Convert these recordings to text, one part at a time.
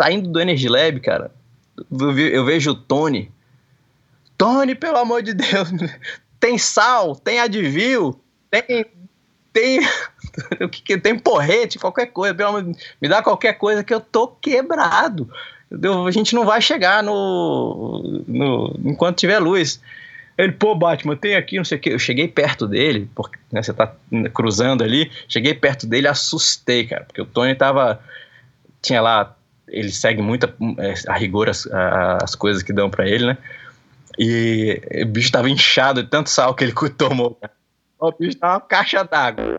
saindo do Energy Lab, cara, eu vejo o Tony. Tony, pelo amor de Deus, tem sal, tem Advil, tem. Tem. o que, tem porrete, qualquer coisa. Me dá qualquer coisa que eu tô quebrado. a gente não vai chegar no, no enquanto tiver luz. Ele, pô, Batman, tem aqui, não sei o que. Eu cheguei perto dele, porque né, você tá cruzando ali. Cheguei perto dele, assustei, cara, porque o Tony tava. Tinha lá. Ele segue muito a, é, a rigor as, a, as coisas que dão para ele, né? E o bicho tava inchado de tanto sal que ele tomou. O bicho tava uma caixa d'água.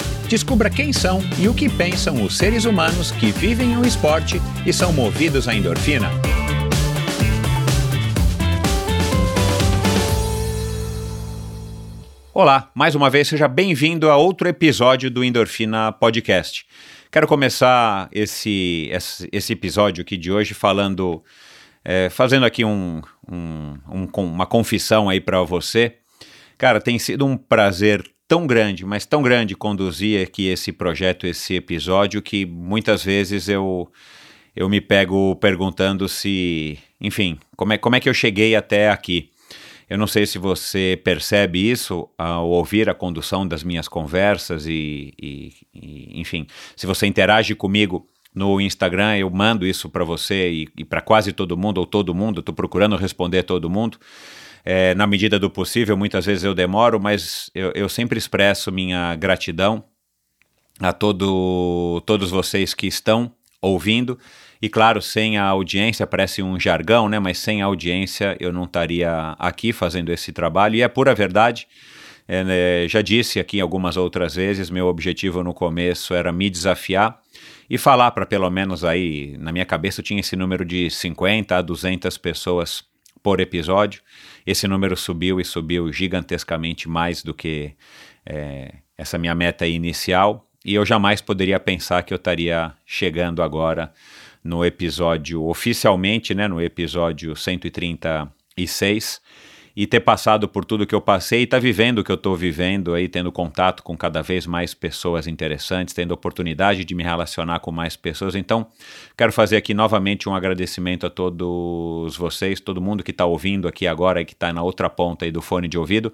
Descubra quem são e o que pensam os seres humanos que vivem o esporte e são movidos à endorfina. Olá, mais uma vez seja bem-vindo a outro episódio do Endorfina Podcast. Quero começar esse, esse, episódio aqui de hoje falando, é, fazendo aqui um, um, um, uma confissão aí para você. Cara, tem sido um prazer tão grande, mas tão grande conduzir aqui esse projeto, esse episódio, que muitas vezes eu, eu me pego perguntando se, enfim, como é, como é que eu cheguei até aqui. Eu não sei se você percebe isso ao ouvir a condução das minhas conversas e, e, e enfim, se você interage comigo no Instagram, eu mando isso para você e, e para quase todo mundo, ou todo mundo, estou procurando responder todo mundo. É, na medida do possível, muitas vezes eu demoro, mas eu, eu sempre expresso minha gratidão a todo, todos vocês que estão ouvindo e claro, sem a audiência, parece um jargão, né? Mas sem a audiência eu não estaria aqui fazendo esse trabalho. E é pura verdade. É, né, já disse aqui algumas outras vezes, meu objetivo no começo era me desafiar e falar para pelo menos aí, na minha cabeça tinha esse número de 50 a 200 pessoas por episódio. Esse número subiu e subiu gigantescamente mais do que é, essa minha meta inicial. E eu jamais poderia pensar que eu estaria chegando agora no episódio, oficialmente, né, no episódio 136, e ter passado por tudo que eu passei e estar tá vivendo o que eu estou vivendo aí, tendo contato com cada vez mais pessoas interessantes, tendo oportunidade de me relacionar com mais pessoas. Então, quero fazer aqui novamente um agradecimento a todos vocês, todo mundo que está ouvindo aqui agora e que está na outra ponta aí do fone de ouvido.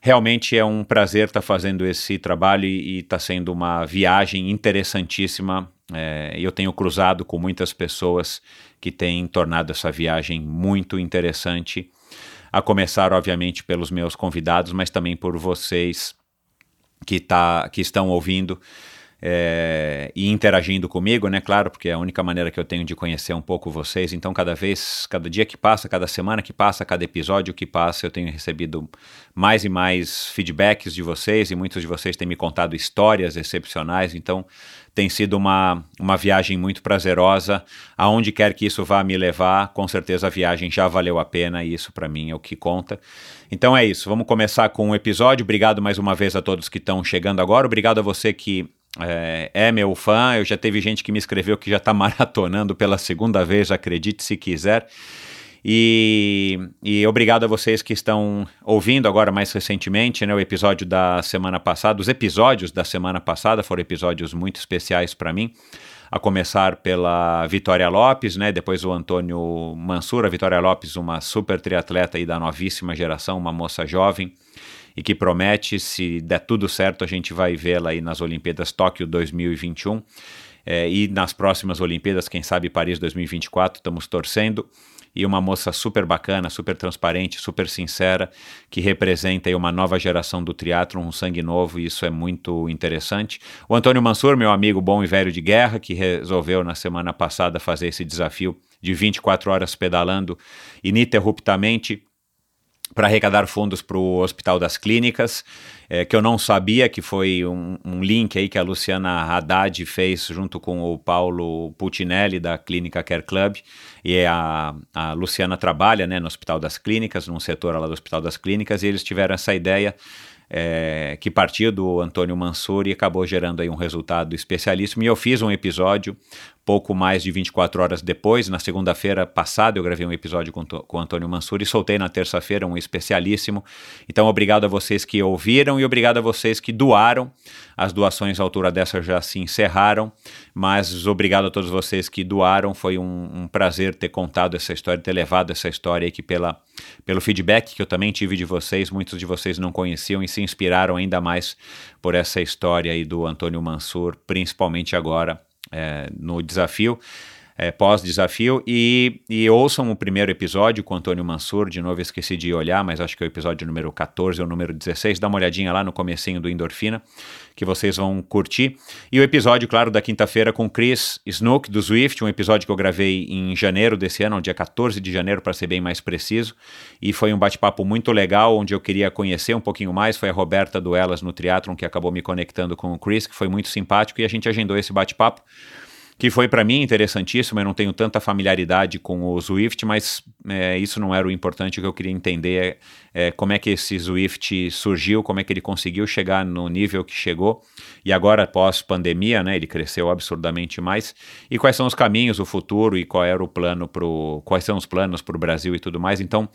Realmente é um prazer estar tá fazendo esse trabalho e está sendo uma viagem interessantíssima é, eu tenho cruzado com muitas pessoas que têm tornado essa viagem muito interessante, a começar, obviamente, pelos meus convidados, mas também por vocês que, tá, que estão ouvindo é, e interagindo comigo, né? Claro, porque é a única maneira que eu tenho de conhecer um pouco vocês. Então, cada vez, cada dia que passa, cada semana que passa, cada episódio que passa, eu tenho recebido mais e mais feedbacks de vocês e muitos de vocês têm me contado histórias excepcionais. Então, tem sido uma, uma viagem muito prazerosa. Aonde quer que isso vá me levar, com certeza a viagem já valeu a pena e isso para mim é o que conta. Então é isso, vamos começar com o episódio. Obrigado mais uma vez a todos que estão chegando agora. Obrigado a você que é, é, meu fã. Eu já teve gente que me escreveu que já está maratonando pela segunda vez, acredite se quiser. E, e, obrigado a vocês que estão ouvindo agora mais recentemente, né, o episódio da semana passada. Os episódios da semana passada foram episódios muito especiais para mim, a começar pela Vitória Lopes, né, depois o Antônio Mansur. A Vitória Lopes, uma super triatleta aí da novíssima geração, uma moça jovem e que promete, se der tudo certo, a gente vai vê-la aí nas Olimpíadas Tóquio 2021. É, e nas próximas Olimpíadas, quem sabe Paris 2024, estamos torcendo e uma moça super bacana, super transparente, super sincera, que representa uma nova geração do teatro, um sangue novo, e isso é muito interessante. O Antônio Mansur, meu amigo bom e velho de guerra, que resolveu na semana passada fazer esse desafio de 24 horas pedalando ininterruptamente para arrecadar fundos para o Hospital das Clínicas, é, que eu não sabia, que foi um, um, link aí que a Luciana Haddad fez junto com o Paulo Putinelli da Clínica Care Club, e a, a Luciana trabalha né, no Hospital das Clínicas, num setor lá do Hospital das Clínicas, e eles tiveram essa ideia é, que partiu do Antônio Mansur e acabou gerando aí um resultado especialíssimo. E eu fiz um episódio pouco mais de 24 horas depois, na segunda-feira passada, eu gravei um episódio com, com o Antônio Mansur e soltei na terça-feira um especialíssimo. Então, obrigado a vocês que ouviram e obrigado a vocês que doaram. As doações à altura dessa já se encerraram, mas obrigado a todos vocês que doaram. Foi um, um prazer ter contado essa história, ter levado essa história aqui pela, pelo feedback que eu também tive de vocês. Muitos de vocês não conheciam e se inspiraram ainda mais por essa história aí do Antônio Mansur, principalmente agora é, no desafio, é, pós-desafio, e, e, ouçam o primeiro episódio com Antônio Mansur, de novo esqueci de olhar, mas acho que é o episódio número 14 ou número 16, dá uma olhadinha lá no comecinho do Endorfina, que vocês vão curtir. E o episódio, claro, da quinta-feira com Chris Snook, do Swift, um episódio que eu gravei em janeiro desse ano, dia 14 de janeiro, para ser bem mais preciso, e foi um bate-papo muito legal, onde eu queria conhecer um pouquinho mais, foi a Roberta do Elas no Triathlon que acabou me conectando com o Chris, que foi muito simpático, e a gente agendou esse bate-papo que foi para mim interessantíssimo. Eu não tenho tanta familiaridade com o Swift, mas é, isso não era o importante. O que eu queria entender é, é, como é que esse Swift surgiu, como é que ele conseguiu chegar no nível que chegou. E agora, pós-pandemia, né, ele cresceu absurdamente mais. E quais são os caminhos, o futuro e qual era o plano pro, quais são os planos para o Brasil e tudo mais. Então,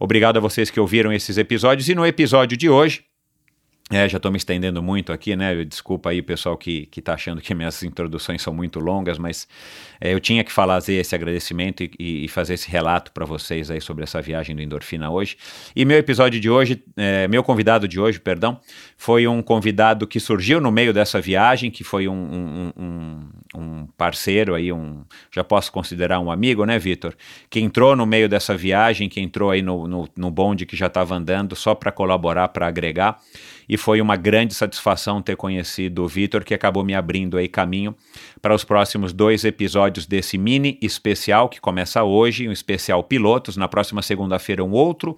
obrigado a vocês que ouviram esses episódios. E no episódio de hoje, é, já estou me estendendo muito aqui, né? Desculpa aí pessoal que, que tá achando que minhas introduções são muito longas, mas é, eu tinha que fazer esse agradecimento e, e fazer esse relato para vocês aí sobre essa viagem do Endorfina hoje. E meu episódio de hoje, é, meu convidado de hoje, perdão, foi um convidado que surgiu no meio dessa viagem, que foi um, um, um, um parceiro aí, um, já posso considerar um amigo, né, Vitor? Que entrou no meio dessa viagem, que entrou aí no, no, no bonde que já estava andando só para colaborar, para agregar e foi uma grande satisfação ter conhecido o Vitor, que acabou me abrindo aí caminho para os próximos dois episódios desse mini especial que começa hoje, um especial pilotos, na próxima segunda-feira um outro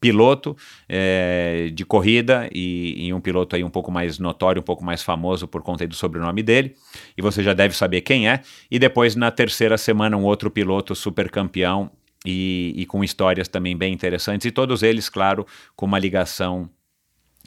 piloto é, de corrida e, e, um piloto aí um pouco mais notório, um pouco mais famoso por conta do sobrenome dele, e você já deve saber quem é, e depois na terceira semana um outro piloto super campeão e, e com histórias também bem interessantes, e todos eles, claro, com uma ligação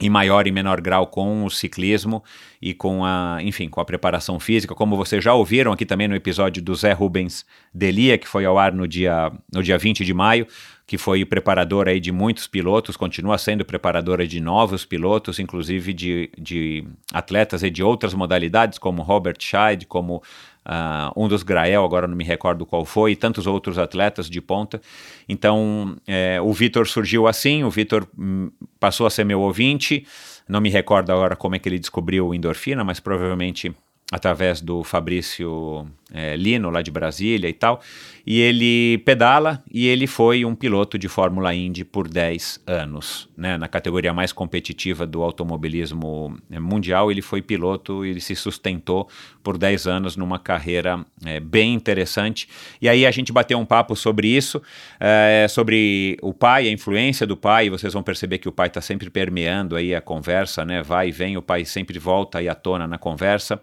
em maior e menor grau com o ciclismo e com a, enfim, com a preparação física, como vocês já ouviram aqui também no episódio do Zé Rubens Delia, que foi ao ar no dia, no dia 20 de maio, que foi preparador aí de muitos pilotos, continua sendo preparadora de novos pilotos, inclusive de, de atletas de outras modalidades, como Robert Scheid, como uh, um dos Grael, agora não me recordo qual foi, e tantos outros atletas de ponta. Então, é, o Vitor surgiu assim, o Vitor hum, passou a ser meu ouvinte, não me recordo agora como é que ele descobriu endorfina, mas provavelmente através do Fabrício é, Lino, lá de Brasília e tal, e ele pedala e ele foi um piloto de Fórmula Indy por 10 anos, né, na categoria mais competitiva do automobilismo é, mundial, ele foi piloto, ele se sustentou por 10 anos numa carreira é, bem interessante, e aí a gente bateu um papo sobre isso, é, sobre o pai, a influência do pai, e vocês vão perceber que o pai está sempre permeando aí a conversa, né, vai e vem, o pai sempre volta aí à tona na conversa,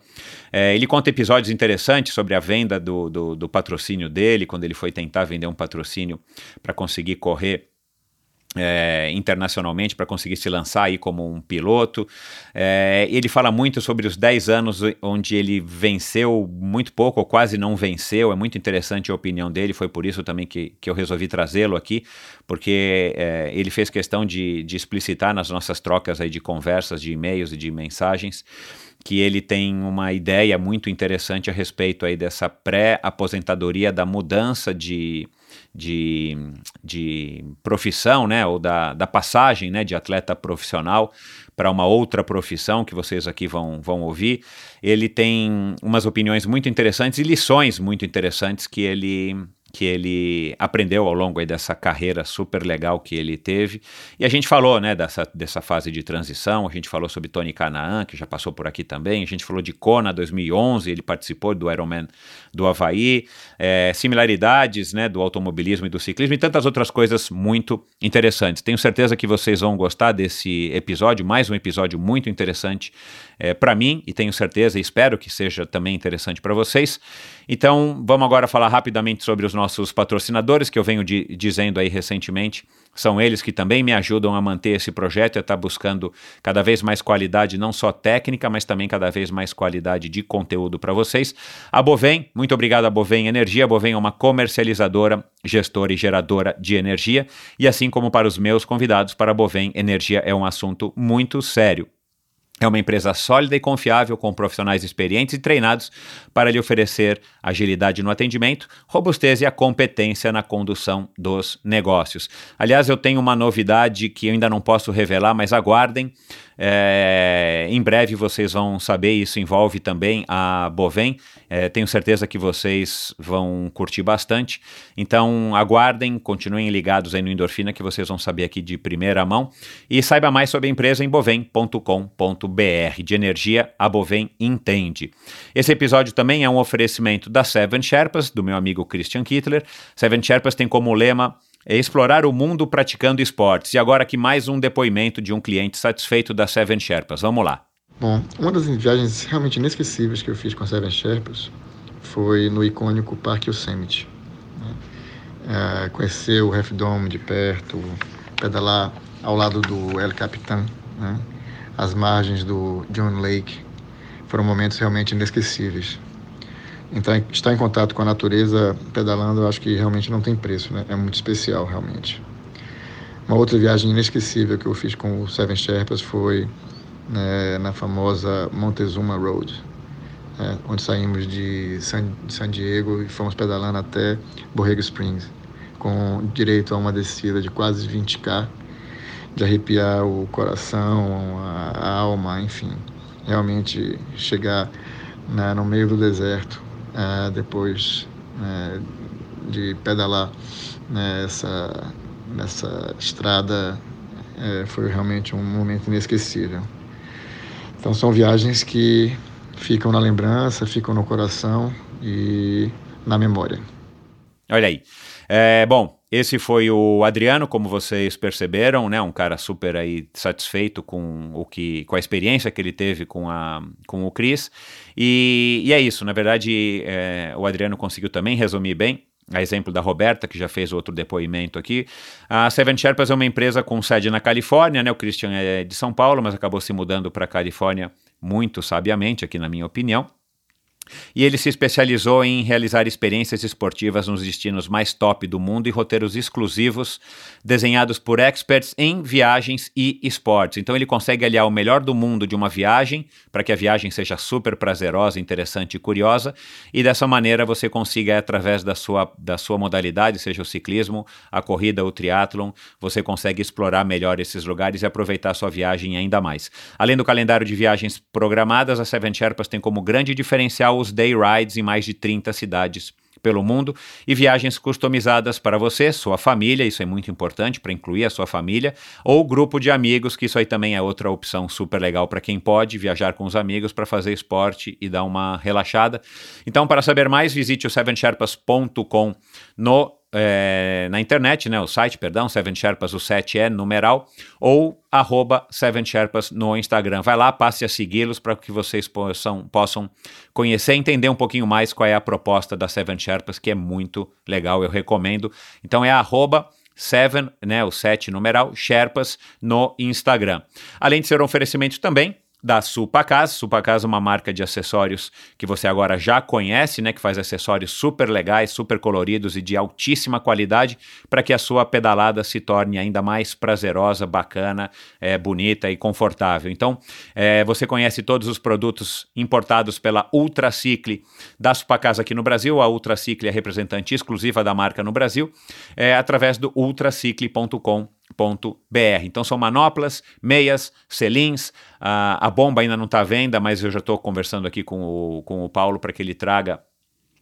é, ele conta episódios interessantes sobre a venda do, do, do patrocínio dele, quando ele foi tentar vender um patrocínio para conseguir correr é, internacionalmente para conseguir se lançar aí como um piloto. É, ele fala muito sobre os 10 anos onde ele venceu muito pouco ou quase não venceu. É muito interessante a opinião dele, foi por isso também que, que eu resolvi trazê-lo aqui, porque é, ele fez questão de, de explicitar nas nossas trocas aí de conversas, de e-mails e de mensagens que ele tem uma ideia muito interessante a respeito aí dessa pré-aposentadoria, da mudança de, de, de profissão, né, ou da, da passagem né, de atleta profissional para uma outra profissão que vocês aqui vão, vão ouvir. Ele tem umas opiniões muito interessantes e lições muito interessantes que ele, que ele aprendeu ao longo dessa carreira super legal que ele teve. E a gente falou né, dessa, dessa fase de transição, a gente falou sobre Tony Canaan, que já passou por aqui também, a gente falou de Kona 2011, ele participou do Ironman do Havaí, é, similaridades né, do automobilismo e do ciclismo e tantas outras coisas muito interessantes. Tenho certeza que vocês vão gostar desse episódio, mais um episódio muito interessante é, para mim e tenho certeza e espero que seja também interessante para vocês. Então, vamos agora falar rapidamente sobre os nossos patrocinadores, que eu venho de, dizendo aí recentemente. São eles que também me ajudam a manter esse projeto e a estar tá buscando cada vez mais qualidade, não só técnica, mas também cada vez mais qualidade de conteúdo para vocês. A Bovem, muito obrigado a Bovem Energia. A Bovem é uma comercializadora, gestora e geradora de energia. E assim como para os meus convidados, para a Bovem, energia é um assunto muito sério. É uma empresa sólida e confiável, com profissionais experientes e treinados para lhe oferecer agilidade no atendimento, robustez e a competência na condução dos negócios. Aliás, eu tenho uma novidade que eu ainda não posso revelar, mas aguardem. É, em breve vocês vão saber, isso envolve também a Bovem. É, tenho certeza que vocês vão curtir bastante. Então aguardem, continuem ligados aí no Endorfina que vocês vão saber aqui de primeira mão. E saiba mais sobre a empresa em bovem.com.br. De energia, a Bovem entende. Esse episódio também é um oferecimento da Seven Sherpas, do meu amigo Christian Kittler. Seven Sherpas tem como lema é explorar o mundo praticando esportes. E agora aqui mais um depoimento de um cliente satisfeito da Seven Sherpas. Vamos lá. Bom, uma das viagens realmente inesquecíveis que eu fiz com a Seven Sherpas foi no icônico Parque Yosemite. Né? É, conhecer o Half Dome de perto, pedalar ao lado do El Capitan, né? as margens do John Lake, foram momentos realmente inesquecíveis. Então, estar em contato com a natureza pedalando, eu acho que realmente não tem preço, né? É muito especial, realmente. Uma outra viagem inesquecível que eu fiz com o Seven Sherpas foi né, na famosa Montezuma Road, né, onde saímos de San, de San Diego e fomos pedalando até Borrego Springs, com direito a uma descida de quase 20k, de arrepiar o coração, a, a alma, enfim. Realmente chegar né, no meio do deserto é, depois né, de pedalar nessa, nessa estrada é, foi realmente um momento inesquecível. Então são viagens que ficam na lembrança, ficam no coração e na memória. Olha aí. É, bom, esse foi o Adriano, como vocês perceberam, né? Um cara super aí satisfeito com o que, com a experiência que ele teve com, a, com o Cris. E, e é isso, na verdade, é, o Adriano conseguiu também resumir bem. A exemplo da Roberta, que já fez outro depoimento aqui. A Seven Sherpas é uma empresa com sede na Califórnia, né? O Christian é de São Paulo, mas acabou se mudando para a Califórnia muito sabiamente, aqui na minha opinião. E ele se especializou em realizar experiências esportivas nos destinos mais top do mundo e roteiros exclusivos desenhados por experts em viagens e esportes. Então ele consegue aliar o melhor do mundo de uma viagem para que a viagem seja super prazerosa, interessante e curiosa, e dessa maneira você consiga através da sua, da sua modalidade, seja o ciclismo, a corrida, o triatlon, você consegue explorar melhor esses lugares e aproveitar a sua viagem ainda mais. Além do calendário de viagens programadas, a Seven Sherpas tem como grande diferencial os day rides em mais de 30 cidades pelo mundo e viagens customizadas para você, sua família, isso é muito importante para incluir a sua família, ou grupo de amigos, que isso aí também é outra opção super legal para quem pode viajar com os amigos para fazer esporte e dar uma relaxada. Então, para saber mais, visite o sevensherpas.com no é, na internet, né, o site, perdão, Seven Sherpas, o 7 é numeral, ou arroba Sherpas no Instagram. Vai lá, passe a segui-los para que vocês possam, possam conhecer entender um pouquinho mais qual é a proposta da Seven Sherpas, que é muito legal, eu recomendo. Então é arroba Seven, né, o 7 numeral, Sherpas no Instagram. Além de ser um oferecimento também da Supacas. Supacas é uma marca de acessórios que você agora já conhece, né, que faz acessórios super legais, super coloridos e de altíssima qualidade para que a sua pedalada se torne ainda mais prazerosa, bacana, é, bonita e confortável. Então, é, você conhece todos os produtos importados pela Ultracicle da Supacas aqui no Brasil. A Ultracicle é representante exclusiva da marca no Brasil, é, através do ultracicle.com br. Então são manoplas, meias, selins, a, a bomba ainda não está à venda, mas eu já estou conversando aqui com o, com o Paulo para que ele traga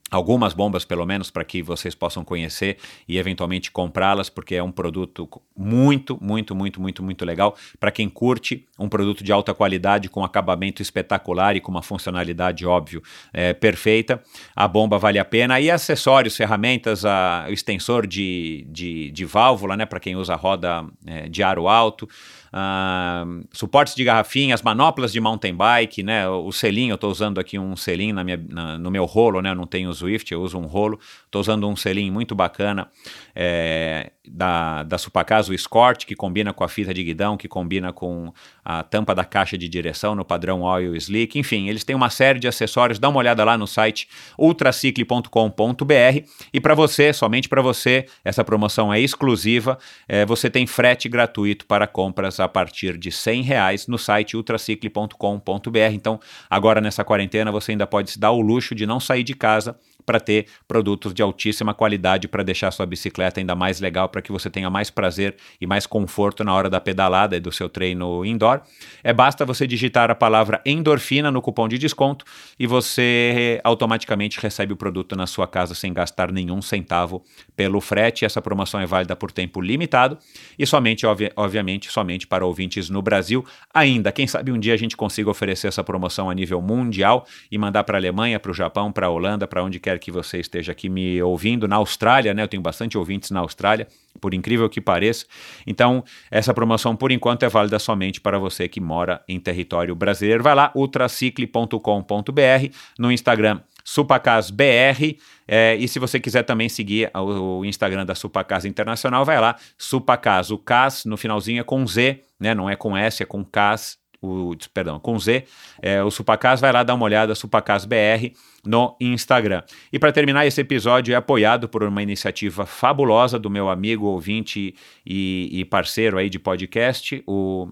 algumas bombas pelo menos para que vocês possam conhecer e eventualmente comprá-las, porque é um produto muito, muito, muito, muito, muito legal para quem curte um produto de alta qualidade com acabamento espetacular e com uma funcionalidade óbvio é, perfeita. A bomba vale a pena e acessórios, ferramentas, a, o extensor de, de, de válvula, né, para quem usa roda é, de aro alto. Uh, suportes de garrafinhas, manoplas de mountain bike, né? O selinho, eu estou usando aqui um selinho na minha, na, no meu rolo, né? Eu não tenho Swift, eu uso um rolo. Estou usando um selinho muito bacana é, da, da Supacasa, o Escort, que combina com a fita de guidão, que combina com a tampa da caixa de direção no padrão Oil Slick. Enfim, eles têm uma série de acessórios. Dá uma olhada lá no site ultracicle.com.br. E para você, somente para você, essa promoção é exclusiva. É, você tem frete gratuito para compras a partir de 100 reais no site ultracicle.com.br. Então, agora nessa quarentena, você ainda pode se dar o luxo de não sair de casa para ter produtos de altíssima qualidade para deixar sua bicicleta ainda mais legal, para que você tenha mais prazer e mais conforto na hora da pedalada e do seu treino indoor. É basta você digitar a palavra endorfina no cupom de desconto e você automaticamente recebe o produto na sua casa sem gastar nenhum centavo pelo frete. Essa promoção é válida por tempo limitado e somente, obvi obviamente, somente para ouvintes no Brasil. Ainda, quem sabe um dia a gente consiga oferecer essa promoção a nível mundial e mandar para a Alemanha, para o Japão, para a Holanda, para onde quer que você esteja aqui me ouvindo, na Austrália, né? Eu tenho bastante ouvintes na Austrália, por incrível que pareça. Então, essa promoção, por enquanto, é válida somente para você que mora em território brasileiro. Vai lá, ultracicle.com.br, no Instagram SupacasBR. É, e se você quiser também seguir o, o, Instagram da Supacas Internacional, vai lá, Supacas, o Cas no finalzinho é com Z, né? Não é com S, é com Cas o, perdão, com Z, é, o Supacas, vai lá dar uma olhada, Supacas BR, no Instagram. E para terminar, esse episódio é apoiado por uma iniciativa fabulosa do meu amigo, ouvinte e, e parceiro aí de podcast, o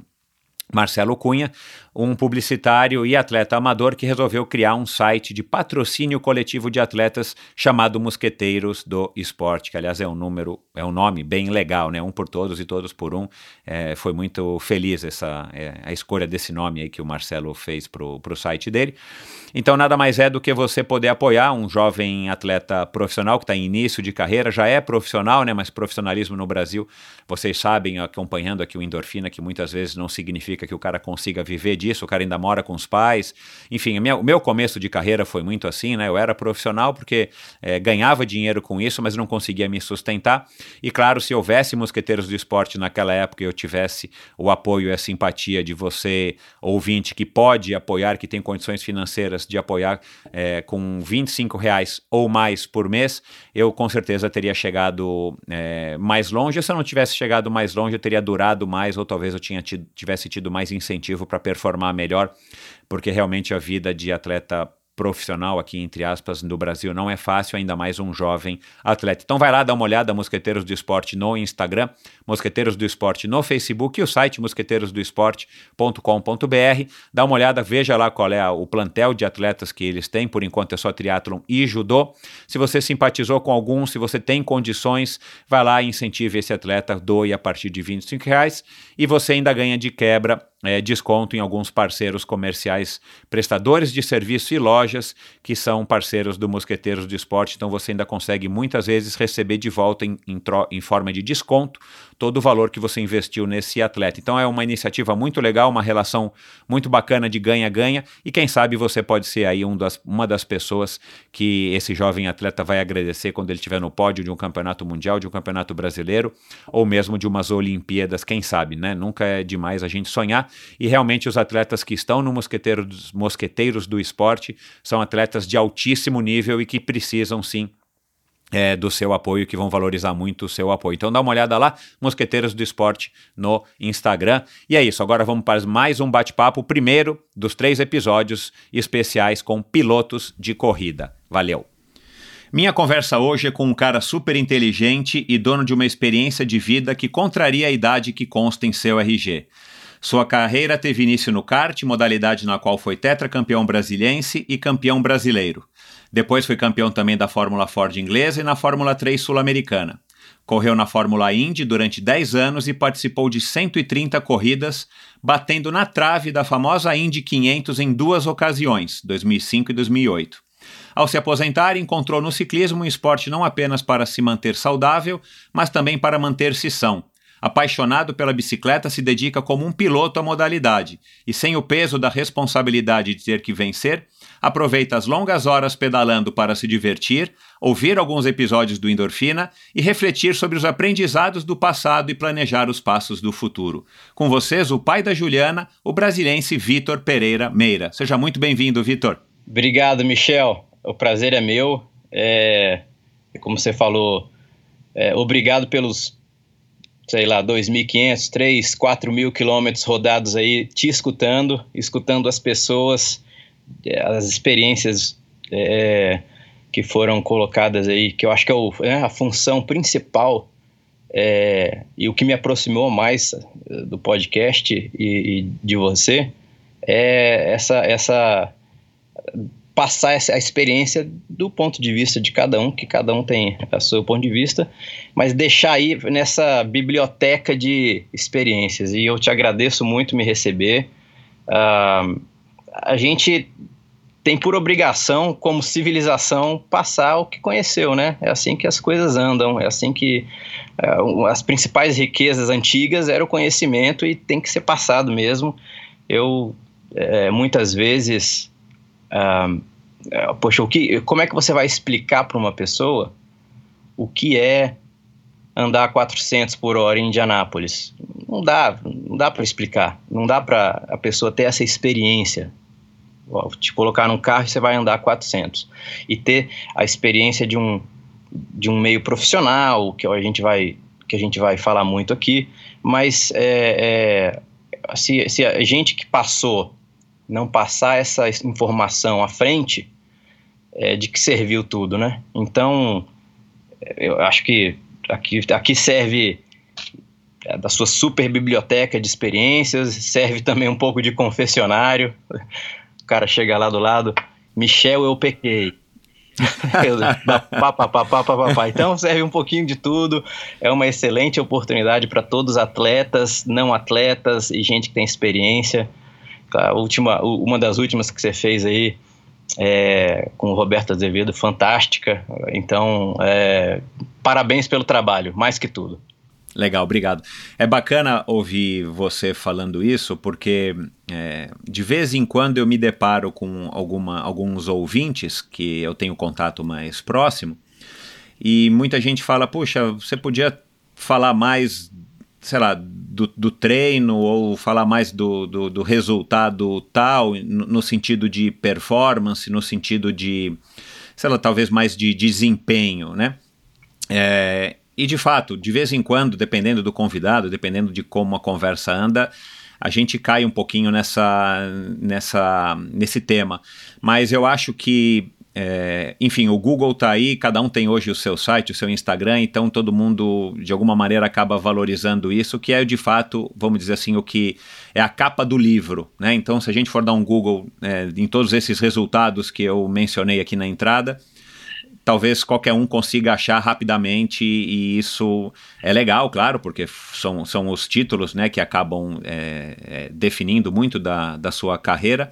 Marcelo Cunha, um publicitário e atleta amador que resolveu criar um site de patrocínio coletivo de atletas chamado Mosqueteiros do Esporte, que aliás é um número, é um nome bem legal, né? Um por todos e todos por um. É, foi muito feliz essa é, a escolha desse nome aí que o Marcelo fez para o site dele. Então nada mais é do que você poder apoiar um jovem atleta profissional que está em início de carreira, já é profissional, né? Mas profissionalismo no Brasil, vocês sabem, acompanhando aqui o Endorfina, que muitas vezes não significa que o cara consiga viver disso, o cara ainda mora com os pais. Enfim, o meu começo de carreira foi muito assim, né? Eu era profissional porque é, ganhava dinheiro com isso, mas não conseguia me sustentar. E claro, se houvesse mosqueteiros do esporte naquela época e eu tivesse o apoio e a simpatia de você, ouvinte, que pode apoiar, que tem condições financeiras de apoiar é, com 25 reais ou mais por mês, eu com certeza teria chegado é, mais longe. Se eu não tivesse chegado mais longe, eu teria durado mais, ou talvez eu tinha tido, tivesse tido mais incentivo para performar melhor, porque realmente a vida de atleta profissional aqui, entre aspas, no Brasil não é fácil, ainda mais um jovem atleta. Então vai lá dar uma olhada, Mosqueteiros do Esporte no Instagram, Mosqueteiros do Esporte no Facebook e o site mosqueteirosdoesporte.com.br. Dá uma olhada, veja lá qual é o plantel de atletas que eles têm, por enquanto é só triatlon e judô. Se você simpatizou com algum, se você tem condições, vai lá e incentive esse atleta, doe a partir de 25 reais e você ainda ganha de quebra é, desconto em alguns parceiros comerciais, prestadores de serviço e lojas que são parceiros do Mosqueteiros do Esporte. Então você ainda consegue muitas vezes receber de volta em, em, em forma de desconto todo o valor que você investiu nesse atleta. Então é uma iniciativa muito legal, uma relação muito bacana de ganha-ganha e quem sabe você pode ser aí um das, uma das pessoas que esse jovem atleta vai agradecer quando ele estiver no pódio de um campeonato mundial, de um campeonato brasileiro ou mesmo de umas Olimpíadas, quem sabe, né? Nunca é demais a gente sonhar e realmente os atletas que estão no mosqueteiro dos mosqueteiros do esporte são atletas de altíssimo nível e que precisam sim é, do seu apoio, que vão valorizar muito o seu apoio. Então dá uma olhada lá, Mosqueteiros do Esporte no Instagram. E é isso, agora vamos para mais um bate-papo, primeiro dos três episódios especiais com pilotos de corrida. Valeu! Minha conversa hoje é com um cara super inteligente e dono de uma experiência de vida que contraria a idade que consta em seu RG. Sua carreira teve início no kart, modalidade na qual foi tetracampeão brasiliense e campeão brasileiro. Depois foi campeão também da Fórmula Ford inglesa e na Fórmula 3 sul-americana. Correu na Fórmula Indy durante 10 anos e participou de 130 corridas, batendo na trave da famosa Indy 500 em duas ocasiões, 2005 e 2008. Ao se aposentar, encontrou no ciclismo um esporte não apenas para se manter saudável, mas também para manter-se são. Apaixonado pela bicicleta, se dedica como um piloto à modalidade e, sem o peso da responsabilidade de ter que vencer, aproveita as longas horas pedalando para se divertir, ouvir alguns episódios do Endorfina e refletir sobre os aprendizados do passado e planejar os passos do futuro. Com vocês, o pai da Juliana, o brasilense Vitor Pereira Meira. Seja muito bem-vindo, Vitor. Obrigado, Michel. O prazer é meu. É, como você falou, é, obrigado pelos, sei lá, 2.500, 3, 4 mil quilômetros rodados aí, te escutando, escutando as pessoas, é, as experiências é, que foram colocadas aí, que eu acho que é, o, é a função principal é, e o que me aproximou mais do podcast e, e de você é essa, essa passar essa, a experiência do ponto de vista de cada um, que cada um tem o seu ponto de vista, mas deixar aí nessa biblioteca de experiências. E eu te agradeço muito me receber. Uh, a gente tem por obrigação, como civilização, passar o que conheceu, né? É assim que as coisas andam, é assim que uh, as principais riquezas antigas era o conhecimento e tem que ser passado mesmo. Eu, é, muitas vezes, Uh, poxa, o que, como é que você vai explicar para uma pessoa o que é andar a 400 por hora em Indianápolis? Não dá, não dá para explicar. Não dá para a pessoa ter essa experiência. Te colocar num carro e você vai andar a 400 e ter a experiência de um de um meio profissional que a gente vai que a gente vai falar muito aqui, mas é, é, se, se a gente que passou não passar essa informação à frente, é, de que serviu tudo, né? Então, eu acho que aqui, aqui serve é, da sua super biblioteca de experiências, serve também um pouco de confessionário. O cara chega lá do lado, Michel, eu pequei. então serve um pouquinho de tudo. É uma excelente oportunidade para todos os atletas, não atletas e gente que tem experiência. A última, uma das últimas que você fez aí é, com o Roberto Azevedo, fantástica. Então, é, parabéns pelo trabalho, mais que tudo. Legal, obrigado. É bacana ouvir você falando isso, porque é, de vez em quando eu me deparo com alguma, alguns ouvintes que eu tenho contato mais próximo, e muita gente fala: Puxa, você podia falar mais, sei lá, do, do treino ou falar mais do, do, do resultado tal, no, no, sentido de performance, no sentido de, sei lá, talvez mais de desempenho, né? É, e de fato, de vez em quando, dependendo do convidado, dependendo de como a conversa anda, a gente cai um pouquinho nessa, nessa, nesse tema. Mas eu acho que é, enfim, o Google está aí, cada um tem hoje o seu site, o seu Instagram, então todo mundo de alguma maneira acaba valorizando isso, que é de fato, vamos dizer assim, o que é a capa do livro. Né? Então, se a gente for dar um Google é, em todos esses resultados que eu mencionei aqui na entrada, talvez qualquer um consiga achar rapidamente e isso é legal, claro, porque são, são os títulos né, que acabam é, é, definindo muito da, da sua carreira.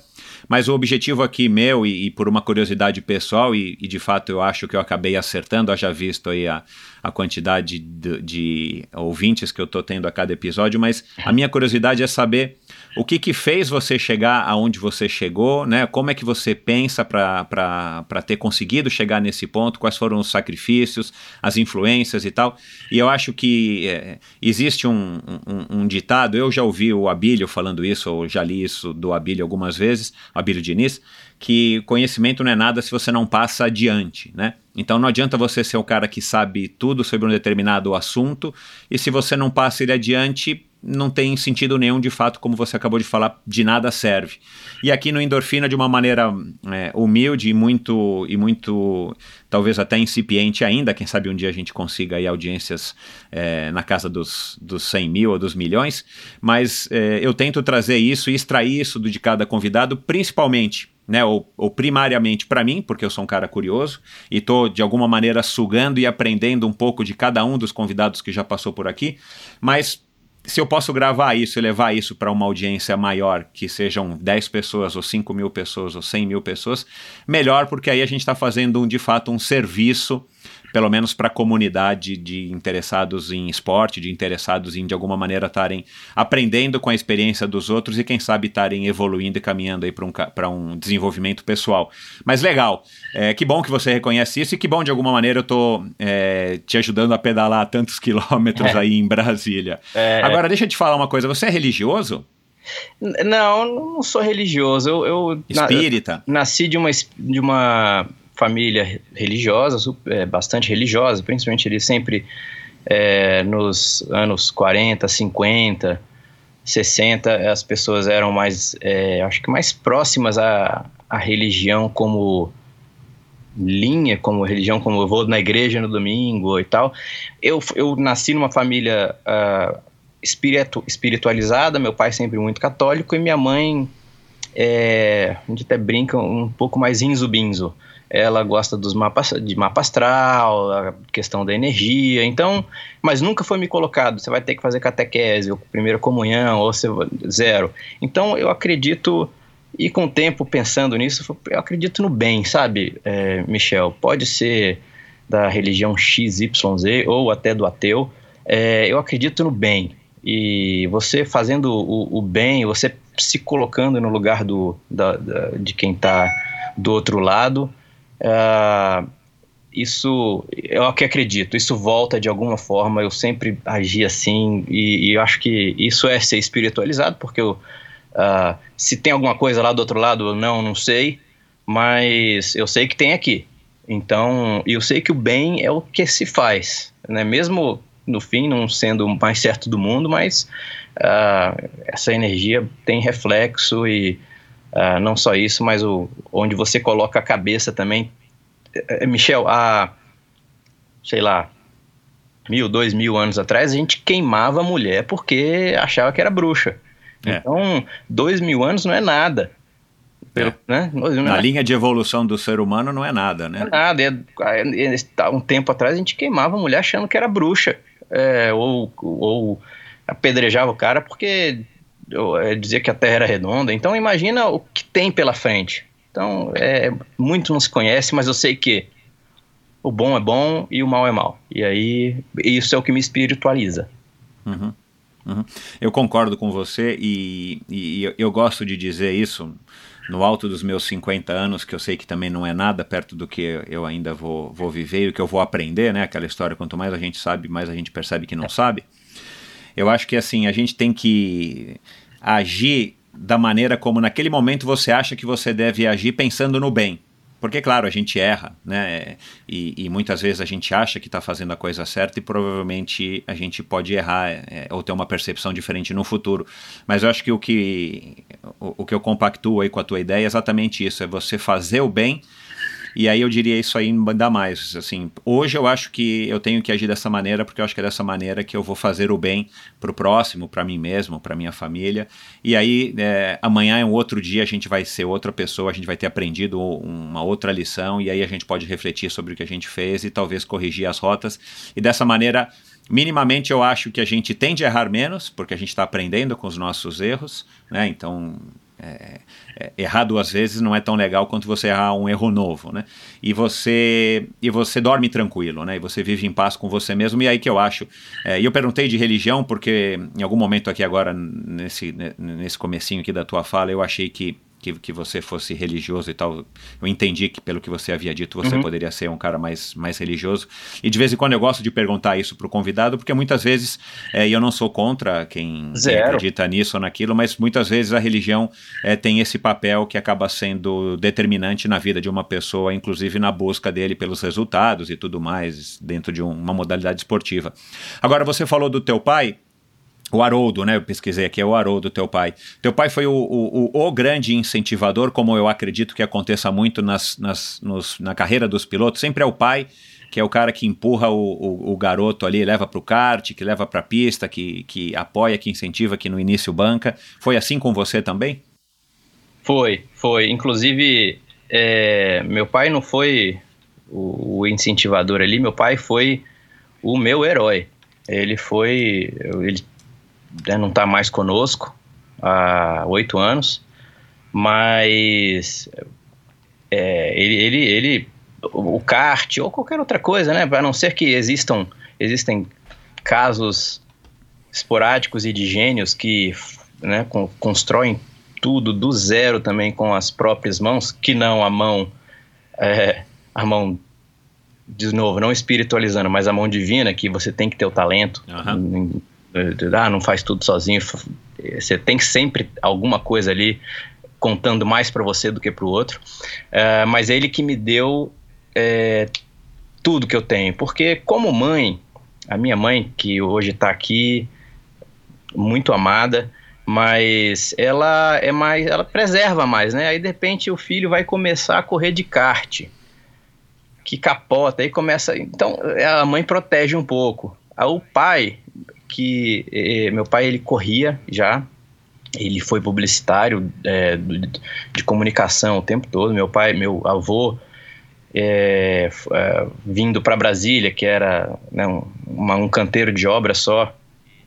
Mas o objetivo aqui meu, e, e por uma curiosidade pessoal, e, e, de fato eu acho que eu acabei acertando, haja visto aí a, a quantidade de, de ouvintes que eu estou tendo a cada episódio, mas a minha curiosidade é saber o que, que fez você chegar aonde você chegou, né? Como é que você pensa para ter conseguido chegar nesse ponto? Quais foram os sacrifícios, as influências e tal? E eu acho que é, existe um, um, um, ditado, eu já ouvi o Abílio falando isso, ou já li isso do Abílio algumas vezes, Abílio Diniz, que conhecimento não é nada se você não passa adiante, né? Então não adianta você ser o cara que sabe tudo sobre um determinado assunto e se você não passa ele adiante, não tem sentido nenhum, de fato, como você acabou de falar, de nada serve. E aqui no Endorfina, de uma maneira é, humilde e muito, e muito, talvez até incipiente ainda, quem sabe um dia a gente consiga aí audiências é, na casa dos, dos 100 mil ou dos milhões, mas é, eu tento trazer isso e extrair isso de cada convidado, principalmente né, ou, ou primariamente para mim, porque eu sou um cara curioso e estou de alguma maneira sugando e aprendendo um pouco de cada um dos convidados que já passou por aqui, mas se eu posso gravar isso e levar isso para uma audiência maior, que sejam 10 pessoas, ou 5 mil pessoas, ou 100 mil pessoas, melhor, porque aí a gente está fazendo um, de fato um serviço pelo menos para a comunidade de interessados em esporte, de interessados em de alguma maneira estarem aprendendo com a experiência dos outros e quem sabe estarem evoluindo e caminhando aí para um, um desenvolvimento pessoal. Mas legal, é, que bom que você reconhece isso e que bom de alguma maneira eu estou é, te ajudando a pedalar tantos quilômetros é. aí em Brasília. É. Agora deixa eu te falar uma coisa, você é religioso? Não, não sou religioso. Eu, eu Espírita? Na, nasci de uma, de uma família religiosa, é, bastante religiosa, principalmente ele sempre é, nos anos 40, 50, 60, as pessoas eram mais, é, acho que mais próximas à, à religião como linha, como religião, como eu vou na igreja no domingo e tal. Eu, eu nasci numa família uh, espiritu, espiritualizada, meu pai sempre muito católico e minha mãe, é, a gente até brinca, um pouco mais inzubinzo ela gosta dos mapas de mapa astral, a questão da energia, então, mas nunca foi me colocado, você vai ter que fazer catequese, ou primeira comunhão, ou você, zero. Então eu acredito, e com o tempo pensando nisso, eu acredito no bem, sabe, é, Michel? Pode ser da religião XYZ ou até do ateu, é, eu acredito no bem. E você fazendo o, o bem, você se colocando no lugar do, da, da, de quem está do outro lado, Uh, isso é o que acredito, isso volta de alguma forma, eu sempre agi assim e, e acho que isso é ser espiritualizado, porque eu, uh, se tem alguma coisa lá do outro lado, não, não sei, mas eu sei que tem aqui. Então, eu sei que o bem é o que se faz, né? mesmo no fim não sendo o mais certo do mundo, mas uh, essa energia tem reflexo e Uh, não só isso, mas o, onde você coloca a cabeça também. Uh, Michel, há, sei lá, mil, dois mil anos atrás, a gente queimava a mulher porque achava que era bruxa. É. Então, dois mil anos não é nada. Pelo, é. né? Na linha de evolução do ser humano não é nada, né? Não é nada. É, é, um tempo atrás a gente queimava a mulher achando que era bruxa. É, ou, ou apedrejava o cara porque é, dizia que a Terra era redonda. Então imagina o que tem pela frente. Então é muito não se conhece, mas eu sei que o bom é bom e o mal é mal. E aí isso é o que me espiritualiza. Uhum. Uhum. Eu concordo com você e, e, eu gosto de dizer isso no alto dos meus 50 anos, que eu sei que também não é nada perto do que eu ainda vou, vou viver e o que eu vou aprender, né? Aquela história, quanto mais a gente sabe, mais a gente percebe que não sabe. Eu acho que assim, a gente tem que agir da maneira como naquele momento você acha que você deve agir pensando no bem. Porque, claro, a gente erra, né? E, e muitas vezes a gente acha que está fazendo a coisa certa e provavelmente a gente pode errar é, ou ter uma percepção diferente no futuro. Mas eu acho que o que, o, o que eu compactuo aí com a tua ideia é exatamente isso: é você fazer o bem e aí eu diria isso aí ainda mais. Assim, hoje eu acho que eu tenho que agir dessa maneira, porque eu acho que é dessa maneira que eu vou fazer o bem para o próximo, para mim mesmo, para minha família. E aí é, amanhã é um outro dia, a gente vai ser outra pessoa, a gente vai ter aprendido uma outra lição, e aí a gente pode refletir sobre o que a gente fez e talvez corrigir as rotas. E dessa maneira minimamente eu acho que a gente tende a errar menos, porque a gente está aprendendo com os nossos erros, né? Então é, é, errar duas vezes não é tão legal quanto você errar um erro novo, né? E você e você dorme tranquilo, né? E você vive em paz com você mesmo. E aí que eu acho. É, e eu perguntei de religião porque em algum momento aqui agora nesse nesse comecinho aqui da tua fala eu achei que que, que você fosse religioso e tal. Eu entendi que, pelo que você havia dito, você uhum. poderia ser um cara mais, mais religioso. E de vez em quando eu gosto de perguntar isso para o convidado, porque muitas vezes, é, e eu não sou contra quem, quem, acredita nisso ou naquilo, mas muitas vezes a religião é, tem esse papel que acaba sendo determinante na vida de uma pessoa, inclusive na busca dele pelos resultados e tudo mais, dentro de um, uma modalidade esportiva. Agora, você falou do teu pai. O Haroldo, né? Eu pesquisei aqui, é o Haroldo, teu pai. Teu pai foi o, o, o, grande incentivador, como eu acredito que aconteça muito nas, nas, nos, na carreira dos pilotos. Sempre é o pai que é o cara que empurra o, o, o garoto ali, leva para o kart, que leva para a pista, que, que apoia, que incentiva, que no início banca. Foi assim com você também? Foi, foi. Inclusive, é, meu pai não foi o, o incentivador ali, meu pai foi o meu herói. Ele foi. Ele né, não está mais conosco há oito anos, mas é, ele, ele, ele, o kart ou qualquer outra coisa, né? A não ser que existam, existem casos esporádicos e de gênios que né, constroem tudo do zero também com as próprias mãos, que não a mão, é, a mão de novo, não espiritualizando, mas a mão divina, que você tem que ter o talento. Uhum. Ah, não faz tudo sozinho. Você tem sempre alguma coisa ali contando mais para você do que para o outro. Uh, mas é ele que me deu é, tudo que eu tenho. Porque, como mãe, a minha mãe, que hoje está aqui, muito amada, mas ela é mais, ela preserva mais, né? Aí de repente o filho vai começar a correr de kart, que capota, aí começa. Então a mãe protege um pouco. Aí, o pai, que eh, meu pai ele corria já, ele foi publicitário é, de, comunicação o tempo todo. Meu pai, meu avô, é, é, vindo para Brasília, que era né, um, uma, um canteiro de obra só,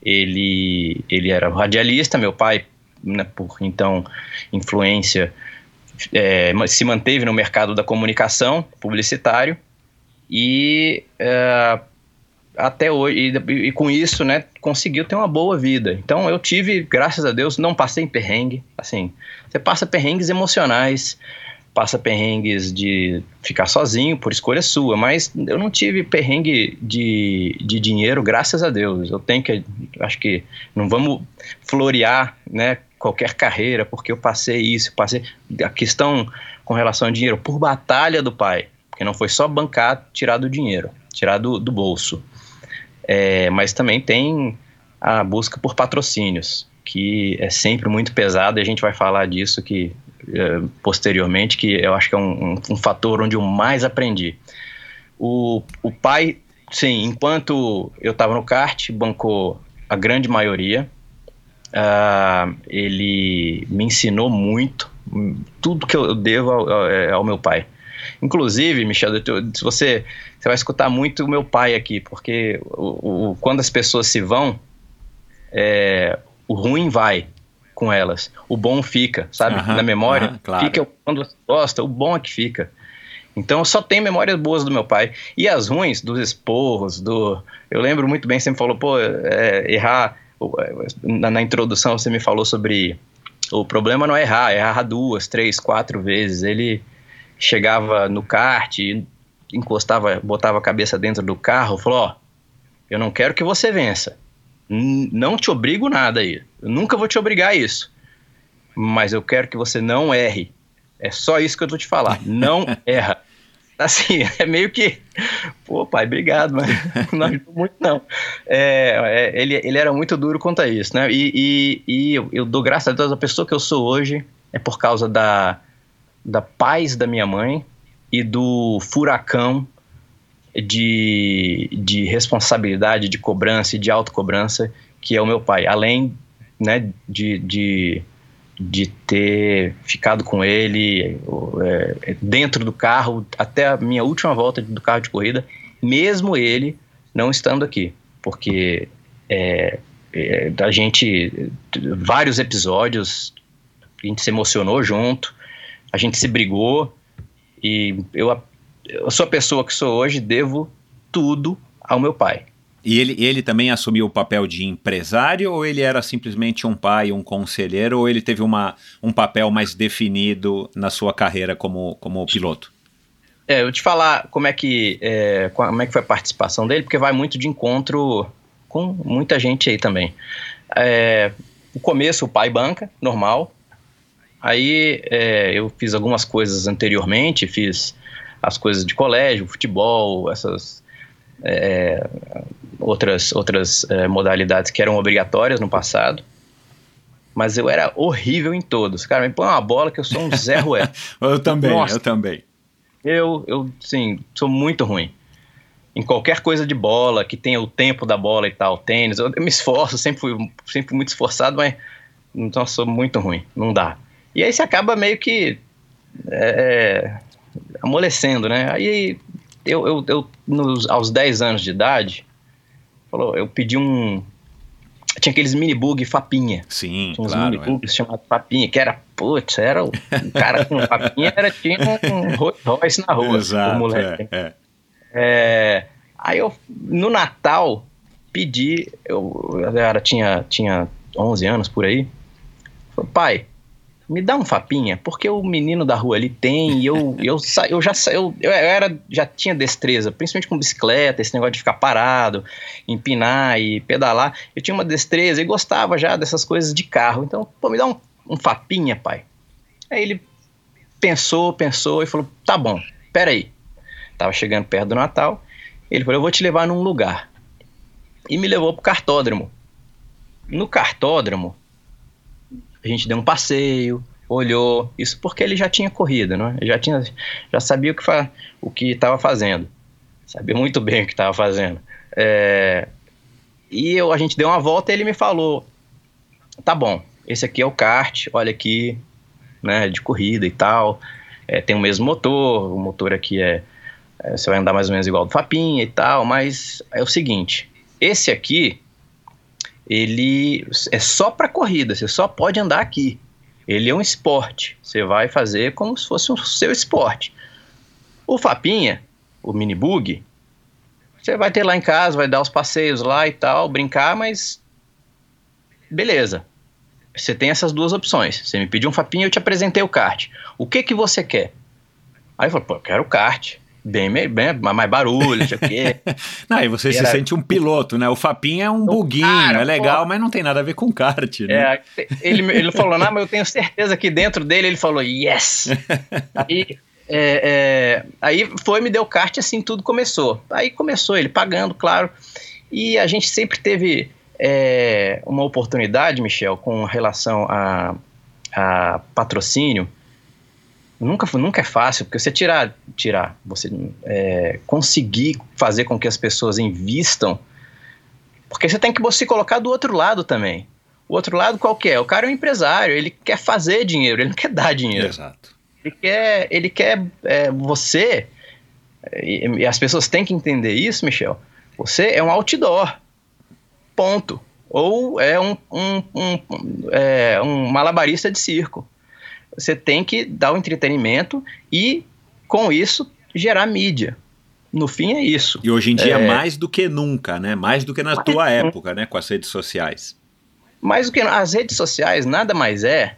ele, ele era radialista. Meu pai, né, por então influência, se manteve no mercado da comunicação, publicitário, e até hoje, e, e, com isso, né, conseguiu ter uma boa vida. Então eu tive, graças a Deus, não passei em perrengue. Assim, você passa perrengues emocionais, passa perrengues de ficar sozinho por escolha sua, mas eu não tive perrengue de, de dinheiro, graças a Deus. Eu tenho que, acho que não vamos florear, né, qualquer carreira, porque eu passei isso, passei a questão com relação ao dinheiro por batalha do pai, porque não foi só bancar, tirar do dinheiro, tirar do, do bolso. É, mas também tem a busca por patrocínios, que é sempre muito pesado e a gente vai falar disso que é, posteriormente, que eu acho que é um, um, um, fator onde eu mais aprendi. O, o pai, sim, enquanto eu estava no kart, bancou a grande maioria. Uh, ele me ensinou muito, tudo que eu devo ao, ao, ao meu pai. Inclusive, Michel, se você, você vai escutar muito o meu pai aqui, porque o, o quando as pessoas se vão, é, o ruim vai com elas, o bom fica, sabe? Na memória, claro. fica quando você gosta, o bom é que fica. Então eu só tenho memórias boas do meu pai. E as ruins, dos esporros, do. Eu lembro muito bem, você me falou, pô, é, errar. Na, na, introdução você me falou sobre. O problema não é errar, é errar duas, três, quatro vezes. Ele chegava no kart, encostava, botava a cabeça dentro do carro, falou: Ó, eu não quero que você vença. Não te obrigo nada aí. Eu nunca vou te obrigar a isso. Mas eu quero que você não erre. É só isso que eu tô te falar. Não erra. Assim, é meio que. Pô, pai, obrigado, mas não ajudou muito, não. É, é, ele, ele era muito duro quanto a isso, né? E, e, e eu, eu dou graças a Deus, a pessoa que eu sou hoje é por causa da, da paz da minha mãe e do furacão de, de responsabilidade, de cobrança e de autocobrança que é o meu pai. Além né, de, de, de ter ficado com ele é, dentro do carro até a minha última volta do carro de corrida, mesmo ele não estando aqui. Porque é, é, a gente, vários episódios, a gente se emocionou junto, a gente se brigou e eu, eu sou a pessoa que sou hoje, devo tudo ao meu pai. E ele, ele também assumiu o papel de empresário ou ele era simplesmente um pai, um conselheiro, ou ele teve uma, um papel mais definido na sua carreira como, como piloto? É, eu te falar como é que é, como é que foi a participação dele, porque vai muito de encontro com muita gente aí também. É, o começo, o pai banca, normal, Aí é, eu fiz algumas coisas anteriormente, fiz as coisas de colégio, futebol, essas é, outras, outras é, modalidades que eram obrigatórias no passado. Mas eu era horrível em todos. Cara, me põe uma bola que eu sou um Zé Rué. eu também, Nossa, eu também. Eu, eu, sim, sou muito ruim. Em qualquer coisa de bola, que tenha o tempo da bola e tal, tênis, eu, eu me esforço, sempre fui, sempre fui muito esforçado, mas então sou muito ruim, não dá. E aí você acaba meio que é, é amolecendo, né? Aí eu, eu, eu nos, aos 10 anos de idade, falou, eu pedi um, tinha aqueles mini bug Fapinha. Sim, Tinha uns claro. mini é. chamados Fapinha, que era, putz, era o o cara com Fapinha, era, tinha um Rolls Royce na rua, o Exato, moleque. é, é. É, aí eu, no Natal, pedi, eu, eu era, tinha, tinha 11 anos por aí, falei, pai, me dá um fapinha, porque o menino da rua ali tem, e eu, eu, sa- eu já eu, eu era, já tinha destreza, principalmente com bicicleta, esse negócio de ficar parado, empinar e pedalar, eu tinha uma destreza e gostava já dessas coisas de carro, então, pô, me dá um, um fapinha, pai. Aí ele pensou, pensou e falou, tá bom, peraí, tava chegando perto do Natal, ele falou, eu vou te levar num lugar. E me levou pro cartódromo. No cartódromo, a gente deu um passeio, olhou, isso porque ele já tinha corrido, né? Já tinha, já sabia o que fa o que estava fazendo, sabia muito bem o que estava fazendo. É, e eu, a gente deu uma volta e ele me falou, tá bom, esse aqui é o kart, olha aqui, né, de corrida e tal, é, tem o mesmo motor, o motor aqui é, é, você vai andar mais ou menos igual do Fapinha e tal, mas é o seguinte, esse aqui ele é só para corrida, você só pode andar aqui. Ele é um esporte, você vai fazer como se fosse o seu esporte. O Fapinha, o mini bug, você vai ter lá em casa, vai dar os passeios lá e tal, brincar, mas beleza. Você tem essas duas opções. Você me pediu um Fapinha, eu te apresentei o kart. O que que você quer? Aí eu falei, pô, eu quero o kart. Bem, me- bem mais barulho, não sei o quê. Não, e você se sente um piloto, né? O Fapinha é um buguinho, cara, é legal, pô. mas não tem nada a ver com kart, né? É, ele, ele falou, não, mas eu tenho certeza que dentro dele ele falou, yes! aí, é, é, aí foi, me deu kart e assim tudo começou. Aí começou ele pagando, claro. E a gente sempre teve é, uma oportunidade, Michel, com relação a, a patrocínio. Nunca, nunca é fácil, porque você tirar, tirar você é, conseguir fazer com que as pessoas invistam, porque você tem que se colocar do outro lado também. O outro lado qual que é? O cara é um empresário, ele quer fazer dinheiro, ele não quer dar dinheiro. Exato. Ele quer, ele quer é, você, e, e as pessoas têm que entender isso, Michel. Você é um outdoor, ponto. Ou é um, um, um, é, um malabarista de circo. Você tem que dar o entretenimento e, com isso, gerar mídia. No fim é isso. E hoje em dia É. mais do que nunca, né? Mais do que na tua que época, né? Com as redes sociais. Mais do que as redes sociais nada mais é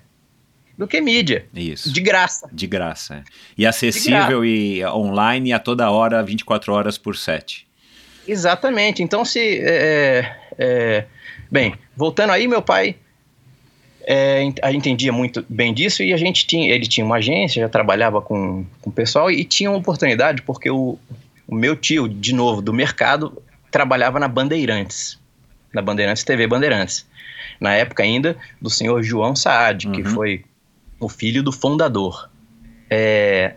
do que mídia, Isso. de graça. De graça. é. E acessível e online a toda hora, 24 horas por 7. Exatamente. Então, se. é, é, bem, voltando aí, meu pai é, a- entendia muito bem disso e a gente tinha. Ele tinha uma agência, já trabalhava com, com o pessoal e tinha uma oportunidade, porque o, o meu tio, de novo, do mercado, trabalhava na Bandeirantes. Na Bandeirantes TV Bandeirantes. Na época ainda do senhor João Saad, que Uhum. foi o filho do fundador. É,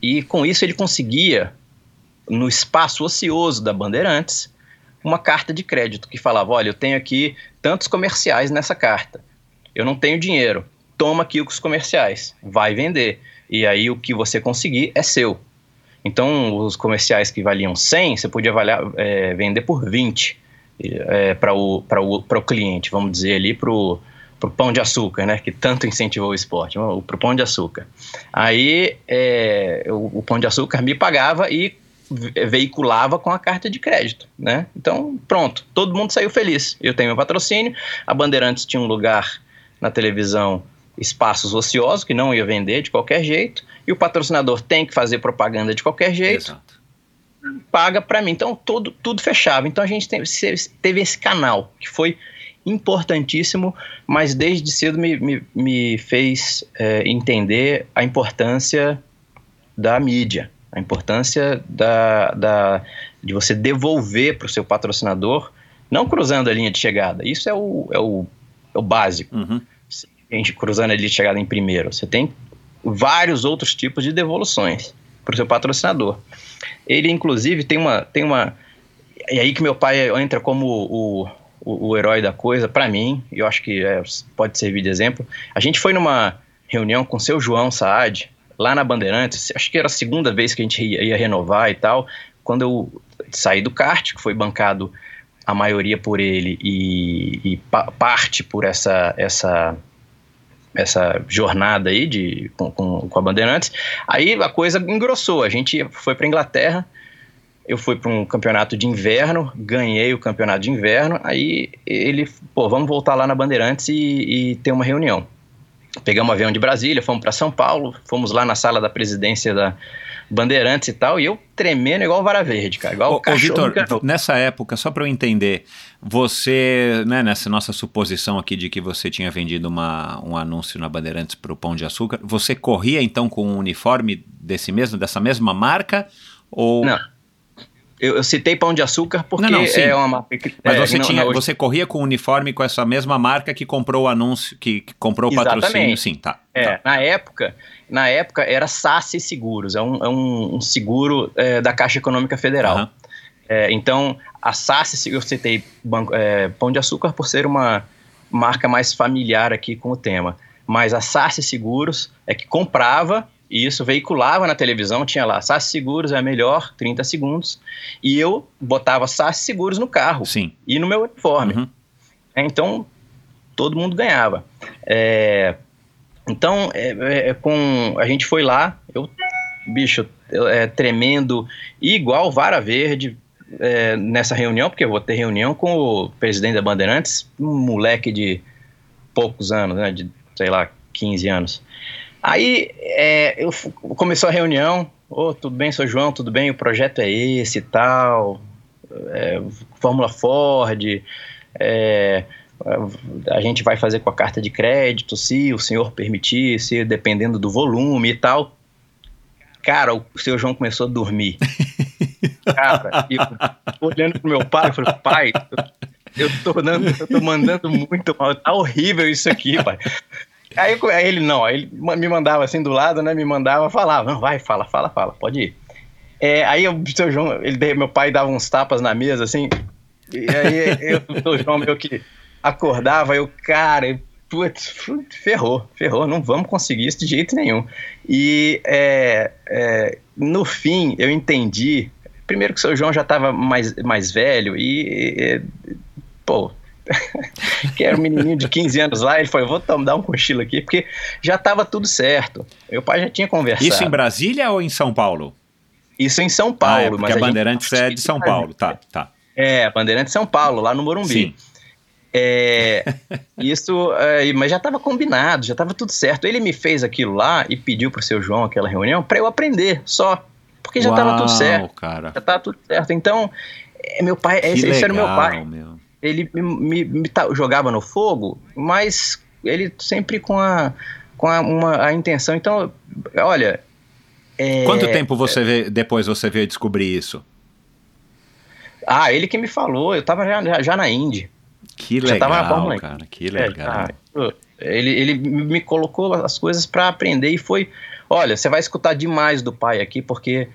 e com isso ele conseguia no espaço ocioso da Bandeirantes uma carta de crédito que falava: olha, eu tenho aqui tantos comerciais nessa carta, eu não tenho dinheiro, toma aqui os comerciais, vai vender. E aí o que você conseguir é seu. Então, os comerciais que valiam 100, você podia avaliar, é, vender por 20 é, para o, o, o cliente, vamos dizer ali, para o pão de açúcar, né? Que tanto incentivou o esporte, para o pão de açúcar. Aí é, o, o pão de açúcar me pagava e ve- veiculava com a carta de crédito, né? Então, pronto, todo mundo saiu feliz. Eu tenho meu patrocínio, a Bandeirantes tinha um lugar na televisão, espaços ociosos, que não ia vender de qualquer jeito, e o patrocinador tem que fazer propaganda de qualquer jeito, Exato. paga para mim. Então, tudo, tudo fechava. Então, a gente se- teve esse canal, que foi importantíssimo, mas desde cedo me, me, me fez é, entender a importância da mídia, a importância da, da, de você devolver para o seu patrocinador, não cruzando a linha de chegada. Isso é o, é o, é o básico. Uhum. A gente cruzando a linha de chegada em primeiro. Você tem vários outros tipos de devoluções para o seu patrocinador. Ele, inclusive, tem uma, tem uma. E aí que meu pai entra como o, o, o herói da coisa, para mim, e eu acho que é, pode servir de exemplo. A gente foi numa reunião com o seu João Saad, lá na Bandeirantes, acho que era a segunda vez que a gente ia, ia renovar e tal, quando eu saí do kart, que foi bancado a maioria por ele e, e pa parte por essa, essa, essa jornada aí de, com, com, com a Bandeirantes, aí a coisa engrossou. A gente foi para Inglaterra, eu fui para um campeonato de inverno, ganhei o campeonato de inverno, aí ele, pô, vamos voltar lá na Bandeirantes e, e ter uma reunião. Pegamos um avião de Brasília, fomos para São Paulo, fomos lá na sala da presidência da Bandeirantes e tal, e eu tremendo igual vara verde, cara, igual Ô, o ô, cachorro. Vitor, nessa época, só para eu entender, você, né, nessa nossa suposição aqui de que você tinha vendido uma, um anúncio na Bandeirantes para o Pão de Açúcar, você corria então com um uniforme desse mesmo, dessa mesma marca? Ou... Não. Eu, eu citei Pão de Açúcar porque Não, não, é uma marca que... Mas é, você, não- tinha, você corria com o uniforme com essa mesma marca que comprou o anúncio, que, que comprou o Exatamente. patrocínio, sim, tá. É, tá. na época, na época era SACE Seguros, é um, é um, um seguro é, da Caixa Econômica Federal. É, então, a SACE, eu citei Banco- é, Pão de Açúcar por ser uma marca mais familiar aqui com o tema. Mas a SACE Seguros é que comprava e isso veiculava na televisão, tinha lá SACE Seguros é a melhor, 30 segundos, e eu botava SACE Seguros no carro Sim. e no meu uniforme. Uhum. É, então, todo mundo ganhava. É, então, é, é, é, com, a gente foi lá, eu, bicho, é, tremendo, igual vara verde é, nessa reunião, porque eu vou ter reunião com o presidente da Bandeirantes, um moleque de poucos anos, né, de, sei lá, 15 anos. Aí, é, eu, começou a reunião, ô, tudo bem, sou João, tudo bem, o projeto é esse e tal, é, Fórmula Ford, é, a gente vai fazer com a carta de crédito, se o senhor permitir, se dependendo do volume e tal. Cara, o seu João começou a dormir. Cara, eu olhando pro meu pai, eu falei, pai, eu tô, dando, eu tô mandando muito mal, tá horrível isso aqui, pai. Aí, aí ele não, ele me mandava assim do lado, né? Me mandava, falava, não, vai, fala, fala, fala, pode ir. É, aí o seu João, ele, meu pai dava uns tapas na mesa, assim, e aí eu, o seu João meio que acordava, eu, cara, putz, ferrou, ferrou, não vamos conseguir isso de jeito nenhum. E é, é, no fim eu entendi, primeiro que o seu João já estava mais, mais velho e, e, pô, que era um menininho de 15 anos lá, ele falou, vou dar um cochilo aqui, porque já estava tudo certo. Meu pai já tinha conversado. Isso em Brasília ou em São Paulo? Isso em São Ah, Paulo. é, porque mas a gente- Bandeirantes é de São Paulo, tá, tá. É, Bandeirantes de São Paulo, lá no Morumbi. Sim. É, isso, é, mas já estava combinado, já estava tudo certo. Ele me fez aquilo lá e pediu pro seu João aquela reunião para eu aprender só, porque já estava tudo certo, cara. já estava tudo certo. Então, é, meu pai, Que esse, esse era o meu legal, pai. meu. Ele me, me- me jogava no fogo, mas ele sempre com a com a, uma, a intenção. Então, olha. é, Quanto tempo você vê, depois você veio descobrir isso? Ah, ele que me falou. Eu tava já, já, na Indy. Que Já tava na legal, Fórmula cara, que É, legal. ah, eu- ele, ele me colocou as coisas para aprender e foi. Olha, você vai escutar demais do pai aqui, porque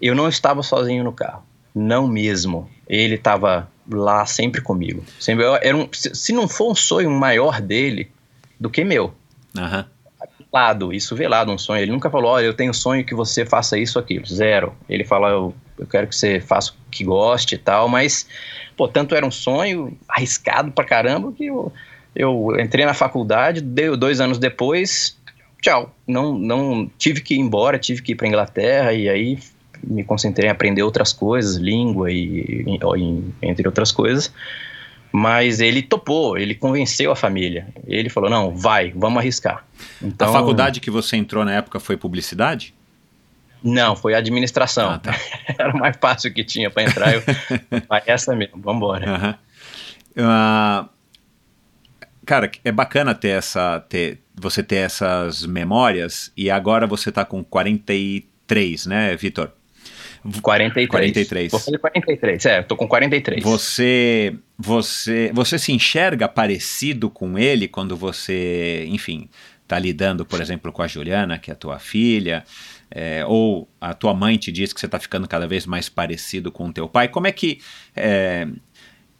eu não estava sozinho no carro. Não mesmo. Ele estava lá sempre comigo. Sempre, era um, se, não for um sonho maior dele do que meu. Aham. Velado, isso velado, um sonho. Ele nunca falou, olha, eu tenho um sonho que você faça isso ou aquilo. Zero. Ele fala, eu, eu quero que você faça o que goste e tal, mas, pô, tanto era um sonho arriscado pra caramba que eu, eu entrei na faculdade, dei, dois anos depois, tchau. Não, não tive que ir embora, tive que ir pra Inglaterra e aí me concentrei em aprender outras coisas, língua e, e- entre outras coisas. Mas ele topou, ele convenceu a família. Ele falou: não, vai, vamos arriscar. Então, A faculdade que você entrou na época foi publicidade? Não, foi administração. Ah, tá. Era o mais fácil que tinha para entrar. Eu, essa mesmo, vambora. Aham. Ah, cara, é bacana ter essa, ter, você ter essas memórias e agora você tá com 43, né, Vitor? 43. 43. Vou fazer 43, é, tô com 43. Você, você, você se enxerga parecido com ele quando você, enfim, tá lidando, por exemplo, com a Juliana, que é a tua filha, é, ou a tua mãe te diz que você tá ficando cada vez mais parecido com o teu pai. Como é que é,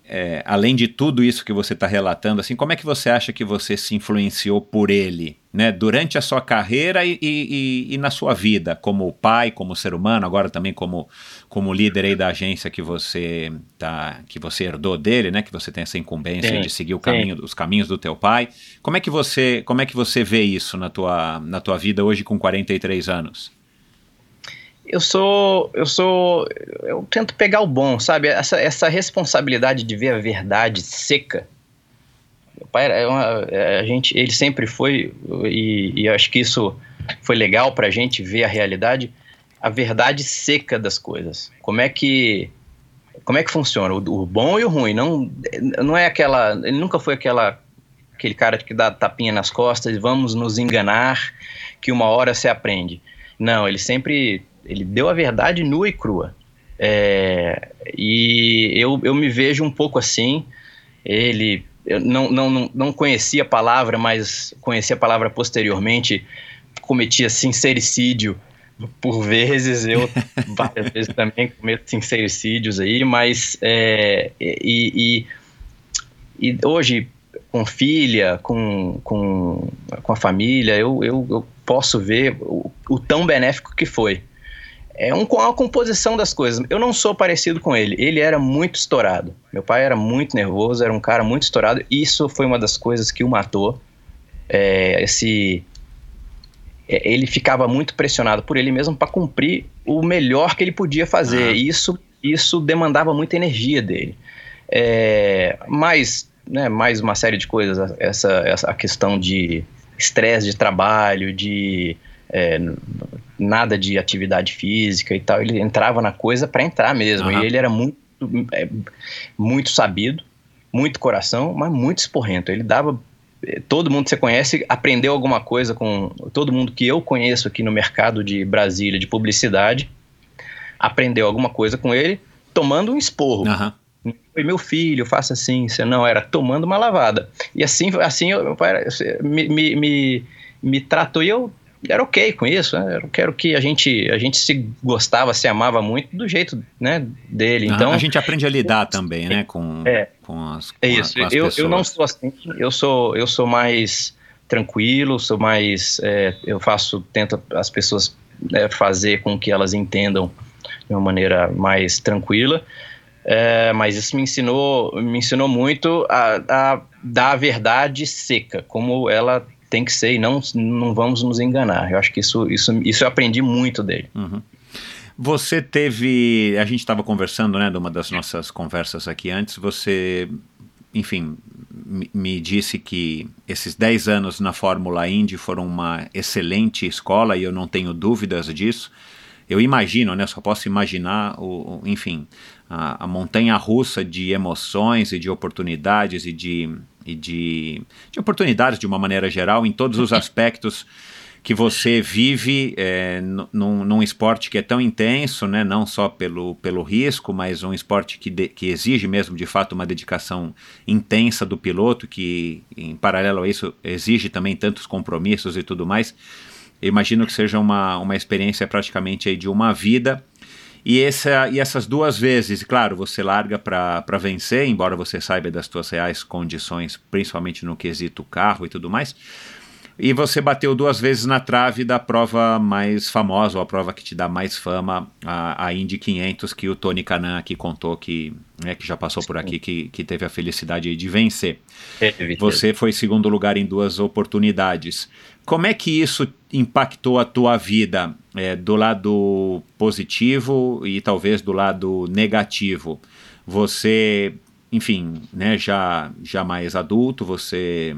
é, além de tudo isso que você está relatando, assim, como é que você acha que você se influenciou por ele, né, durante a sua carreira e, e, e, na sua vida, como pai, como ser humano, agora também como, como líder aí da agência que você tá, que você herdou dele, né, que você tem essa incumbência sim, de seguir o caminho, os caminhos do teu pai. Como é que você, como é que você vê isso na tua, na tua vida hoje com 43 anos? Eu sou, eu sou, eu tento pegar o bom, sabe? Essa, essa responsabilidade de ver a verdade seca. Meu pai era uma, é, a gente, ele sempre foi e, e acho que isso foi legal para a gente ver a realidade, a verdade seca das coisas. Como é que, como é que funciona o, o bom e o ruim? Não, não é aquela, ele nunca foi aquela aquele cara que dá tapinha nas costas, vamos nos enganar que uma hora se aprende. Não, ele sempre ele deu a verdade nua e crua. É, e eu, eu me vejo um pouco assim. Ele eu não, não, não conhecia a palavra, mas conhecia a palavra posteriormente. Cometia sincericídio por vezes. Eu várias vezes também cometo sincericídios aí, mas é, e, e, e, hoje com filha, com, com, com a família, eu, eu, eu posso ver o, o tão benéfico que foi é um, uma composição das coisas. Eu não sou parecido com ele. Ele era muito estourado. Meu pai era muito nervoso, era um cara muito estourado. Isso foi uma das coisas que o matou. É, esse é, ele ficava muito pressionado por ele mesmo para cumprir o melhor que ele podia fazer. E isso, isso demandava muita energia dele. É, mais, né, mais uma série de coisas. Essa, essa a questão de estresse de trabalho, de é, nada de atividade física e tal. Ele entrava na coisa para entrar mesmo. Uhum. E ele era muito, é, muito sabido, muito coração, mas muito esporrento. Ele dava. É, todo mundo que você conhece aprendeu alguma coisa com. Todo mundo que eu conheço aqui no mercado de Brasília de publicidade aprendeu alguma coisa com ele tomando um esporro. Uhum. Foi meu filho, faça assim, você não, era tomando uma lavada. E assim, assim eu, me, me, me, me tratou e eu era ok com isso, né? Eu quero que a gente, a gente se gostava, se amava muito do jeito né, dele. Então, a gente aprende a lidar também, né? Com, é, com as, com é isso. A, com eu, eu não sou assim, eu sou, eu sou mais tranquilo, sou mais. É, eu faço, tento as pessoas é, fazer com que elas entendam de uma maneira mais tranquila. É, mas isso me ensinou, me ensinou muito a, a dar a verdade seca, como ela tem que ser e não, não vamos nos enganar. Eu acho que isso, isso, isso eu aprendi muito dele. Uhum. Você teve. A gente estava conversando, né, de uma das nossas conversas aqui antes. Você, enfim, me disse que esses 10 anos na Fórmula Indy foram uma excelente escola e eu não tenho dúvidas disso. Eu imagino, né, só posso imaginar, o, enfim, a, a montanha russa de emoções e de oportunidades e de e de, de oportunidades de uma maneira geral, em todos os aspectos que você vive é, num, num, esporte que é tão intenso, né, não só pelo, pelo risco, mas um esporte que, de, que exige mesmo de fato uma dedicação intensa do piloto, que em paralelo a isso exige também tantos compromissos e tudo mais. Eu imagino que seja uma, uma experiência praticamente aí de uma vida e, essa, e essas duas vezes, claro, você larga para vencer, embora você saiba das suas reais condições, principalmente no quesito carro e tudo mais. E você bateu duas vezes na trave da prova mais famosa, ou a prova que te dá mais fama, a, a Indy 500, que o Tony Canan aqui contou, que, né, que já passou por aqui, que, que teve a felicidade de vencer. Você foi segundo lugar em duas oportunidades. Como é que isso impactou a tua vida é, do lado positivo e talvez do lado negativo? Você, enfim, né, já, já mais adulto, você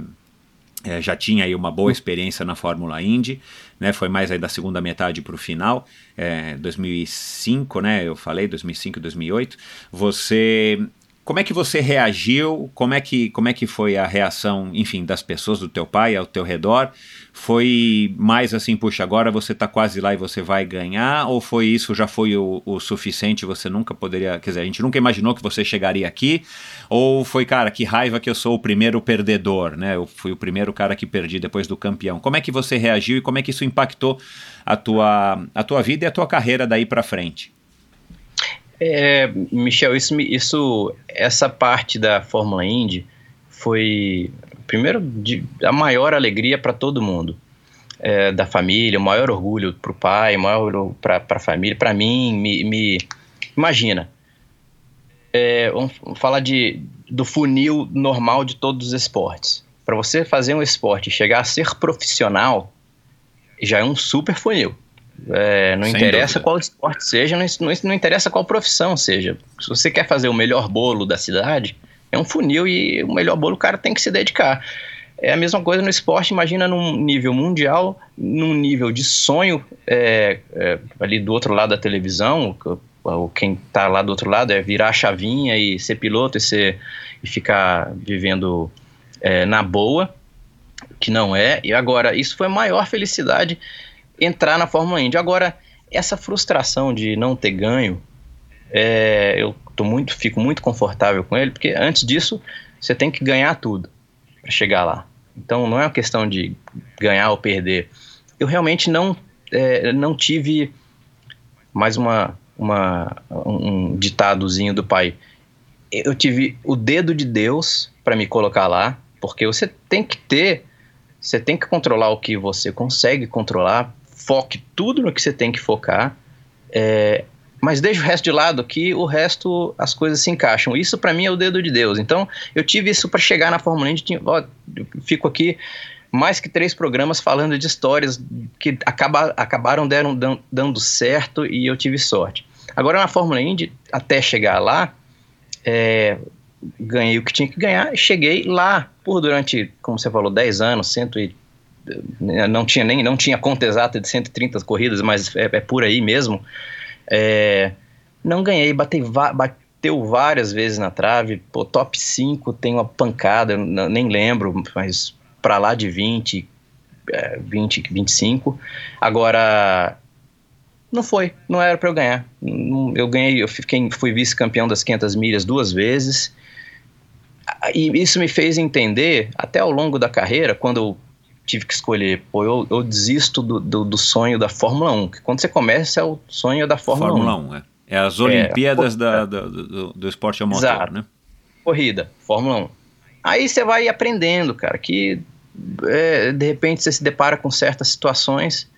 é, já tinha aí uma boa experiência na Fórmula Indy, né, foi mais aí da segunda metade para o final, é, 2005, né, eu falei, 2005 e 2008, você como é que você reagiu? Como é que, como é que foi a reação, enfim, das pessoas do teu pai ao teu redor? Foi mais assim, puxa, agora você está quase lá e você vai ganhar? Ou foi isso, já foi o, o, suficiente, você nunca poderia, quer dizer, a gente nunca imaginou que você chegaria aqui? Ou foi, cara, que raiva que eu sou o primeiro perdedor, né? Eu fui o primeiro cara que perdi depois do campeão. Como é que você reagiu e como é que isso impactou a tua, a tua vida e a tua carreira daí para frente? É, Michel, isso, isso, essa parte da Fórmula Indy foi, primeiro, de, a maior alegria para todo mundo. É, da família, o maior orgulho para o pai, o maior para a família. Para mim, me, me, imagina. É, vamos falar de, do funil normal de todos os esportes. Para você fazer um esporte e chegar a ser profissional, já é um super funil. É, não Sem interessa dúvida. qual esporte seja, não, não, não interessa qual profissão seja. Se você quer fazer o melhor bolo da cidade, é um funil e o melhor bolo o cara tem que se dedicar. É a mesma coisa no esporte, imagina num nível mundial, num nível de sonho, é, é, ali do outro lado da televisão, ou quem está lá do outro lado é virar a chavinha e ser piloto e, ser, e ficar vivendo é, na boa, que não é. E agora, isso foi a maior felicidade entrar na Fórmula Indy. Agora, essa frustração de não ter ganho, é, eu tô muito, fico muito confortável com ele, porque antes disso você tem que ganhar tudo para chegar lá. Então não é uma questão de ganhar ou perder. Eu realmente não, é, não tive mais uma, uma, um ditadozinho do pai. Eu tive o dedo de Deus para me colocar lá, porque você tem que ter, você tem que controlar o que você consegue controlar, foque tudo no que você tem que focar, é, mas deixa o resto de lado que o resto as coisas se encaixam. Isso para mim é o dedo de Deus. Então eu tive isso para chegar na Fórmula 1. Tinha, ó, fico aqui mais que três programas falando de histórias que acaba, acabaram deram, dando, certo e eu tive sorte. Agora na Fórmula Indy, até chegar lá, é, ganhei o que tinha que ganhar, cheguei lá por durante, como você falou, 10 anos, cento e não tinha nem não tinha conta exata de 130 corridas, mas é, é por aí mesmo. É, não ganhei, batei, bateu várias vezes na trave, pô, top 5 tem uma pancada, nem lembro, mas para lá de 20, é, 20, 25. Agora, não foi, não era para eu ganhar. Eu ganhei, eu fiquei, fui vice-campeão das 500 milhas duas vezes. E isso me fez entender, até ao longo da carreira, quando tive que escolher, pô, eu, eu desisto do, do, do, sonho da Fórmula 1, que quando você começa é o sonho da Fórmula, Fórmula 1. 1 é. é as Olimpíadas é, da, do, do, do, esporte a motor, exato. né? Corrida, Fórmula 1. Aí você vai aprendendo, cara, que é, de repente você se depara com certas situações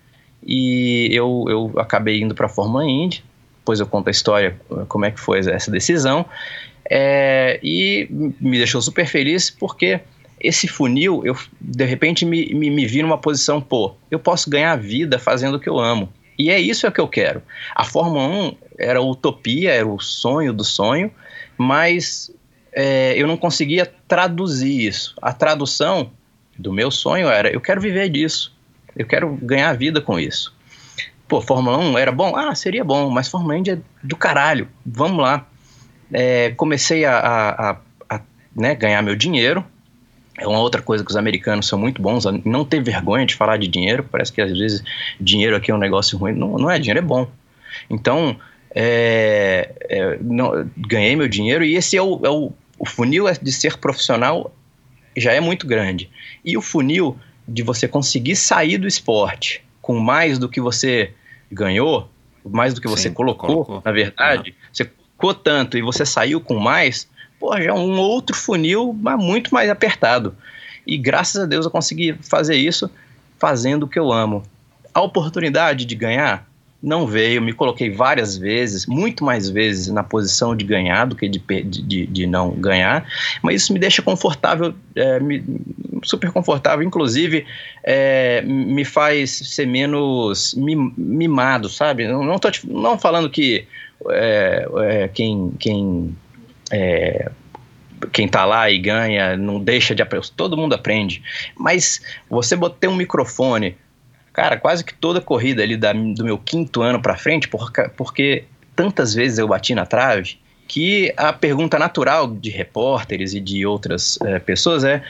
e eu, eu acabei indo para a Fórmula Indy, depois eu conto a história, como é que foi essa decisão, é, e me deixou super feliz porque esse funil, eu de repente me, me, me vi numa posição, pô, eu posso ganhar vida fazendo o que eu amo. E é isso é que eu quero. A Fórmula 1 era utopia, era o sonho do sonho, mas é, eu não conseguia traduzir isso. A tradução do meu sonho era: eu quero viver disso, eu quero ganhar vida com isso. Pô, Fórmula 1 era bom? Ah, seria bom, mas Fórmula 1 é do caralho, vamos lá. É, comecei a, a, a, a né, ganhar meu dinheiro, é uma outra coisa que os americanos são muito bons, não ter vergonha de falar de dinheiro. Parece que às vezes dinheiro aqui é um negócio ruim. Não, não é, dinheiro é bom. Então, é, é, não, ganhei meu dinheiro e esse é o, é o, o funil de ser profissional já é muito grande. E o funil de você conseguir sair do esporte com mais do que você ganhou, mais do que você Sim, colocou, colocou, na verdade, uhum. você colocou tanto e você saiu com mais, pô, já é um outro funil, mas muito mais apertado. E graças a Deus eu consegui fazer isso fazendo o que eu amo. A oportunidade de ganhar não veio, me coloquei várias vezes, muito mais vezes na posição de ganhar do que de, de, de não ganhar, mas isso me deixa confortável, é, me, super confortável, inclusive é, me faz ser menos mimado, sabe? Não, não, não falando que é, é quem, quem é, quem tá lá e ganha não deixa de aprender, todo mundo aprende, mas você ter um microfone, cara, quase que toda corrida ali da, do meu quinto ano para frente, porque, porque tantas vezes eu bati na trave, que a pergunta natural de repórteres e de outras é, pessoas é,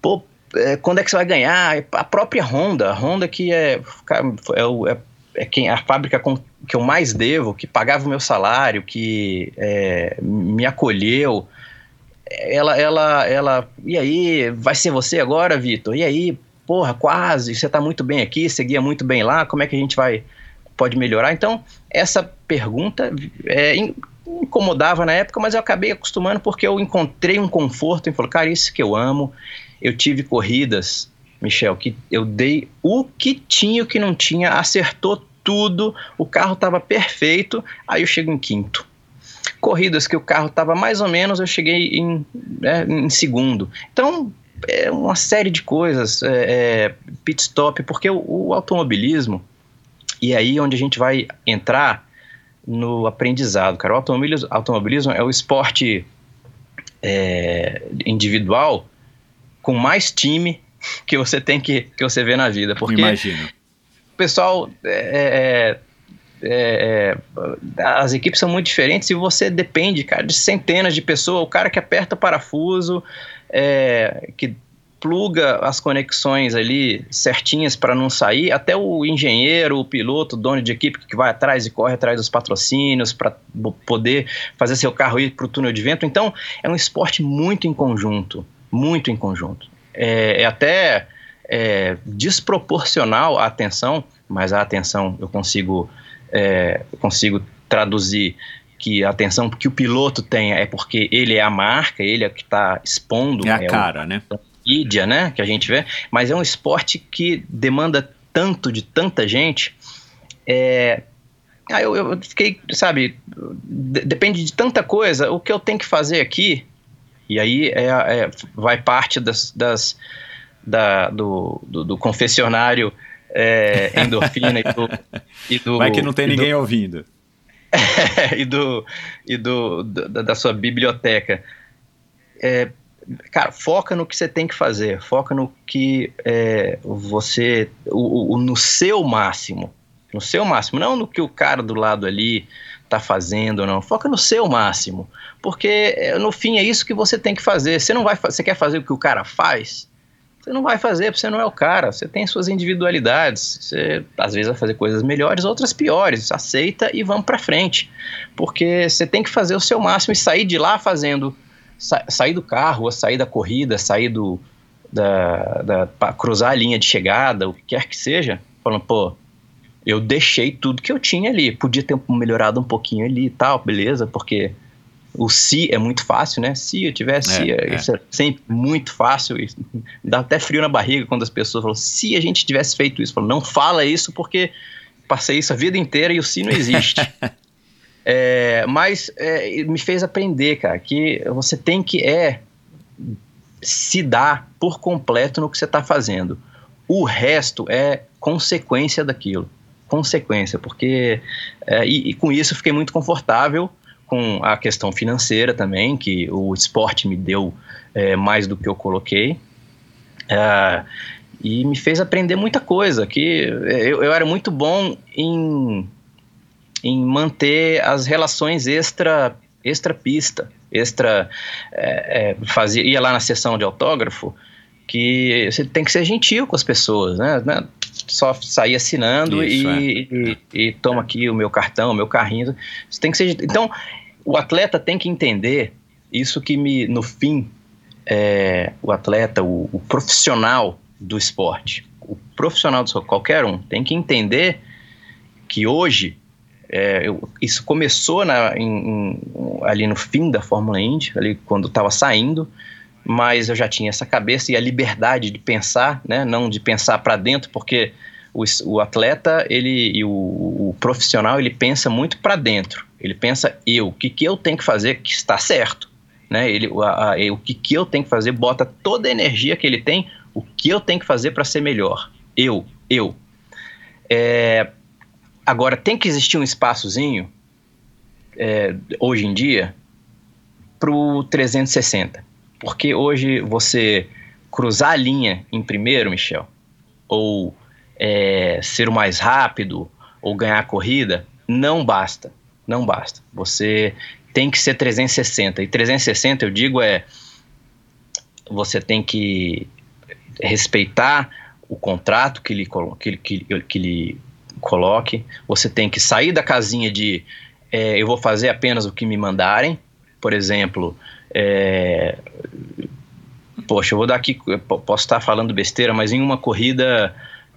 pô, é, quando é que você vai ganhar? A própria Honda, a Honda que é, é, é é quem a fábrica com, que eu mais devo, que pagava o meu salário, que é, me acolheu. Ela, ela, ela, e aí, vai ser você agora, Vitor? E aí, porra, quase, você tá muito bem aqui, seguia muito bem lá, como é que a gente vai pode melhorar? Então, essa pergunta é, incomodava na época, mas eu acabei acostumando porque eu encontrei um conforto em falar, cara, isso que eu amo. Eu tive corridas, Michel, que eu dei o que tinha o que não tinha, acertou tudo, o carro estava perfeito, aí eu chego em quinto. Corridas que o carro estava mais ou menos, eu cheguei em, né, em segundo. Então, é uma série de coisas, é, é, pit stop, porque o, o automobilismo, e aí onde a gente vai entrar no aprendizado, cara. O automobilismo, automobilismo é o esporte é, individual com mais time que você tem que, que você vê na vida. Porque Imagino. Pessoal. É, é, é, é, as equipes são muito diferentes e você depende, cara, de centenas de pessoas. O cara que aperta parafuso, é, que pluga as conexões ali certinhas para não sair, até o engenheiro, o piloto, o dono de equipe que vai atrás e corre atrás dos patrocínios para poder fazer seu carro ir para o túnel de vento. Então, é um esporte muito em conjunto, muito em conjunto. É, é até é, desproporcional a atenção, mas a atenção eu consigo, é, eu consigo traduzir que a atenção que o piloto tem é porque ele é a marca, ele é que está expondo. É a é cara, o, né? mídia, né, que a gente vê, mas é um esporte que demanda tanto de tanta gente. É, aí eu, eu fiquei, sabe, depende de tanta coisa, o que eu tenho que fazer aqui, e aí é, é vai parte das, das da, do, do, do confessionário é, endorfina e do, e do. Vai que não tem ninguém do, ouvindo. e do, e do, da, da sua biblioteca. É, cara, foca no que você tem que fazer, foca no que é, você, o, o, no seu máximo, no seu máximo, não no que o cara do lado ali tá fazendo, não, foca no seu máximo, porque é, no fim é isso que você tem que fazer. Você não vai, você quer fazer o que o cara faz? Você não vai fazer, porque você não é o cara. Você tem suas individualidades. Você às vezes vai fazer coisas melhores, outras piores. Aceita e vamos para frente, porque você tem que fazer o seu máximo e sair de lá fazendo sa sair do carro, sair da corrida, sair do, da, da cruzar a linha de chegada, o que quer que seja, falando, pô, eu deixei tudo que eu tinha ali, podia ter melhorado um pouquinho ali e tal, beleza, porque o se é muito fácil, né? Se eu tivesse, é, é. isso é sempre muito fácil, dá até frio na barriga quando as pessoas falam, se a gente tivesse feito isso, não fala isso porque passei isso a vida inteira e o se não existe. É, mas é, me fez aprender, cara, que você tem que é se dar por completo no que você está fazendo. O resto é consequência daquilo. Consequência, porque. É, e, e, com isso eu fiquei muito confortável com a questão financeira também, que o esporte me deu é, mais do que eu coloquei. É, e me fez aprender muita coisa, que eu, eu era muito bom em em manter as relações extra extra pista, extra é, é, fazia ia lá na sessão de autógrafo que você tem que ser gentil com as pessoas, né? É só sair assinando Isso, e, é. e, e, toma aqui o meu cartão, o meu carrinho. Você tem que ser então o atleta tem que entender isso que me no fim é, o atleta, o, o profissional do esporte, o profissional do esporte, qualquer um tem que entender que hoje é, eu, isso começou na, em, em, ali no fim da Fórmula Indy, ali quando estava saindo, mas eu já tinha essa cabeça e a liberdade de pensar, né, não de pensar para dentro, porque o, o, atleta ele e o, o, profissional ele pensa muito para dentro. Ele pensa eu, o que, que eu tenho que fazer que está certo, né? Ele, a, a, o que, que eu tenho que fazer bota toda a energia que ele tem, o que eu tenho que fazer para ser melhor. Eu, eu. É, Agora, tem que existir um espaçozinho, é, hoje em dia, para o 360. Porque hoje você cruzar a linha em primeiro, Michel, ou é, ser o mais rápido, ou ganhar a corrida, não basta. Não basta. Você tem que ser 360. E 360, eu digo, é. Você tem que respeitar o contrato que lhe, que, que, que lhe coloque. Você tem que sair da casinha de é, eu vou fazer apenas o que me mandarem. Por exemplo, é, poxa, eu vou dar aqui, posso estar falando besteira, mas em uma corrida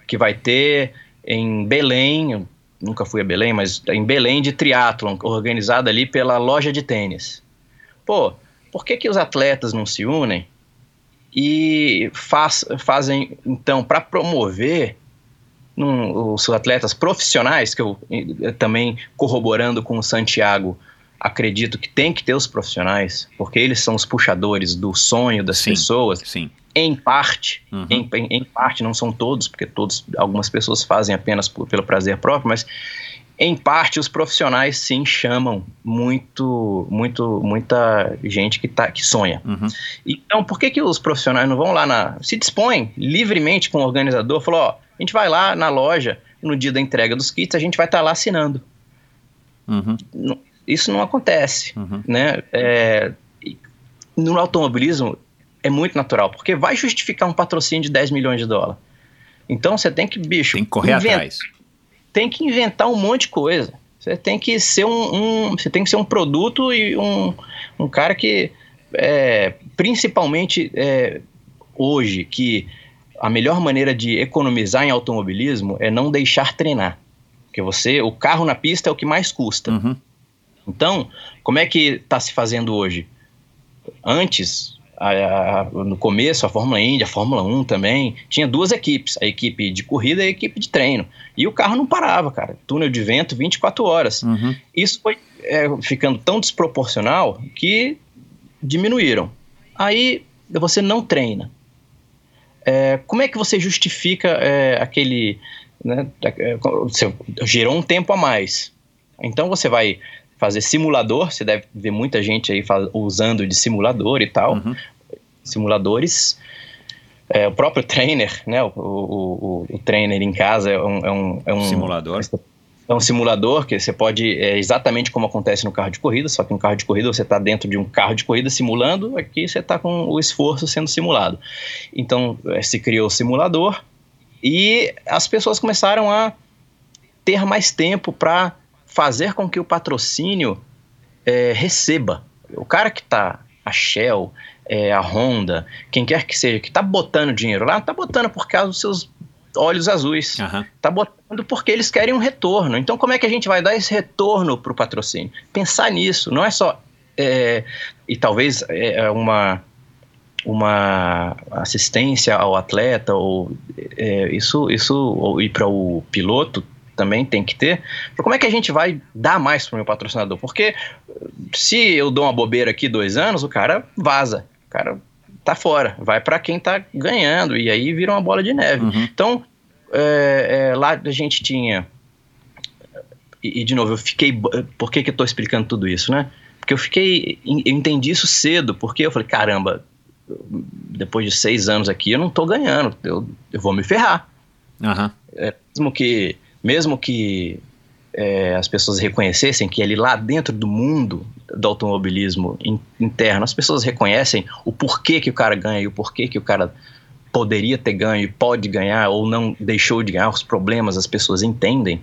que vai ter em Belém, nunca fui a Belém, mas em Belém de triatlon, organizada ali pela loja de tênis. Pô, por que, que os atletas não se unem e faz, fazem, então, para promover num, os atletas profissionais, que eu, eu também corroborando com o Santiago, acredito que tem que ter os profissionais, porque eles são os puxadores do sonho das Sim, pessoas, Sim. Em parte, Uhum. em, em- em parte, não são todos, porque todos, algumas pessoas fazem apenas por- pelo prazer próprio, mas em parte os profissionais sim chamam muito, muito, muita gente que, tá, que sonha. Uhum. Então, por que, que os profissionais não vão lá na. se dispõem livremente com o organizador? Falou: ó, a gente vai lá na loja, no dia da entrega dos kits, a gente vai estar lá assinando. Uhum. Isso não acontece. Uhum. Né? É, no automobilismo é muito natural, porque vai justificar um patrocínio de 10 milhões de dólares. Então você tem que, bicho, Tem que correr inventa- atrás. tem que inventar um monte de coisa. Você tem que ser um, um- você tem que ser um produto e um, um cara que, é, principalmente é, hoje, que a melhor maneira de economizar em automobilismo é não deixar treinar, porque você, o carro na pista é o que mais custa. Uhum. Então, como é que está se fazendo hoje? Antes, a- a- no começo, a Fórmula Indy, a Fórmula 1 também, tinha duas equipes, a equipe de corrida e a equipe de treino. E o carro não parava, cara. Túnel de vento 24 horas. Uhum. Isso foi é, ficando tão desproporcional que diminuíram. Aí você não treina. É, como é que você justifica é, aquele. Né, é, você gerou um tempo a mais. Então você vai fazer simulador, você deve ver muita gente aí usando de simulador e tal. Uhum. Simuladores. É, o próprio trainer, né? O, o, o- o trainer em casa é um, é um, é um Simulador. é um simulador que você pode, é exatamente como acontece no carro de corrida, só que no carro de corrida você está dentro de um carro de corrida simulando, aqui você está com o esforço sendo simulado. Então eh, se criou o simulador e as pessoas começaram a ter mais tempo para fazer com que o patrocínio eh, receba. O cara que está, a Shell, eh, a Honda, quem quer que seja, que está botando dinheiro lá, não está botando por causa dos seus olhos azuis Aham. tá botando porque eles querem um retorno. Então, como é que a gente vai dar esse retorno para o patrocínio? Pensar nisso, não é só. é, e talvez é, uma, uma assistência ao atleta, ou é, isso, isso ou, e para o piloto também tem que ter. Como é que a gente vai dar mais para o meu patrocinador? Porque se eu dou uma bobeira aqui dois anos, o cara vaza. O cara tá fora, vai para quem tá ganhando, e aí vira uma bola de neve. Uhum. Então, é, é, lá a gente tinha. E, e, de novo, eu fiquei. Por que, que eu tô explicando tudo isso, né? Porque eu fiquei. Eu entendi isso cedo, porque eu falei, caramba, depois de seis anos aqui, eu não tô ganhando, eu, eu vou me ferrar. Aham. É, mesmo que, mesmo que é, as pessoas reconhecessem que ali lá dentro do mundo do automobilismo in, interno, as pessoas reconhecem o porquê que o cara ganha e o porquê que o cara poderia ter ganho e pode ganhar ou não deixou de ganhar, os problemas as pessoas entendem,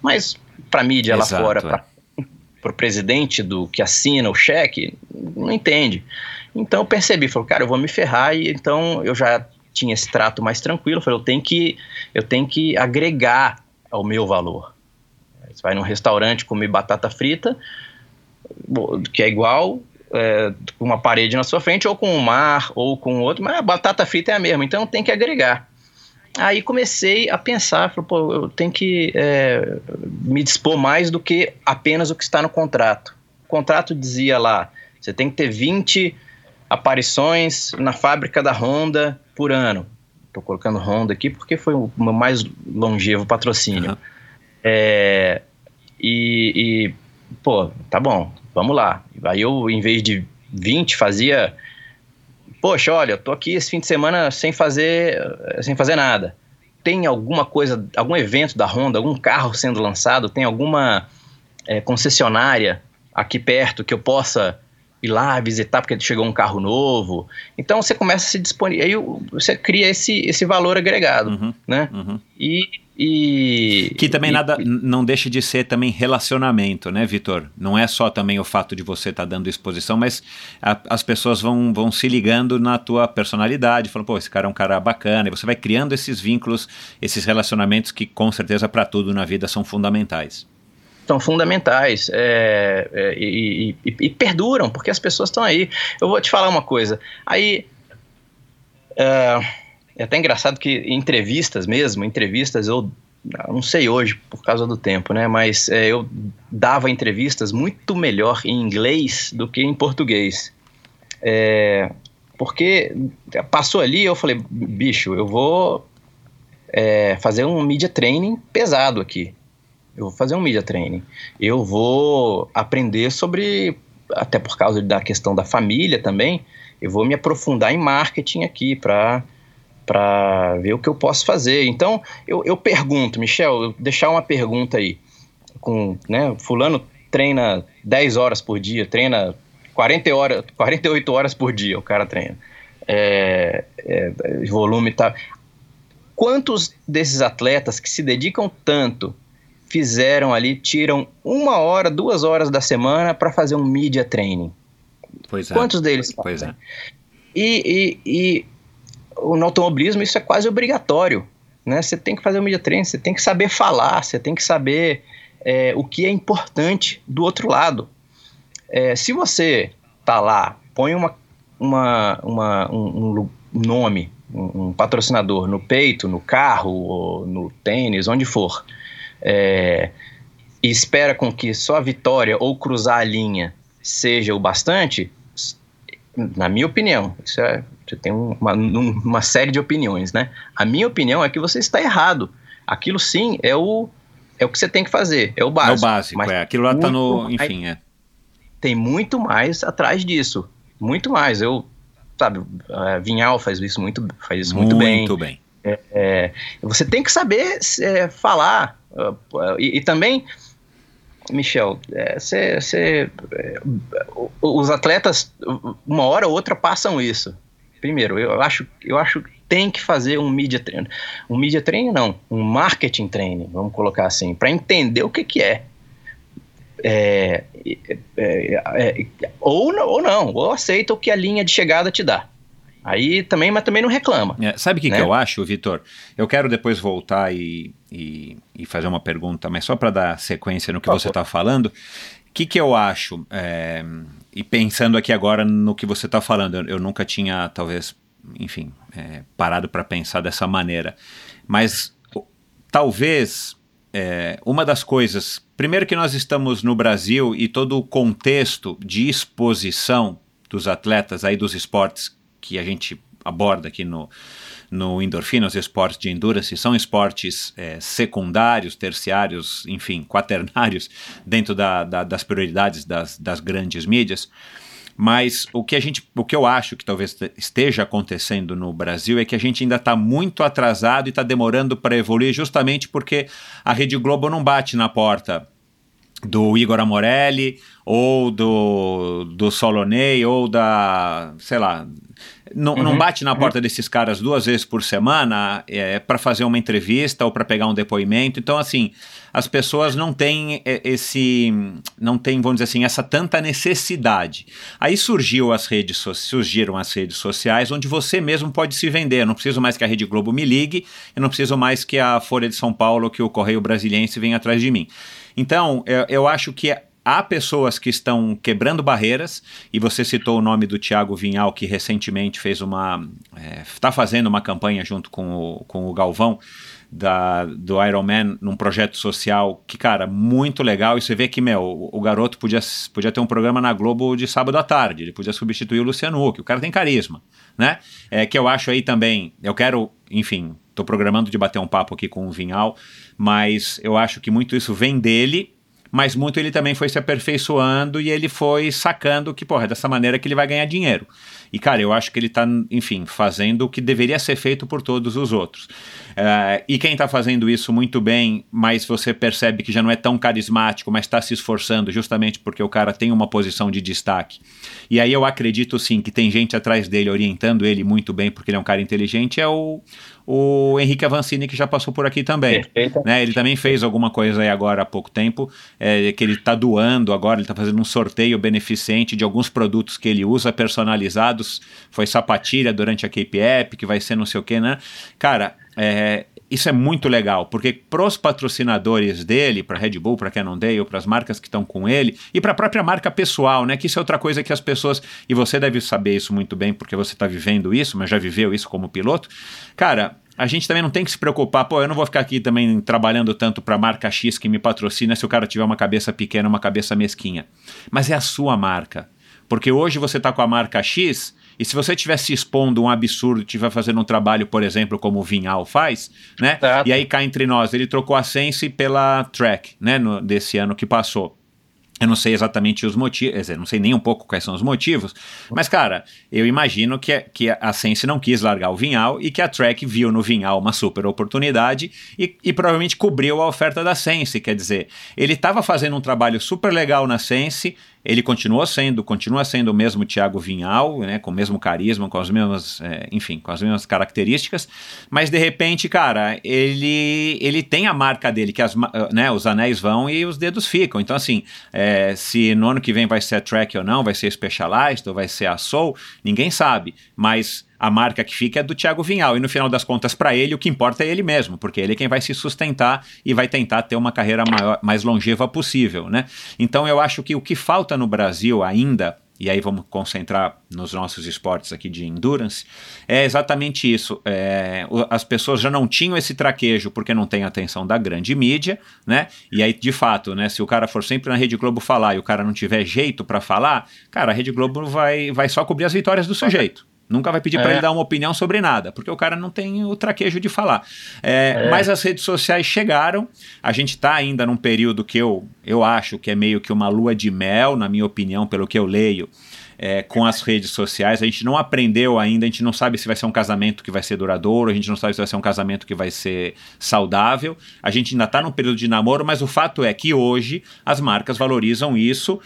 mas para mídia lá Exato, fora, é. para o presidente do que assina o cheque, não entende. Então eu percebi, falei, cara, eu vou me ferrar e então eu já tinha esse trato mais tranquilo, falei, eu tenho que eu tenho que agregar ao meu valor. Você vai num restaurante comer batata frita, que é igual é, com uma parede na sua frente, ou com um mar, ou com outro, mas a batata frita é a mesma, então tem que agregar. Aí comecei a pensar, falei, pô, eu tenho que é, me dispor mais do que apenas o que está no contrato. O contrato dizia lá, você tem que ter 20 aparições na fábrica da Honda por ano. Estou colocando Honda aqui porque foi o mais longevo patrocínio. Uhum. É, e, e, pô, tá bom, vamos lá. Aí eu, em vez de 20, fazia. Poxa, olha, eu tô aqui esse fim de semana sem fazer, sem fazer nada. Tem alguma coisa, algum evento da Honda, algum carro sendo lançado, tem alguma é, concessionária aqui perto que eu possa ir lá visitar porque chegou um carro novo. Então você começa a se disponibilizar, aí você cria esse, esse valor agregado, Uhum, né? uhum. E, e Que também e- nada não deixa de ser também relacionamento, né, Vitor? Não é só também o fato de você estar dando exposição, mas a- as pessoas vão, vão se ligando na tua personalidade, falando, pô, esse cara é um cara bacana, e você vai criando esses vínculos, esses relacionamentos que com certeza para tudo na vida são fundamentais. São fundamentais é, é, e, e- e- perduram, porque as pessoas estão aí. Eu vou te falar uma coisa. Aí. É, é até engraçado que em entrevistas mesmo, entrevistas eu não sei hoje por causa do tempo, né? Mas é, eu dava entrevistas muito melhor em inglês do que em português. É, porque passou ali, eu falei, bicho, eu vou é, fazer um media training pesado aqui. Eu vou fazer um media training. Eu vou aprender sobre, até por causa da questão da família também, eu vou me aprofundar em marketing aqui para para ver o que eu posso fazer. Então, eu, eu pergunto, Michel, eu deixar uma pergunta aí. Com, né, fulano treina 10 horas por dia, treina 40 horas, 48 horas por dia, o cara treina. É, é, volume tá. Quantos desses atletas que se dedicam tanto fizeram ali, tiram uma hora, duas horas da semana para fazer um media training? Pois é. Quantos deles Pois fazem? é. E, e, e no automobilismo isso é quase obrigatório. Né? Você tem que fazer o media training, você tem que saber falar, você tem que saber é, o que é importante do outro lado. É, se você tá lá, põe uma, uma, uma- um, um nome, um, um patrocinador no peito, no carro, no tênis, onde for, é, e espera com que só a vitória ou cruzar a linha seja o bastante, na minha opinião, isso é, você tem um- uma, um- uma série de opiniões, né? A minha opinião é que você está errado. Aquilo sim é o, é o que você tem que fazer, é o É básico. o básico, mas é. Aquilo lá tá no. muito mais- Enfim, é. tem muito mais atrás disso. Muito mais. Eu, sabe, a Vinhal faz isso muito, faz isso muito, bem. Muito bem. É, você tem que saber é, falar. uh, E, e também, Michel, é, cê- cê, é, os atletas, uma hora ou outra, passam isso. Primeiro, eu acho, eu acho que tem que fazer um media training. Um media training, não. Um marketing training, vamos colocar assim, para entender o que, que é. É, é, é, é, ou, não- ou não, ou aceita o que a linha de chegada te dá. Aí também, mas também não reclama. É, sabe o que, né? que eu acho, Vitor? Eu quero depois voltar e, e, e fazer uma pergunta, mas só para dar sequência no que você está falando. O que, que eu acho? é, e pensando aqui agora no que você está falando, eu, eu nunca tinha, talvez, enfim, é, parado para pensar dessa maneira. Mas talvez é, uma das coisas. Primeiro, que nós estamos no Brasil e todo o contexto de exposição dos atletas aí dos esportes que a gente aborda aqui no, no Endorfina, os esportes de endurance, são esportes é, secundários, terciários, enfim, quaternários, dentro da, da- das prioridades das, das grandes mídias. Mas o que a gente, o que eu acho que talvez te- esteja acontecendo no Brasil é que a gente ainda está muito atrasado e está demorando para evoluir, justamente porque a Rede Globo não bate na porta do Igor Amorelli ou do, do Solonei ou da, sei lá, não, não bate na porta desses caras duas vezes por semana é, para fazer uma entrevista ou para pegar um depoimento. Então, assim, as pessoas não têm é, esse, não têm, vamos dizer assim, essa tanta necessidade. Aí surgiu as redes, so- surgiram as redes sociais onde você mesmo pode se vender. Eu não preciso mais que a Rede Globo me ligue, eu não preciso mais que a Folha de São Paulo, que o Correio Brasiliense venha atrás de mim. Então, eu, eu acho que há pessoas que estão quebrando barreiras, e você citou o nome do Tiago Vinhal, que recentemente fez uma. está fazendo uma campanha junto com o, com o Galvão. Da, do Iron Man num projeto social que, cara, muito legal. E você vê que, meu, o, o garoto podia, podia ter um programa na Globo de sábado à tarde, ele podia substituir o Luciano Huck. O cara tem carisma, né? É, que eu acho aí também. Eu quero, enfim, tô programando de bater um papo aqui com o Vinhal, mas eu acho que muito isso vem dele mas muito ele também foi se aperfeiçoando e ele foi sacando que, porra, é dessa maneira que ele vai ganhar dinheiro. E, cara, eu acho que ele está, enfim, fazendo o que deveria ser feito por todos os outros. Uh, e quem está fazendo isso muito bem, mas você percebe que já não é tão carismático, mas está se esforçando justamente porque o cara tem uma posição de destaque. E aí eu acredito sim que tem gente atrás dele orientando ele muito bem, porque ele é um cara inteligente, é o, o Henrique Avancini, que já passou por aqui também. Né? Ele também fez alguma coisa aí agora há pouco tempo, é, que ele está doando agora, ele está fazendo um sorteio beneficente de alguns produtos que ele usa personalizados. Foi sapatilha durante a Cape App, que vai ser não sei o que, né? Cara, é, isso é muito legal, porque para os patrocinadores dele, para Red Bull, para Cannondale, para as marcas que estão com ele e para a própria marca pessoal, né? Que isso é outra coisa que as pessoas e você deve saber isso muito bem, porque você está vivendo isso, mas já viveu isso como piloto. Cara, a gente também não tem que se preocupar, pô, eu não vou ficar aqui também trabalhando tanto para a marca X que me patrocina se o cara tiver uma cabeça pequena, uma cabeça mesquinha. Mas é a sua marca. Porque hoje você está com a marca X, e se você estiver se expondo um absurdo, estiver fazendo um trabalho, por exemplo, como o Vinhal faz, né? Exato. E aí cá entre nós, ele trocou a Sense pela Track, né? No, desse ano que passou. Eu não sei exatamente os motivos, quer dizer, não sei nem um pouco quais são os motivos, mas, cara, eu imagino que, que a Sense não quis largar o Vinhal e que a Trek viu no Vinhal uma super oportunidade e, e provavelmente cobriu a oferta da Sense. Quer dizer, ele estava fazendo um trabalho super legal na Sense, ele continuou sendo, continua sendo o mesmo Thiago Vinhal, né, com o mesmo carisma, com as mesmas, é, enfim, com as mesmas características, mas de repente, cara, ele, ele tem a marca dele, que as, né, os anéis vão e os dedos ficam. Então, assim, é, se no ano que vem vai ser a Track ou não, vai ser Specialized ou vai ser a Soul, ninguém sabe, mas a marca que fica é do Thiago Vinhal. E no final das contas, para ele, o que importa é ele mesmo, porque ele é quem vai se sustentar e vai tentar ter uma carreira maior, mais longeva possível. Né? Então eu acho que o que falta no Brasil ainda e aí vamos concentrar nos nossos esportes aqui de endurance, é exatamente isso. É, as pessoas já não tinham esse traquejo porque não tem atenção da grande mídia, né? E aí, de fato, né, se o cara for sempre na Rede Globo falar e o cara não tiver jeito para falar, cara, a Rede Globo vai, vai só cobrir as vitórias do sujeito. Nunca vai pedir é. para ele dar uma opinião sobre nada, porque o cara não tem o traquejo de falar. É, é. Mas as redes sociais chegaram, a gente está ainda num período que eu, eu acho que é meio que uma lua de mel, na minha opinião, pelo que eu leio, é, com as redes sociais. A gente não aprendeu ainda, a gente não sabe se vai ser um casamento que vai ser duradouro, a gente não sabe se vai ser um casamento que vai ser saudável. A gente ainda está num período de namoro, mas o fato é que hoje as marcas valorizam isso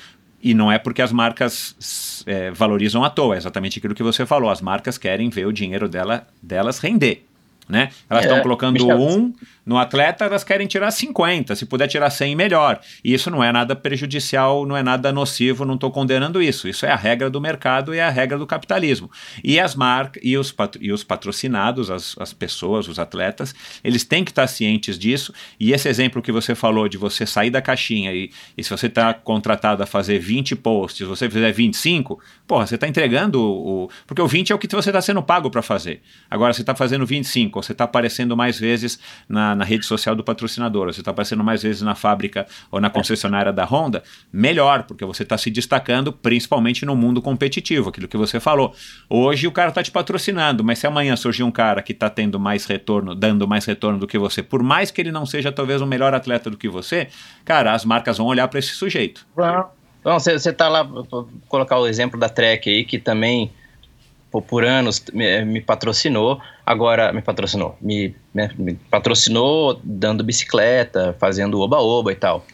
e não é porque as marcas é, valorizam à toa, é exatamente aquilo que você falou. As marcas querem ver o dinheiro dela, delas render. Né? Elas estão é, colocando um no atleta, elas querem tirar 50. Se puder tirar 100, melhor. E isso não é nada prejudicial, não é nada nocivo, não estou condenando isso. Isso é a regra do mercado e é a regra do capitalismo. E as marcas e os, e os patrocinados, as, as pessoas, os atletas, eles têm que estar cientes disso. E esse exemplo que você falou de você sair da caixinha e, e se você está contratado a fazer 20 posts, você fizer 25, porra, você está entregando o, o. Porque o 20 é o que você está sendo pago para fazer. Agora, você está fazendo 25, você está aparecendo mais vezes na na, rede social do patrocinador, você está aparecendo mais vezes na fábrica ou na concessionária da Honda, melhor, porque você está se destacando principalmente no mundo competitivo, aquilo que você falou. Hoje o cara está te patrocinando, mas se amanhã surgir um cara que está tendo mais retorno, dando mais retorno do que você, por mais que ele não seja talvez um melhor atleta do que você, cara, as marcas vão olhar para esse sujeito. Bom, você está lá, vou colocar o exemplo da Trek aí, que também por anos me, me, patrocinou, agora me patrocinou, me, me, me, patrocinou dando bicicleta, fazendo oba-oba e tal.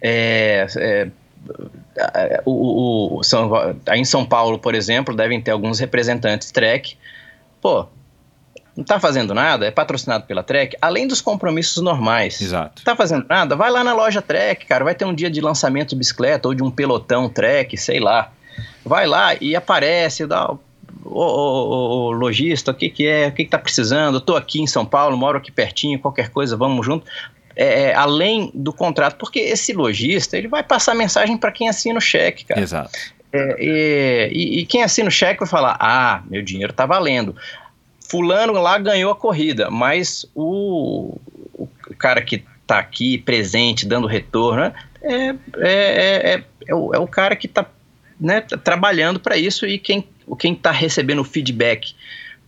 É, é, o, o, São, aí em São Paulo, por exemplo, devem ter alguns representantes Trek. Pô, não tá fazendo nada, é patrocinado pela Trek, além dos compromissos normais. Exato. Não tá fazendo nada, vai lá na loja Trek, cara, vai ter um dia de lançamento de bicicleta ou de um pelotão Trek, sei lá. Vai lá e aparece, dá ô, ô, lojista, o que, que é, o que, que tá precisando? Eu tô aqui em São Paulo, moro aqui pertinho, qualquer coisa, vamos junto. É, é além do contrato, porque esse lojista ele vai passar mensagem para quem assina o cheque, cara. Exato. É, e, e, quem assina o cheque vai falar: ah, meu dinheiro tá valendo. Fulano lá ganhou a corrida, mas o, o cara que tá aqui presente, dando retorno, né, é, é, é, é, o, é o cara que tá né, trabalhando para isso e quem quem está recebendo o feedback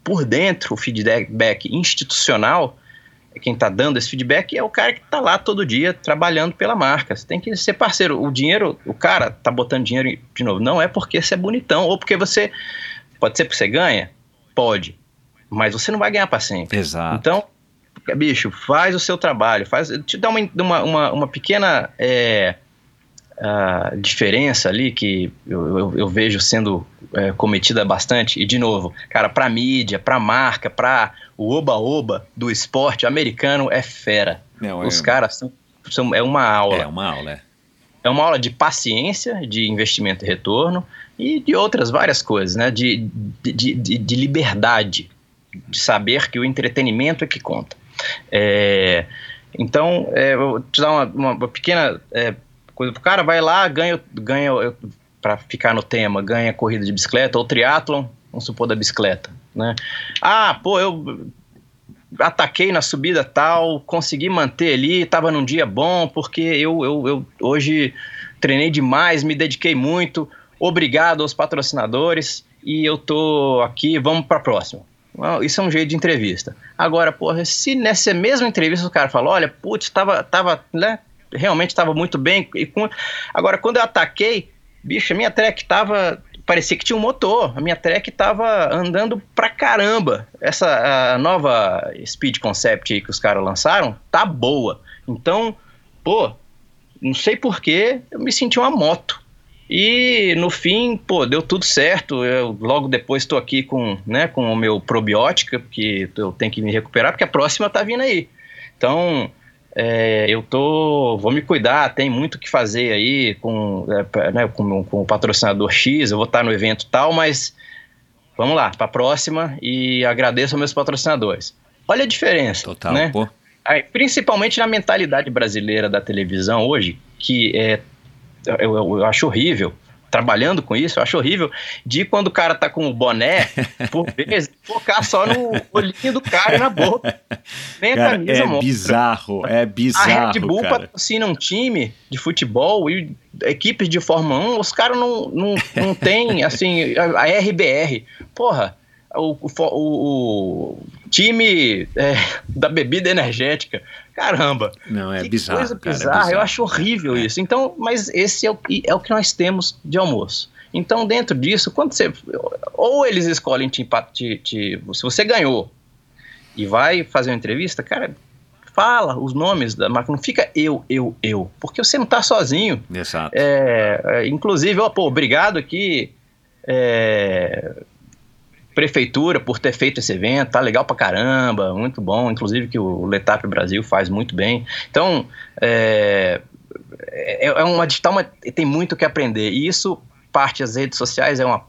por dentro, o feedback institucional, quem está dando esse feedback é o cara que está lá todo dia trabalhando pela marca. Você tem que ser parceiro. O dinheiro, o cara está botando dinheiro de novo. Não é porque você é bonitão ou porque você Pode ser porque você ganha? Pode. Mas você não vai ganhar para sempre. Exato. Então, bicho, faz o seu trabalho, faz, te dá uma, uma, uma, uma pequena é, uh, diferença ali que eu, eu, eu vejo sendo é, cometida bastante. E, de novo, cara, pra mídia, pra marca, pra o oba-oba do esporte americano é fera. Não, Os é, caras são, são. É uma aula. é uma aula. é. É uma aula de paciência, de investimento e retorno e de outras várias coisas, né? De, de, de, de liberdade, de saber que o entretenimento é que conta. É, então, é, vou te dar uma, uma- uma pequena é, coisa. O cara vai lá, ganha, ganha para ficar no tema, ganha corrida de bicicleta ou triatlon, vamos supor da bicicleta, né? Ah, pô, eu ataquei na subida tal, consegui manter ali, estava num dia bom, porque eu, eu, eu hoje treinei demais, me dediquei muito, obrigado aos patrocinadores e eu tô aqui, vamos para próxima. Isso é um jeito de entrevista. Agora, porra, se nessa mesma entrevista o cara fala, olha, putz, tava, tava, né, realmente estava muito bem. E com... Agora, quando eu ataquei, bicho, a minha track tava. Parecia que tinha um motor. A minha track tava andando pra caramba. Essa nova Speed Concept que os caras lançaram tá boa. Então, pô, não sei porquê, eu me senti uma moto. E no fim, pô, deu tudo certo. Eu logo depois estou aqui com, né, com o meu probiótica, que eu tenho que me recuperar, porque a próxima tá vindo aí. Então, é, eu tô, vou me cuidar, tem muito o que fazer aí com, é, né, com, com o patrocinador X, eu vou estar no evento tal, mas vamos lá, para a próxima e agradeço aos meus patrocinadores. Olha a diferença, Total, né? pô. Principalmente na mentalidade brasileira da televisão hoje, que é, eu, eu- eu acho horrível. Trabalhando com isso, eu acho horrível de quando o cara tá com o boné, por vezes, focar só no olhinho do cara e na boca. Nem a Cara, camisa é mostra. bizarro, é A bizarro, Red Bull cara. patrocina um time de futebol e equipes de Fórmula 1, os caras não, não, não tem, assim, a, a RBR. Porra, o, o, o- time é, da bebida energética. Caramba, Não, é que bizarro, coisa cara, é bizarra. Eu bizarro. acho horrível É. isso. Então, mas esse é o, que- é o que nós temos de almoço. Então, dentro disso, quando você. Ou eles escolhem te, te, te- Se você ganhou e vai fazer uma entrevista, cara, fala os nomes da marca. Não fica eu, eu, eu. Porque você não tá sozinho. Exato. É, é, inclusive, ó, pô, obrigado aqui, é, prefeitura, por ter feito esse evento, tá legal pra caramba, muito bom, inclusive que o Letap Brasil faz muito bem. Então, é, é, é uma digital, tem muito que aprender, e isso, parte das redes sociais, é uma,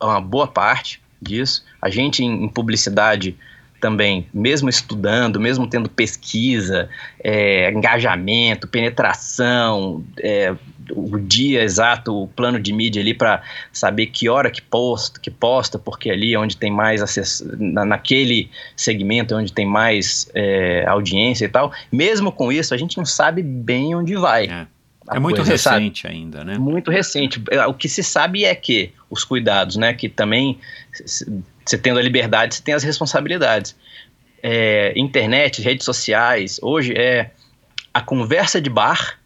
é uma boa parte disso. A gente, em, em publicidade, também, mesmo estudando, mesmo tendo pesquisa, é, engajamento, penetração, é, o dia exato, o plano de mídia ali para saber que hora que posta, que posta, porque ali é onde tem mais acesso, na, naquele segmento é onde tem mais é, audiência e tal. Mesmo com isso, a gente não sabe bem onde vai. É. É muito coisa, sabe? recente ainda, né? Muito recente. É, O que se sabe é que os cuidados, né? Que também, você tendo a liberdade, você tem as responsabilidades. É, internet, redes sociais, hoje é a conversa de bar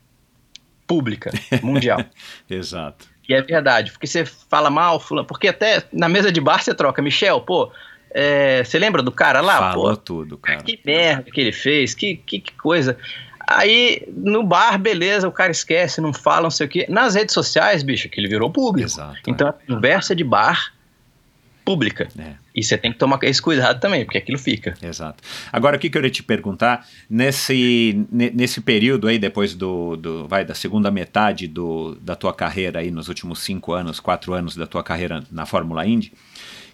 pública, mundial. Exato. E é verdade, porque você fala mal, fulano, porque até na mesa de bar você troca, Michel, pô, é, você lembra do cara lá? Falou pô, tudo, cara. que merda que ele fez, que, que, que coisa. Aí, no bar, beleza, o cara esquece, não fala, não sei o quê. Nas redes sociais, bicho, que ele virou público. Exato. Então, é conversa de bar pública. É. E você tem que tomar esse cuidado também, porque aquilo fica. Exato. Agora, o que, eu ia te perguntar, nesse, ne- nesse período aí, depois do, do vai, da segunda metade do, da tua carreira aí, nos últimos cinco anos, quatro anos da tua carreira na Fórmula Indy,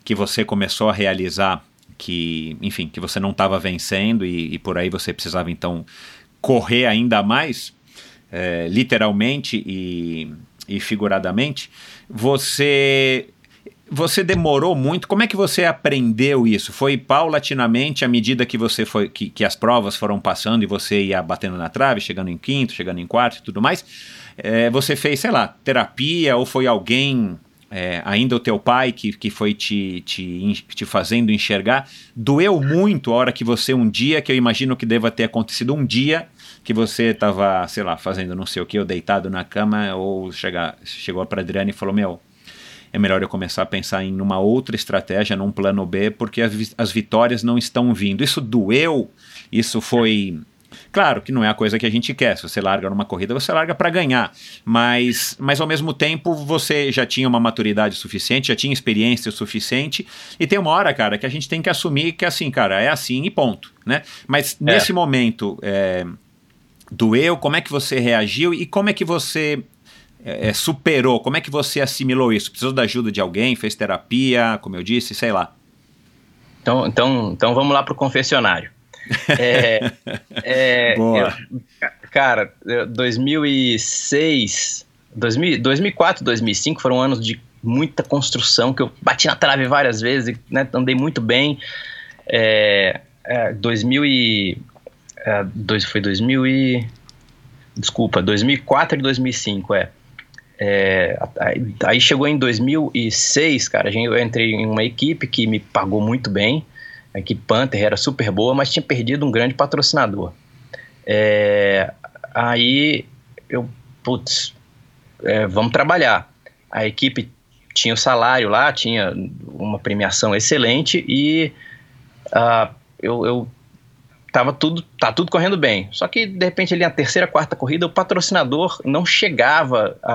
que você começou a realizar que, enfim, que você não estava vencendo e, e por aí você precisava, então, correr ainda mais, é, literalmente e, e figuradamente, você você demorou muito. Como é que você aprendeu isso? Foi paulatinamente à medida que você foi que, que as provas foram passando e você ia batendo na trave, chegando em quinto, chegando em quarto e tudo mais. É, você fez, sei lá, terapia ou foi alguém é, ainda o teu pai que, que foi te, te, te fazendo enxergar? Doeu muito a hora que você um dia, que eu imagino que deva ter acontecido um dia que você estava, sei lá, fazendo não sei o que, ou deitado na cama, ou chega, chegou para Adriana e falou: Meu, é melhor eu começar a pensar em uma outra estratégia, num plano B, porque as, vi- as vitórias não estão vindo. Isso doeu, isso foi. Claro que não é a coisa que a gente quer. Se você larga numa corrida, você larga para ganhar. Mas, mas ao mesmo tempo, você já tinha uma maturidade suficiente, já tinha experiência suficiente. E tem uma hora, cara, que a gente tem que assumir que assim, cara, é assim e ponto. Né? Mas nesse momento, é, doeu, como é que você reagiu e como é que você é, é, superou, como é que você assimilou isso? Precisou da ajuda de alguém, fez terapia, como eu disse, sei lá. Então, então, então vamos lá pro confessionário. É, é, Boa. eu- cara, eu- 2006, 2000, 2004, 2005 foram anos de muita construção, que eu bati na trave várias vezes, né, andei muito bem. É, é, 2000 e, é, dois, foi 2000 e... Desculpa, 2004 e 2005, é. É, aí, chegou em 2006, cara, eu entrei em uma equipe que me pagou muito bem, a equipe Panther era super boa, mas tinha perdido um grande patrocinador. É, aí eu, putz, é, vamos trabalhar. A equipe tinha o salário lá, tinha uma premiação excelente e ah, eu, eu tava tudo, tá tudo correndo bem. Só que de repente ali na terceira, quarta corrida o patrocinador não chegava a,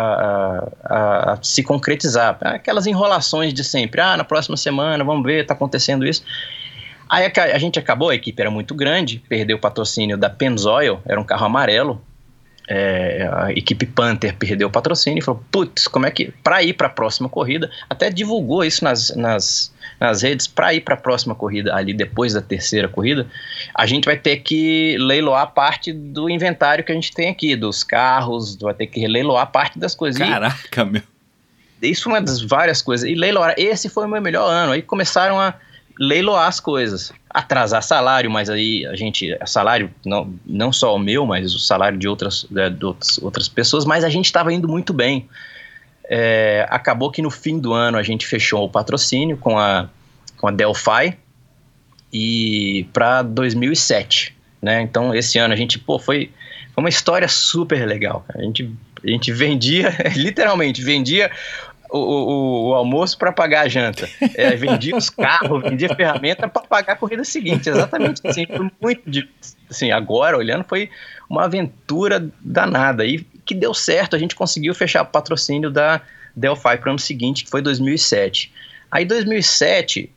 a- a- se concretizar. Aquelas enrolações de sempre. Ah, na próxima semana, vamos ver, tá acontecendo isso. Aí a, a gente acabou, a equipe era muito grande, perdeu o patrocínio da Pennzoil, era um carro amarelo. É, a equipe Panther perdeu o patrocínio e falou: putz, como é que. Para ir para a próxima corrida, até divulgou isso nas, nas, nas redes, para ir para a próxima corrida, ali depois da terceira corrida, a gente vai ter que leiloar parte do inventário que a gente tem aqui, dos carros, vai ter que leiloar parte das coisas. Caraca, meu. isso foi uma das várias coisas. E leiloar, esse foi o meu melhor ano. Aí começaram a leiloar as coisas. Atrasar salário, mas aí a gente. Salário, não, não só o meu, mas o salário de outras, né, de outras, outras pessoas, mas a gente estava indo muito bem. É, acabou que no fim do ano a gente fechou o patrocínio com a, com a Delphi e para 2007, né? Então esse ano a gente, pô, foi, foi uma história super legal. A gente, a gente vendia, literalmente, vendia o, o, o almoço para pagar a janta. É, vendia os carros, vendia ferramenta para pagar a corrida seguinte. Exatamente assim. Foi muito de, assim, agora olhando foi uma aventura danada e que deu certo. A gente conseguiu fechar o patrocínio da Delphi para o ano seguinte, que foi 2007. Aí 2007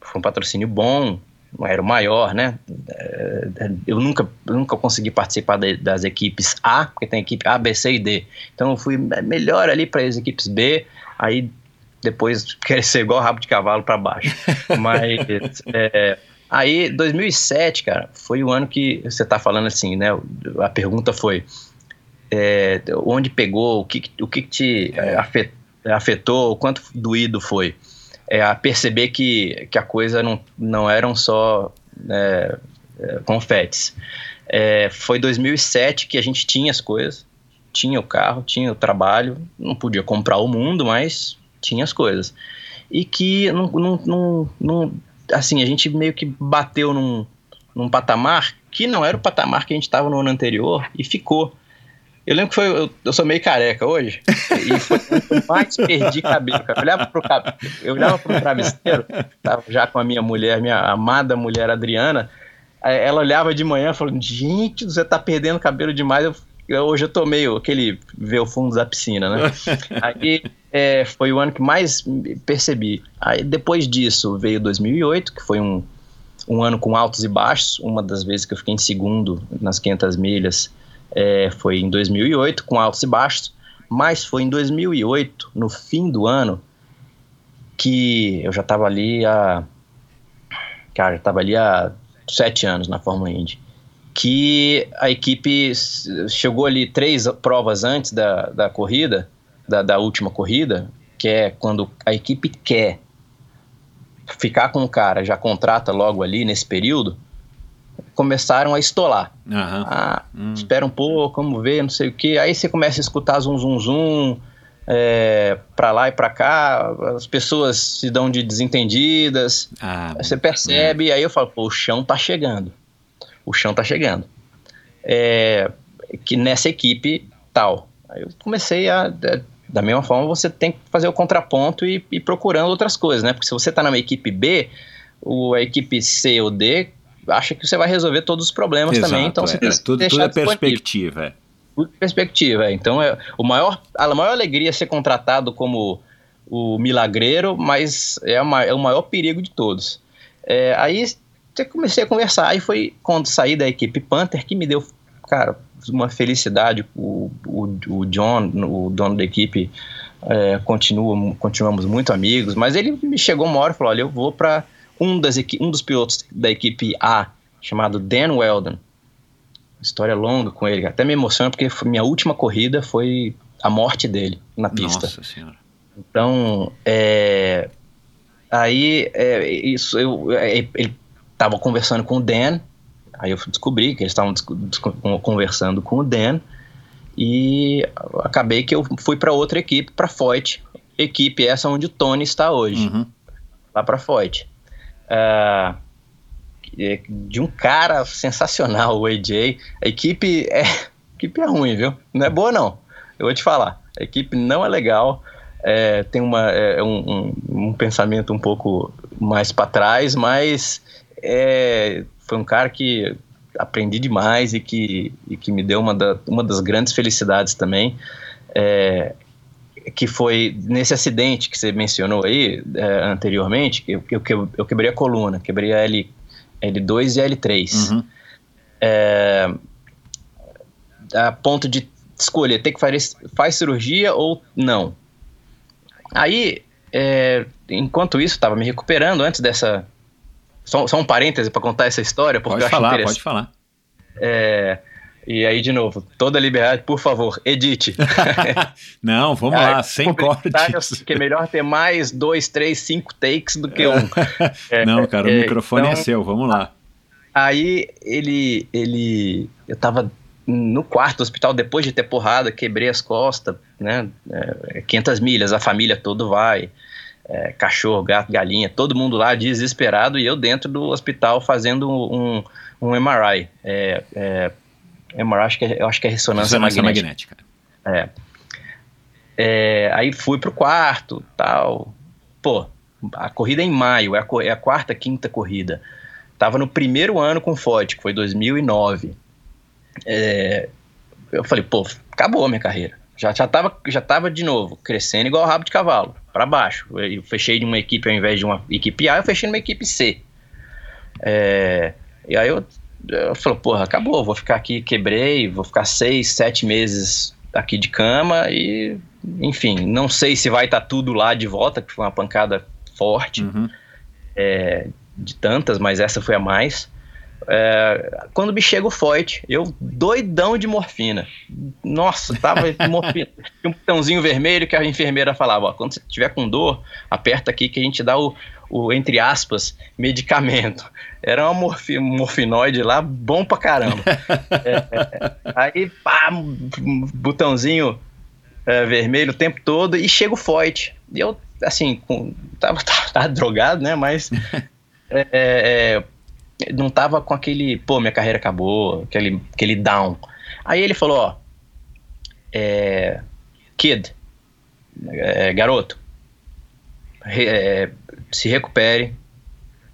foi um patrocínio bom, era o maior, né? É, Eu nunca, nunca consegui participar de- das equipes A, porque tem equipe A, B, C e D. Então eu fui melhor ali para as equipes B, aí depois crescer igual rabo de cavalo para baixo. Mas é, aí 2007, cara, foi o ano que você tá falando assim, né? A pergunta foi é, onde pegou, o que, o que te é, afet- afetou, o quanto doído foi é, a perceber que, que a coisa não, não eram só é, é, confetes. É, foi 2007 que a gente tinha as coisas, tinha o carro, tinha o trabalho, não podia comprar o mundo, mas tinha as coisas. E que, não, não, não, não- assim, a gente meio que bateu num, num patamar que não era o patamar que a gente estava no ano anterior e ficou. Eu lembro que foi. Eu, eu sou meio careca hoje. E foi eu mais perdi cabelo. Cara. Eu olhava pro, eu olhava pro travesseiro, tava já com a minha mulher, minha amada mulher Adriana. Ela olhava de manhã falando: Gente, você tá perdendo cabelo demais. Eu- hoje eu tô meio aquele ver o fundo da piscina, né? Aí é, foi o ano que mais percebi. Aí depois disso veio 2008, que foi um, um ano com altos e baixos. Uma das vezes que eu fiquei em segundo nas 500 milhas é, foi em 2008, com altos e baixos, mas foi em 2008, no fim do ano, que eu já estava ali há. Cara, eu estava ali há sete anos na Fórmula Indy. Que a equipe chegou ali três provas antes da, da corrida, da, da última corrida, que é quando a equipe quer ficar com o cara, já contrata logo ali nesse período, começaram a estolar. Aham. Ah, Hum. espera um pouco, vamos ver, não sei o que. Aí você começa a escutar zum zum zum, é, pra lá e pra cá, as pessoas se dão de desentendidas, Ah, você percebe, aí eu falo, pô, o chão tá chegando. O chão tá chegando. É, que nessa equipe tal. Aí eu comecei a, a Da mesma forma, você tem que fazer o contraponto e ir procurando outras coisas, né? Porque se você está numa equipe B, o, a equipe C ou D acha que você vai resolver todos os problemas Exato, também. Então, é, você é, tem que tudo, deixar tudo é perspectiva. É. Tudo perspectiva. é. Então, é, o maior, a maior alegria é ser contratado como o milagreiro, mas é, a ma- é o maior perigo de todos. É, aí comecei a conversar, aí foi quando saí da equipe Panther que me deu, cara, uma felicidade. O, o, o John, o dono da equipe, é, continua, continuamos muito amigos, mas ele me chegou uma hora e falou: olha, eu vou para um, das um dos pilotos da equipe A, chamado Dan Weldon. História longa com ele, até me emociona porque minha última corrida foi a morte dele na pista. Nossa senhora. Então, é, aí é, isso eu, é, ele estava conversando com o Dan, aí eu descobri que eles estavam conversando com o Dan e acabei que eu fui para outra equipe, para Foyt, equipe essa onde o Tony está hoje, Uhum. lá para Foyt. É de um cara sensacional, o AJ. A equipe é, a equipe é ruim, viu? Não é boa não. Eu vou te falar. A equipe não é legal. é, tem uma, é, um, um- um pensamento um pouco mais para trás, mas é, foi um cara que aprendi demais e que, e que me deu uma, da- uma das grandes felicidades também. É, que foi nesse acidente que você mencionou aí é, anteriormente, que eu, eu, que eu, quebrei a coluna, quebrei a L, L2 e a L3. Uhum. É, a ponto de escolher, ter que fazer faz cirurgia ou não. Aí, é, enquanto isso, estava me recuperando antes dessa. Só, só um parêntese para contar essa história, porque Pode eu acho falar, interessante. pode falar. É, e aí, de novo, toda liberdade, por favor, edite. Não, vamos Ah, lá, sem cortes. Que é melhor ter mais dois, três, cinco takes do que um. É, Não, cara, o é, microfone é então- seu, vamos lá. Aí ele, ele, eu tava no quarto do hospital depois de ter porrada, quebrei as costas, né? É, 500 milhas, a família toda vai, é, cachorro, gato, galinha, todo mundo lá desesperado e eu dentro do hospital fazendo um, um MRI. É, é, MRI, acho que é, eu acho que é ressonância, Ressonância magnética. magnética. É, aí fui pro quarto, tal. Pô, a corrida é em maio, é a, é a quarta, quinta corrida. Tava no primeiro ano com Ford, que foi 2009. É, eu falei, pô, acabou a minha carreira. Já, já, tava, já tava de novo crescendo igual rabo de cavalo, para baixo. Eu fechei de uma equipe ao invés de uma equipe A, eu fechei numa equipe C. É, e aí eu, eu falei, porra, acabou, vou ficar aqui, quebrei, vou ficar seis, sete meses aqui de cama e, enfim, não sei se vai estar tudo lá de volta, que foi uma pancada forte Uhum. é, de tantas, mas essa foi a mais. É, quando me chega o Foyt, eu doidão de morfina. Nossa, tava morfina. Tinha um botãozinho vermelho que a enfermeira falava: ó, quando você estiver com dor, aperta aqui que a gente dá o, o, entre aspas, medicamento. Era uma morfi, um morfinoide lá, bom pra caramba. É, aí, pá, botãozinho é, vermelho o tempo todo e chega o Foyt. E eu, assim, com, tava, tava, tava drogado, né? Mas é, é, não tava com aquele, pô, minha carreira acabou, aquele, aquele down. Aí ele falou, ó, é, kid, é, garoto, re, é, se recupere.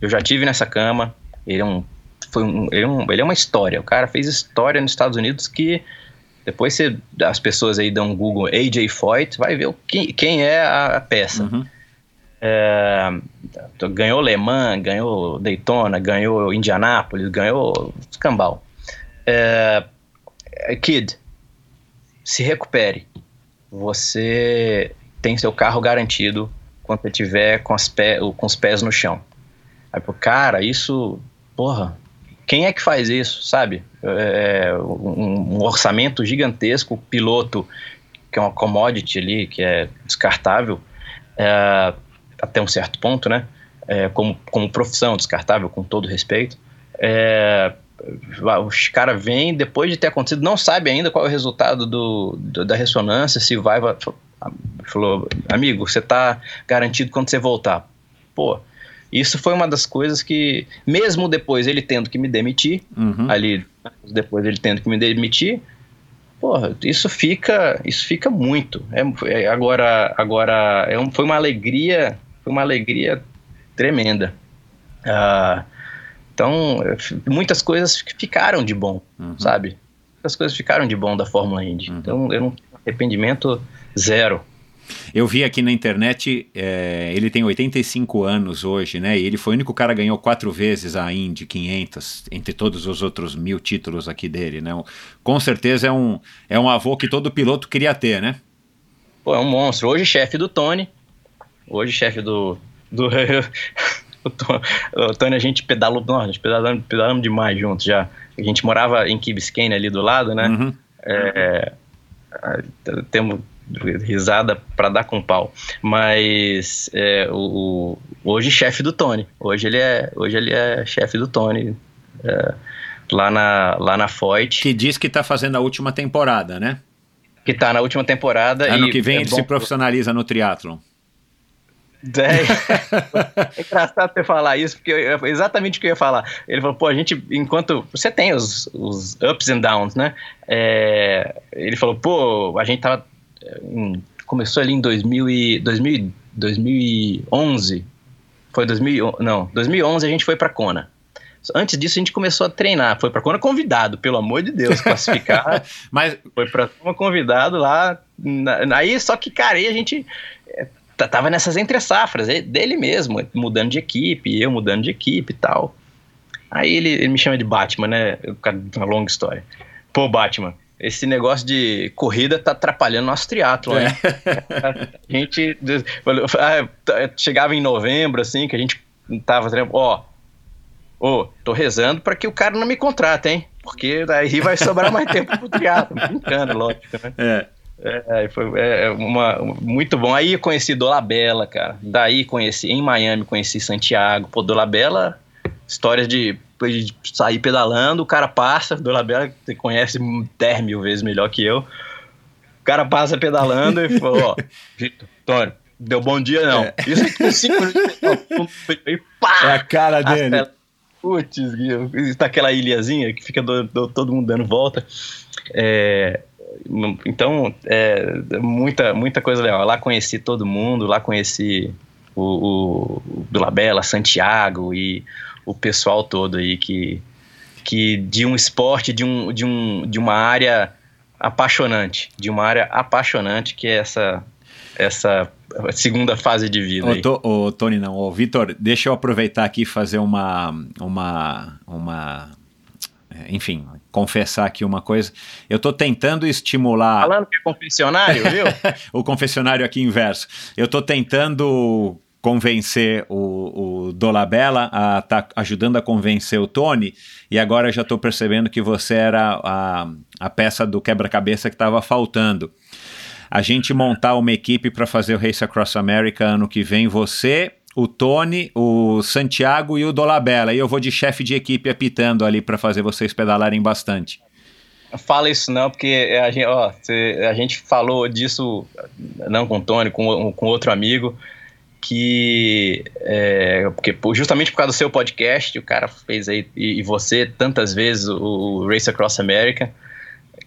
Eu já tive nessa cama. Ele é um, foi um, ele é um, ele é uma história. O cara fez história nos Estados Unidos que depois você, as pessoas aí dão um Google AJ Foyt, vai ver o, quem, quem é a, a peça. Uhum. É, ganhou Le Mans, ganhou Daytona, ganhou Indianápolis, ganhou Cambal. É, kid, se recupere. Você tem seu carro garantido quando você tiver com, com os pés no chão. Aí, pô, cara, isso, porra, quem é que faz isso, sabe? É, um, um orçamento gigantesco, piloto, que é uma commodity ali, que é descartável, é, até um certo ponto, né? É, como, como profissão descartável, com todo respeito. É, os caras vêm, depois de ter acontecido, não sabe ainda qual é o resultado do, do da ressonância, se vai. vai falou, amigo, você tá garantido quando você voltar. Pô, isso foi uma das coisas que, mesmo depois ele tendo que me demitir, Uhum. ali, depois ele tendo que me demitir, porra, isso fica, isso fica muito. É, é, agora, agora é um, foi uma alegria, foi uma alegria tremenda. Ah, então, muitas coisas ficaram de bom, Uhum. sabe? Muitas coisas ficaram de bom da Fórmula Indy. Uhum. Então, eu não tenho arrependimento zero. Eu vi aqui na internet, é, ele tem 85 anos hoje, né? E ele foi o único cara que ganhou quatro vezes a Indy 500, entre todos os outros mil títulos aqui dele, né? Com certeza é um, é um avô que todo piloto queria ter, né? Pô, é um monstro. Hoje chefe do Tony. Hoje chefe do. do o, Tony, o Tony a gente pedalou. Não, a gente pedalamos, pedalamos demais juntos já. A gente morava em Key Biscayne ali do lado, né? Uhum. É, temos risada pra dar com pau. Mas é, o, o- hoje chefe do Tony. Hoje ele é, hoje ele é chefe do Tony. é, lá na, lá na Foyt, Que diz que tá fazendo a última temporada, né? que tá na última temporada. Ano e que vem é ele bom se pro- profissionaliza no triatlon. É, é engraçado você falar isso, porque eu- é exatamente o que eu ia falar. Ele falou, pô, a gente, enquanto. Você tem os, os ups and downs, né? É, ele falou, pô, a gente tava. Em- começou ali em 2000 e, 2000, 2011. Foi 2000. Não, 2011 a gente foi pra Kona. Antes disso a gente começou a treinar. Foi pra Kona convidado, pelo amor de Deus, classificar. Mas foi pra Kona convidado lá. na- aí, só que, cara, aí a gente t- tava nessas entre safras é, dele mesmo, mudando de equipe, eu mudando de equipe e tal. Aí ele, ele me chama de Batman, né? Uma longa história. Pô, Batman, esse negócio de corrida tá atrapalhando nosso triatlo, né? A gente ah, t- chegava em novembro, assim, que a gente tava treinando, ó, ô, tô rezando pra que o cara não me contrate, hein? Porque daí vai sobrar mais tempo pro triatlo. Brincando, lógico, né? é, É, foi é, uma, muito bom. Aí eu conheci Dolabella, cara. Daí conheci, em Miami, conheci Santiago. Pô, Dolabella, histórias de, de sair pedalando, o cara passa, Dolabella, você conhece 10 mil vezes melhor que eu. O cara passa pedalando e falou, ó, Vitor, deu bom dia não. Isso aqui com 5 minutos. E pá! é a cara As dele. telas- Putz, está aquela ilhazinha que fica do- do- todo mundo dando volta. É, então, é, muita, muita coisa legal. Lá conheci todo mundo, lá conheci o, o, o Santiago e o pessoal todo aí que, que de um esporte, de, um, de, um, de uma área apaixonante, de uma área apaixonante que é essa, essa segunda fase de vida. Ô. To- ô, Tony, não. Ô, Vitor, deixa eu aproveitar aqui e fazer uma, uma, uma, é, enfim, confessar aqui uma coisa. Eu tô tentando estimular Falando que é confessionário, viu? o confessionário aqui inverso. Eu tô tentando convencer o, o Dolabella a tá ajudando a convencer o Tony e agora já tô percebendo que você era a, a peça do quebra-cabeça que estava faltando. A gente montar uma equipe para fazer o Race Across America ano que vem, você, o Tony, o Santiago e o Dolabella. E eu vou de chefe de equipe apitando ali para fazer vocês pedalarem bastante. Fala isso não, porque a gente, ó, a gente falou disso, não com o Tony, com, com outro amigo, que é, porque justamente por causa do seu podcast, o cara fez aí, e, e você tantas vezes o, o Race Across America,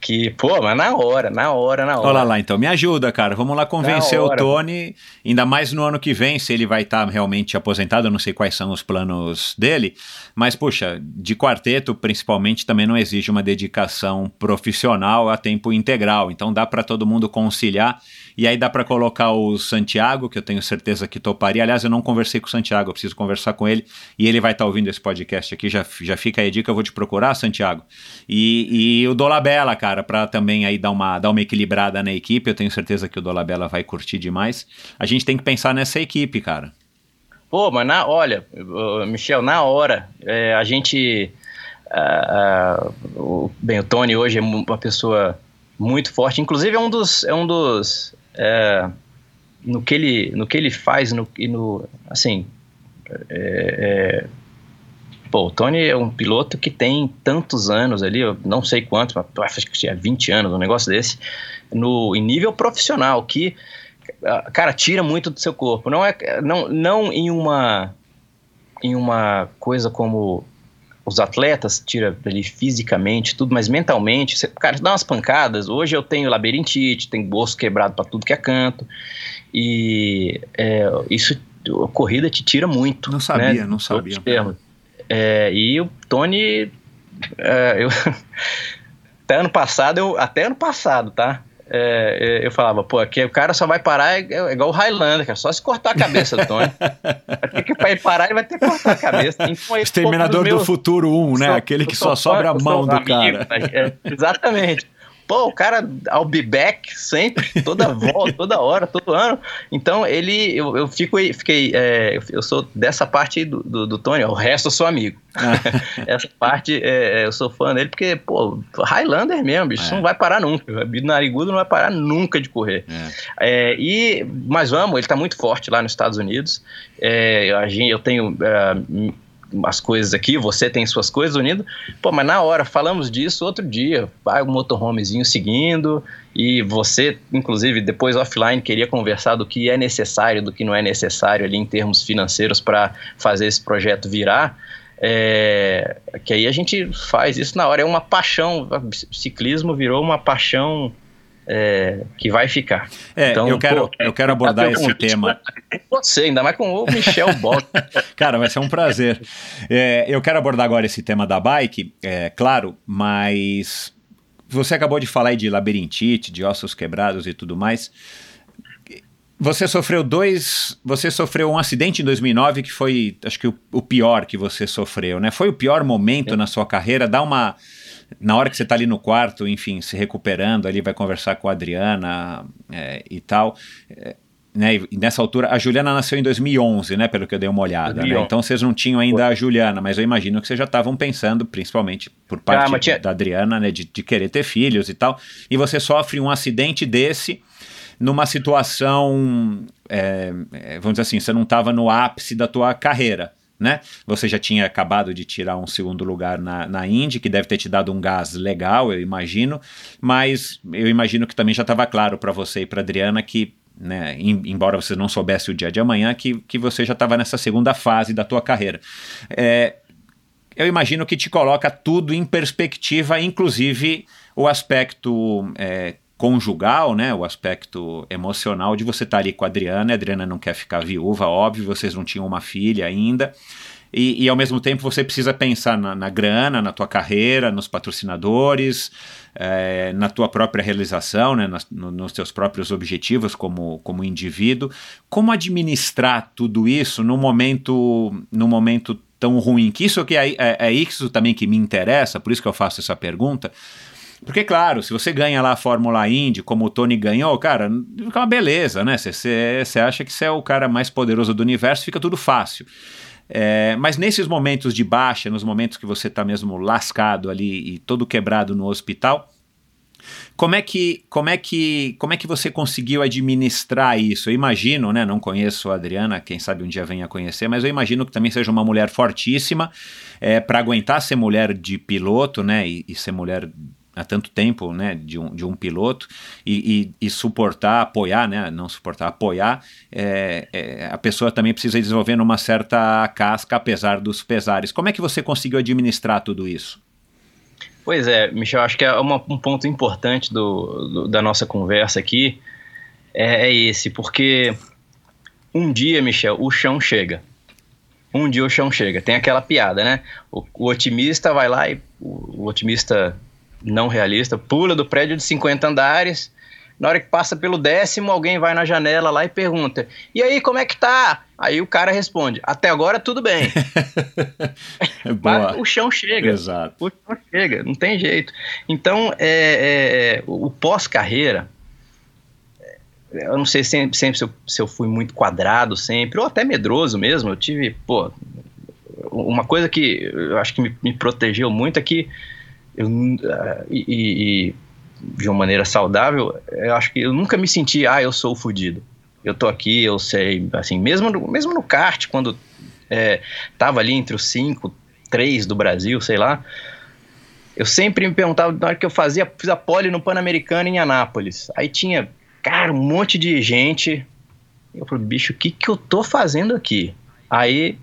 que, pô, mas na hora, na hora, na hora. Olha lá, então, me ajuda, cara. Vamos lá convencer o. Tony, ainda mais no ano que vem, se ele vai estar realmente aposentado. Eu não sei quais são os planos dele, mas, puxa, de quarteto, principalmente, também não exige uma dedicação profissional a tempo integral. Então, dá para todo mundo conciliar. E aí dá para colocar o Santiago, que eu tenho certeza que toparia. Aliás, eu não conversei com o Santiago, eu preciso conversar com ele. E ele vai estar ouvindo esse podcast aqui. Já, já fica aí a dica, eu vou te procurar, Santiago. E, e o Dolabella, cara, para também aí dar uma, dar uma equilibrada na equipe. Eu tenho certeza que o Dolabella vai curtir demais. A gente tem que pensar nessa equipe, cara. Pô, mas na, olha, Michel, na hora, é, a gente. ah, ah, o- bem, o Tony hoje é uma pessoa muito forte, inclusive é um dos. É um dos é, no, que ele, no que ele faz, no, e no. Assim. é, é, pô, o Tony é um piloto que tem tantos anos ali, eu não sei quantos, mas acho que tinha 20 anos, um negócio desse, no, em nível profissional, que cara, tira muito do seu corpo. Não é não, não em uma em uma coisa como os atletas, tira ali fisicamente, tudo, mas mentalmente, você, cara, dá umas pancadas. Hoje eu tenho labirintite, tenho osso quebrado para tudo que é canto. E é, isso, a corrida te tira muito. Não sabia, né? não sabia. É, e o Tony, é, eu, até ano passado, eu, até ano passado, tá? É, eu falava, pô, aqui o cara só vai parar é, é igual o Highlander, cara, só se cortar a cabeça do Tony. que pra ele parar, ele vai ter que cortar a cabeça. Então, Exterminador do Futuro 1, né? Aquele que só sobra a mão do cara. É, exatamente. Pô, o cara, I'll be back sempre, toda volta, toda hora, todo ano. Então, ele, eu, eu fico, fiquei, é, eu sou dessa parte do, do, do Tony, o resto eu sou amigo. Essa parte, é, eu sou fã dele porque, pô, Highlander mesmo, bicho, é. não vai parar nunca. O narigudo não vai parar nunca de correr. É. e, mas vamos, ele tá muito forte lá nos Estados Unidos. eu tenho as coisas aqui, você tem suas coisas unindo. Pô, mas na hora, falamos disso outro dia, vai o motorhomezinho seguindo, e você, inclusive, depois offline, queria conversar do que é necessário, do que não é necessário ali em termos financeiros para fazer esse projeto virar. É, que aí a gente faz isso na hora, é uma paixão, ciclismo virou uma paixão é, que vai ficar. É, então, eu quero, pô, eu quero abordar esse tema. Você, ainda mais com o Michel Bock. Cara, vai ser um prazer. É, eu quero abordar agora esse tema da bike, é claro, mas você acabou de falar aí de labirintite, de ossos quebrados e tudo mais. Você sofreu dois. Você sofreu um acidente em 2009 que foi, acho que, o, o pior que você sofreu, né? Foi o pior momento na sua carreira? Dá uma na hora que você está ali no quarto, enfim, se recuperando ali, vai conversar com a Adriana é, e tal. É, né, e nessa altura, a Juliana nasceu em 2011, né, pelo que eu dei uma olhada, né? Então vocês não tinham ainda a Juliana, mas eu imagino que vocês já estavam pensando, principalmente por parte ah, tinha... da Adriana, né, de, de querer ter filhos e tal. E você sofre um acidente desse numa situação, é, é vamos dizer assim, você não estava no ápice da tua carreira né? Você já tinha acabado de tirar um segundo lugar na, na Indy, que deve ter te dado um gás legal, eu imagino, mas eu imagino que também já estava claro para você e para Adriana que, né, embora você não soubesse o dia de amanhã, que, que você já estava nessa segunda fase da tua carreira. É, eu imagino que te coloca tudo em perspectiva, inclusive o aspecto é, conjugal, né, o aspecto emocional de você estar tá ali com a Adriana, a Adriana não quer ficar viúva, óbvio, vocês não tinham uma filha ainda, e, e ao mesmo tempo você precisa pensar na, na grana, na tua carreira, nos patrocinadores, é, na tua própria realização, né, nas, no, nos teus próprios objetivos como, como indivíduo. Como administrar tudo isso no momento, no momento tão ruim? Que isso que é, é, é isso também que me interessa, por isso que eu faço essa pergunta, porque, claro, se você ganha lá a Fórmula Indy, como o Tony ganhou, cara, fica uma beleza, né? Você acha que você é o cara mais poderoso do universo, fica tudo fácil. É, mas nesses momentos de baixa, nos momentos que você está mesmo lascado ali e todo quebrado no hospital, como é que como é que como é que você conseguiu administrar isso? Eu imagino, né? Não conheço a Adriana, quem sabe um dia venha conhecer, mas eu imagino que também seja uma mulher fortíssima é, para aguentar ser mulher de piloto, né? E, e ser mulher há tanto tempo, né, de um, de um piloto e, e, e suportar, apoiar, né, não suportar, apoiar, é, é, a pessoa também precisa desenvolver uma certa casca, apesar dos pesares. Como é que você conseguiu administrar tudo isso? Pois é, Michel, acho que é uma, um ponto importante do, do, da nossa conversa aqui é, é esse, porque um dia, Michel, o chão chega um dia o chão chega. Tem aquela piada, né? O, o otimista vai lá e o, o, otimista não realista, pula do prédio de 50 andares. Na hora que passa pelo décimo, alguém vai na janela lá e pergunta: E aí, como é que tá? Aí o cara responde: Até agora tudo bem. o chão chega. Exato. O chão chega, não tem jeito. Então, é, é, o pós-carreira, eu não sei sempre, sempre se, eu, se eu fui muito quadrado sempre, ou até medroso mesmo. Eu tive, pô, uma coisa que eu acho que me, me protegeu muito é que eu, uh, e, e, de uma maneira saudável, eu acho que eu nunca me senti, ah, eu sou o fudido. Eu tô aqui, eu sei, assim, mesmo no, mesmo no kart, quando é, tava ali entre os cinco, três do Brasil, sei lá, eu sempre me perguntava, na hora que eu fazia, fiz a pole no Pan-Americano em Anápolis, aí tinha, cara, um monte de gente, eu falei, bicho, o que que eu tô fazendo aqui? Aí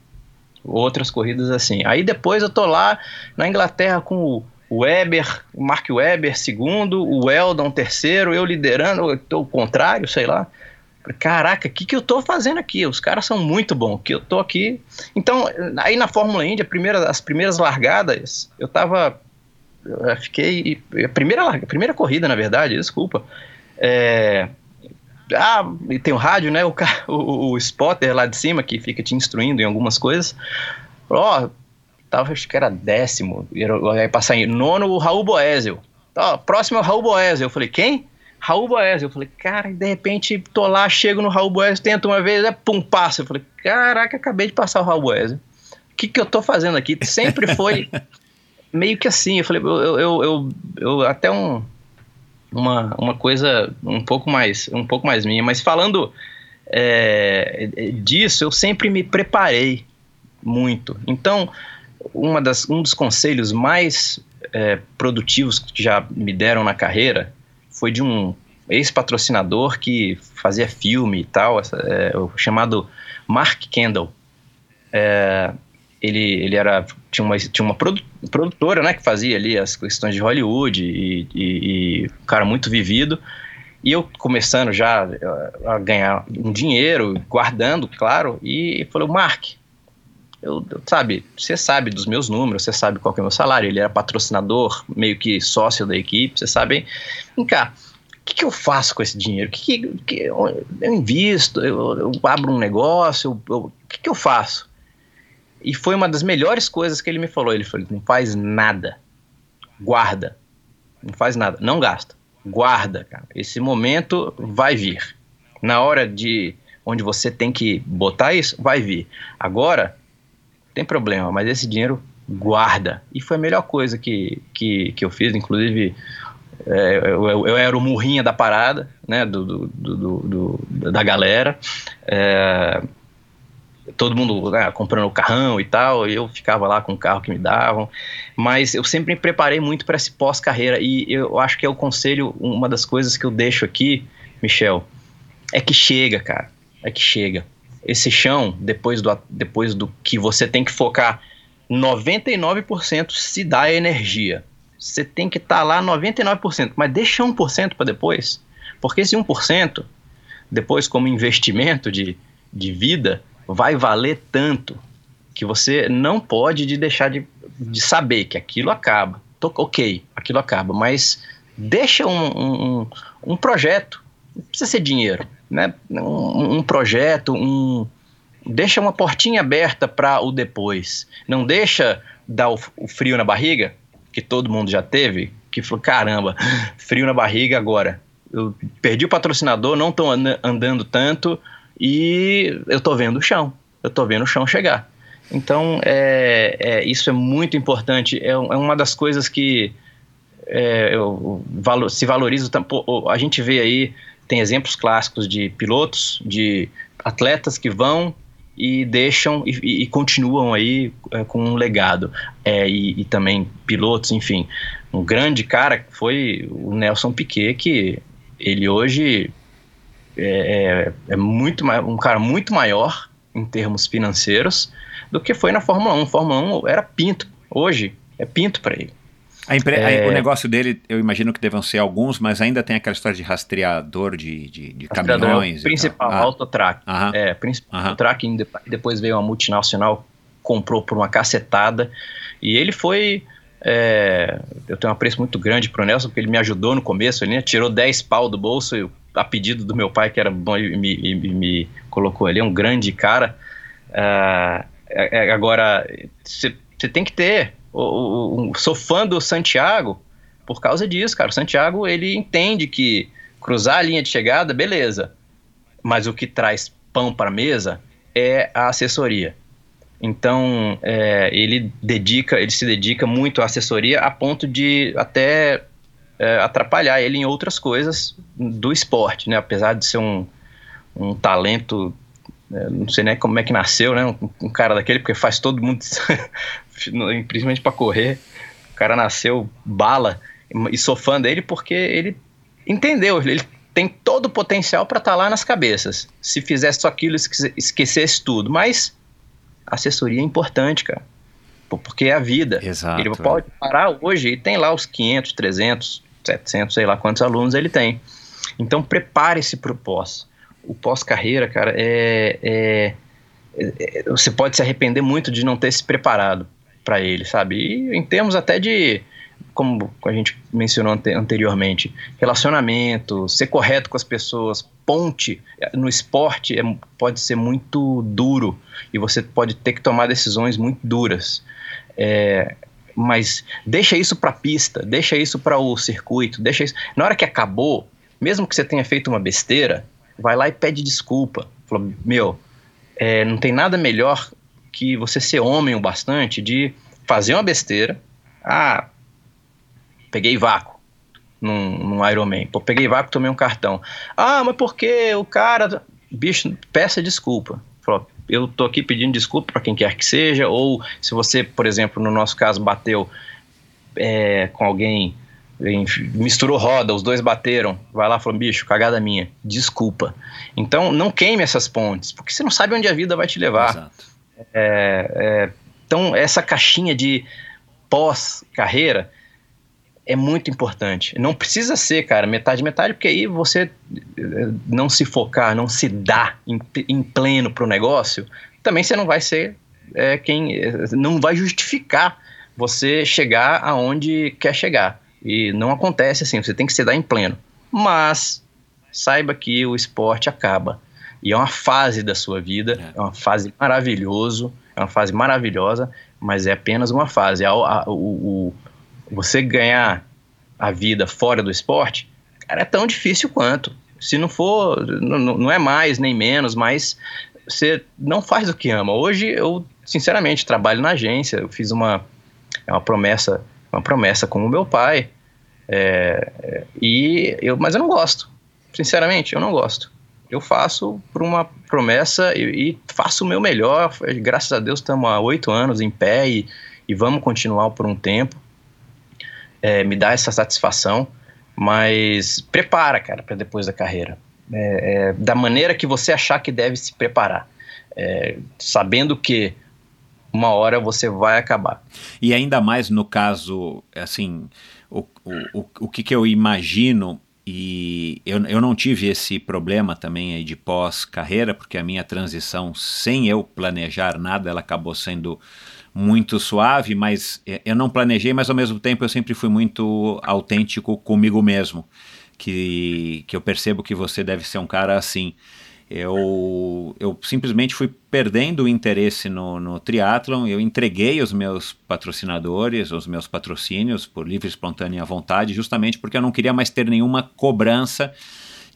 outras corridas assim. Aí depois eu tô lá na Inglaterra com o Weber, Mark Weber segundo, o Eldon terceiro, eu liderando, eu tô o contrário, sei lá. Caraca, o que, que eu tô fazendo aqui? Os caras são muito bons, que eu tô aqui. Então, aí na Fórmula Indy, primeira, as primeiras largadas, eu tava. Eu fiquei. A primeira, larga, a primeira corrida, na verdade, desculpa. É, ah, e tem o rádio, né? O, o, o spotter lá de cima que fica te instruindo em algumas coisas. Ó, oh, tava, acho que era décimo. Ia passar em nono o Raul Boesel. Ó, próximo é o Raul Boesel. Eu falei, quem? Raul Boesel. Eu falei, cara, de repente tô lá, chego no Raul Boesel, tento uma vez, é pum, passa. Eu falei, caraca, acabei de passar o Raul Boesel. O que que eu tô fazendo aqui? Sempre foi meio que assim. Eu falei, eu, eu, eu, eu até um uma, uma coisa um pouco mais um pouco mais minha. Mas falando é, disso, eu sempre me preparei muito. Então, uma das, um dos conselhos mais é, produtivos que já me deram na carreira foi de um ex-patrocinador que fazia filme e tal, é, chamado Mark Kendall. É, ele, ele era tinha uma, tinha uma produtora né, que fazia ali as questões de Hollywood e, e, e um cara muito vivido. E eu começando já a ganhar um dinheiro, guardando, claro, e falou, Mark, eu, sabe, você sabe dos meus números, você sabe qual é o meu salário, ele era patrocinador, meio que sócio da equipe, você sabe, vem cá, o que, que, eu faço com esse dinheiro? Que, que, que eu, invisto, eu, eu, abro um negócio, o que, que eu faço? E foi uma das melhores coisas que ele me falou. Ele falou: não faz nada. Guarda. Não faz nada. Não gasta. Guarda, cara. Esse momento vai vir. Na hora de onde você tem que botar isso, vai vir. Agora, tem problema, mas esse dinheiro guarda. E foi a melhor coisa que, que, que eu fiz, inclusive. É, eu, eu, era o murrinha da parada, né, do, do, do, do da galera. É, todo mundo né, comprando o carrão e tal, e eu ficava lá com o carro que me davam, mas eu sempre me preparei muito para esse pós-carreira, e eu acho que é o conselho, uma das coisas que eu deixo aqui, Michel, é que chega, cara, é que chega. Esse chão, depois do, depois do que você tem que focar 99% se dá energia. Você tem que estar tá lá 99%, mas deixa 1% para depois, porque esse 1%, depois como investimento de, de vida, vai valer tanto que você não pode de deixar de, de saber que aquilo acaba. Tô, ok, aquilo acaba, mas deixa um, um, um projeto, não precisa ser dinheiro, né? um, um projeto, um, deixa uma portinha aberta para o depois. Não deixa dar o, o, frio na barriga, que todo mundo já teve, que falou, caramba, frio na barriga agora. Eu perdi o patrocinador, não estou andando tanto, e eu tô vendo o chão, eu tô vendo o chão chegar. Então, é, é isso é muito importante, é, é uma das coisas que é, eu, valor, se valoriza. A gente vê aí, tem exemplos clássicos de pilotos, de atletas que vão e deixam e, e continuam aí é, com um legado. É, e, e, também pilotos, enfim. Um grande cara foi o Nelson Piquet, que ele hoje é, é, é muito um cara muito maior em termos financeiros do que foi na Fórmula 1. Fórmula 1 era pinto. Hoje é pinto para ele. É... O negócio dele, eu imagino que devam ser alguns, mas ainda tem aquela história de rastreador de, de, de caminhões. É o principal, ah. Autotrack. Aham. É, principal Aham. Autotrack, depois veio uma multinacional, comprou por uma cacetada, e ele foi... É, eu tenho um apreço muito grande pro Nelson, porque ele me ajudou no começo, ele né, tirou 10 pau do bolso, eu a pedido do meu pai, que era bom e me, me, me colocou ali, é um grande cara. Uh, agora, você tem que ter. Sou fã do Santiago por causa disso, cara. O Santiago, ele entende que cruzar a linha de chegada, beleza. Mas o que traz pão para a mesa é a assessoria. Então, é, ele dedica, ele se dedica muito à assessoria a ponto de até é, atrapalhar ele em outras coisas do esporte, né? Apesar de ser um, um talento, é, não sei nem como é que nasceu, né? Um, um cara daquele, porque faz todo mundo, principalmente para correr, o cara nasceu bala e sou fã dele porque ele entendeu, ele tem todo o potencial para estar tá lá nas cabeças. Se fizesse só aquilo, esquecesse tudo, mas assessoria é importante, cara. Porque é a vida. Exato. Ele pode parar hoje e tem lá os 500, 300, 700, sei lá quantos alunos ele tem. Então prepare-se para o pós. O pós-carreira, cara, é, é, é, Você pode se arrepender muito de não ter se preparado para ele, sabe? E em termos até de. Como a gente mencionou ante anteriormente, relacionamento, ser correto com as pessoas, ponte no esporte é, pode ser muito duro e você pode ter que tomar decisões muito duras. É, mas deixa isso para pista, deixa isso para o circuito, deixa isso. Na hora que acabou, mesmo que você tenha feito uma besteira, vai lá e pede desculpa. Meu, é, não tem nada melhor que você ser homem o bastante de fazer uma besteira. Ah, peguei vácuo num, num Ironman. Pô, peguei vácuo, tomei um cartão. Ah, mas por que o cara. Bicho, peça desculpa. Falou, eu tô aqui pedindo desculpa para quem quer que seja, ou se você, por exemplo, no nosso caso, bateu é, com alguém, misturou roda, os dois bateram, vai lá e falou, bicho, cagada minha, desculpa. Então, não queime essas pontes, porque você não sabe onde a vida vai te levar. É, é, então, essa caixinha de pós-carreira é muito importante. Não precisa ser, cara, metade, metade, porque aí você eh, não se focar, não se dá em, em pleno pro negócio, também você não vai ser é, quem. Eh, não vai justificar você chegar aonde quer chegar. E não acontece assim, você tem que se dar em pleno. Mas saiba que o esporte acaba. E é uma fase da sua vida, é, é uma fase maravilhoso, é uma fase maravilhosa, mas é apenas uma fase. A, a, o, o você ganhar a vida fora do esporte, cara, é tão difícil quanto. Se não for, não, não é mais nem menos, mas você não faz o que ama. Hoje eu, sinceramente, trabalho na agência, eu fiz uma, é uma promessa, uma promessa com o meu pai, é, é, e eu, mas eu não gosto. Sinceramente, eu não gosto. Eu faço por uma promessa e, e faço o meu melhor. Graças a Deus estamos há oito anos em pé e, e vamos continuar por um tempo é, me dá essa satisfação, mas prepara, cara, para depois da carreira. É, é, da maneira que você achar que deve se preparar, é, sabendo que uma hora você vai acabar. E ainda mais no caso, assim, o, o, o que, que eu imagino e eu, eu não tive esse problema também de pós-carreira, porque a minha transição, sem eu planejar nada, ela acabou sendo muito suave, mas é, eu não planejei, mas ao mesmo tempo eu sempre fui muito autêntico comigo mesmo. Que, que eu percebo que você deve ser um cara assim. Eu, eu simplesmente fui perdendo o interesse no, no triatlon, eu entreguei os meus patrocinadores, os meus patrocínios por livre, espontânea vontade, justamente porque eu não queria mais ter nenhuma cobrança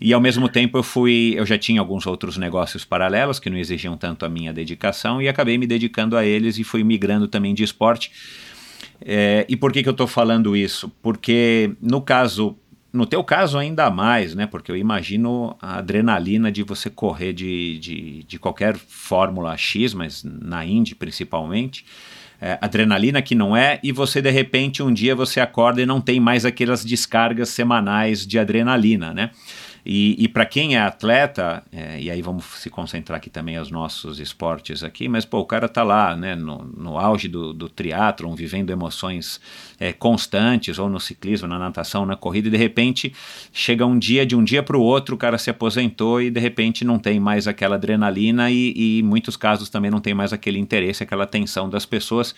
e ao mesmo tempo eu fui, eu já tinha alguns outros negócios paralelos que não exigiam tanto a minha dedicação e acabei me dedicando a eles e fui migrando também de esporte. É, e por que, que eu estou falando isso? Porque no caso, no teu caso ainda mais, né? Porque eu imagino a adrenalina de você correr de, de, de qualquer fórmula X, mas na Indy principalmente. É, adrenalina que não é, e você de repente um dia você acorda e não tem mais aquelas descargas semanais de adrenalina, né? E, e para quem é atleta, é, e aí vamos se concentrar aqui também aos nossos esportes aqui, mas pô, o cara tá lá, né, no, no auge do, do triatlon, vivendo emoções é, constantes, ou no ciclismo, na natação, na corrida, e de repente chega um dia, de um dia para o outro, o cara se aposentou e de repente não tem mais aquela adrenalina e, e em muitos casos também não tem mais aquele interesse, aquela atenção das pessoas.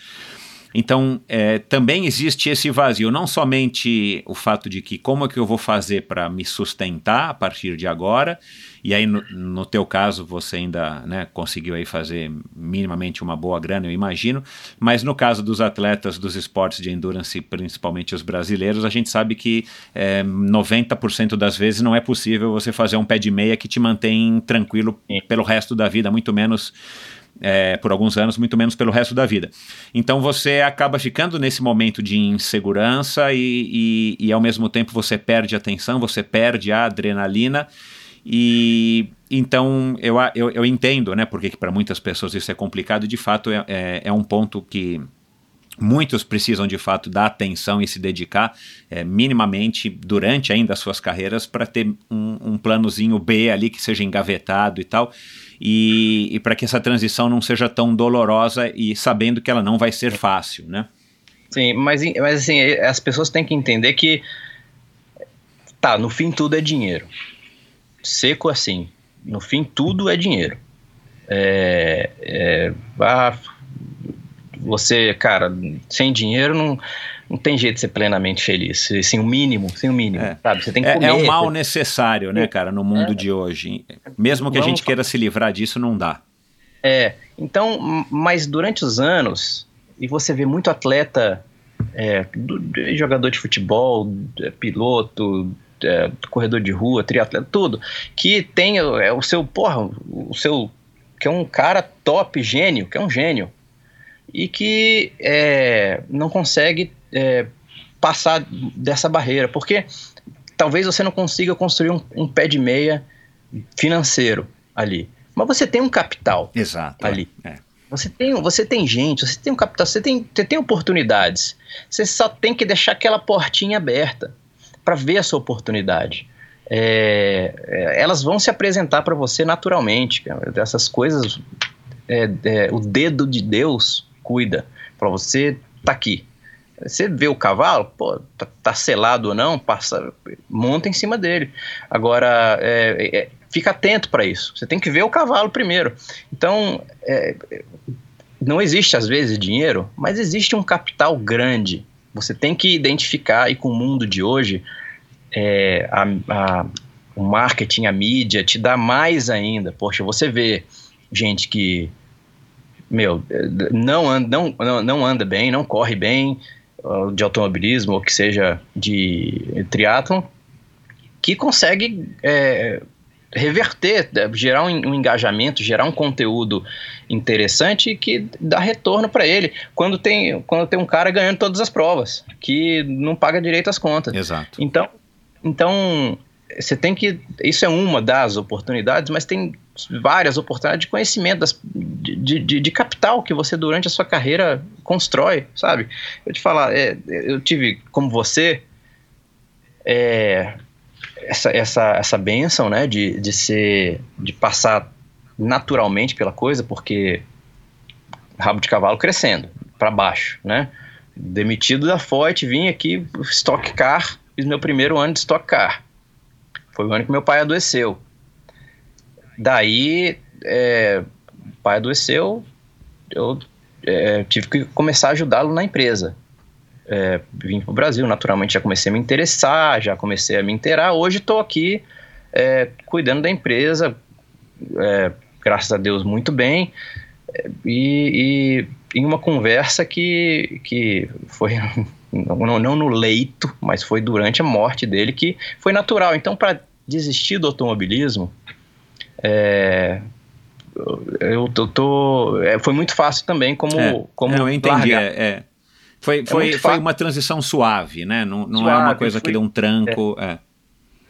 Então, é, também existe esse vazio, não somente o fato de que como é que eu vou fazer para me sustentar a partir de agora, e aí no, no teu caso você ainda né, conseguiu aí fazer minimamente uma boa grana, eu imagino, mas no caso dos atletas dos esportes de endurance, principalmente os brasileiros, a gente sabe que é, 90% das vezes não é possível você fazer um pé de meia que te mantém tranquilo pelo resto da vida, muito menos é, por alguns anos, muito menos pelo resto da vida. Então você acaba ficando nesse momento de insegurança e, e, e ao mesmo tempo você perde a atenção, você perde a adrenalina. E então eu, eu, eu entendo, né, porque para muitas pessoas isso é complicado, de fato é, é, é um ponto que Muitos precisam de fato dar atenção e se dedicar é, minimamente durante ainda as suas carreiras para ter um, um, planozinho B ali que seja engavetado e tal, e, e para que essa transição não seja tão dolorosa e sabendo que ela não vai ser fácil, né? Sim, mas, mas assim, as pessoas têm que entender que tá, no fim tudo é dinheiro. Seco assim. No fim tudo é dinheiro. É, é, ah, você, cara, sem dinheiro não, não tem jeito de ser plenamente feliz. Sem o mínimo, sem o mínimo, é. sabe? Você tem que é, comer. É o mal necessário, né, cara, no mundo É. de hoje. Mesmo que a gente queira se livrar disso, não dá. É, então, mas durante os anos, e você vê muito atleta, é, do- jogador de futebol, é, piloto, é, corredor de rua, triatleta, tudo, que tem é, o seu, porra, o seu, que é um cara top, gênio, que é um gênio, e que é, não consegue é, passar dessa barreira, porque talvez você não consiga construir um, um pé de meia financeiro ali. Mas você tem um capital Exato. Ali. É. você tem, você tem gente, você tem um capital, você tem, você tem oportunidades. Você só tem que deixar aquela portinha aberta para ver a sua oportunidade. É, é, elas vão se apresentar para você naturalmente. Essas coisas, é, é, o dedo de Deus cuida para você tá aqui. Você vê o cavalo, pô, tá, tá selado ou não, passa, monta em cima dele. Agora, é, é, fica atento para isso. Você tem que ver o cavalo primeiro. Então, é, não existe às vezes dinheiro, mas existe um capital grande. Você tem que identificar, e com o mundo de hoje, é, a- a- o marketing, a mídia te dá mais ainda. Poxa, você vê gente que, meu, não anda, não, não, anda bem, não corre bem, uh, de automobilismo ou que seja de triatlon, que consegue é, reverter, é, gerar um, um engajamento, gerar um conteúdo interessante que dá retorno para ele. Quando tem, quando tem um cara ganhando todas as provas, que não paga direito as contas. Exato. Então, então você tem que. Isso é uma das oportunidades, mas tem várias oportunidades de conhecimento, das, de, de, de capital que você durante a sua carreira constrói, sabe? Eu te falar, é, eu tive, como você, é, essa, essa, essa benção, né, de, de ser, de passar naturalmente pela coisa, porque rabo de cavalo crescendo para baixo, né? Demitido da Ford, vim aqui Stock Car, fiz meu primeiro ano de Stock Car. Foi o ano que meu pai adoeceu. Daí, é, o pai adoeceu, eu é, tive que começar a ajudá-lo na empresa. É, vim para o Brasil, naturalmente já comecei a me interessar, já comecei a me inteirar. Hoje estou aqui é, cuidando da empresa, é, graças a Deus, muito bem. É, E, e em uma conversa que, que foi não, não no leito, mas foi durante a morte dele que foi natural. Então, para desistir do automobilismo, é, eu tô, tô- é, foi muito fácil também como, É, como eu entendi. largar. é, é. Foi, foi, muito foi fácil. uma transição suave, né? Não, não é Suave, uma coisa que foi- deu um tranco. é.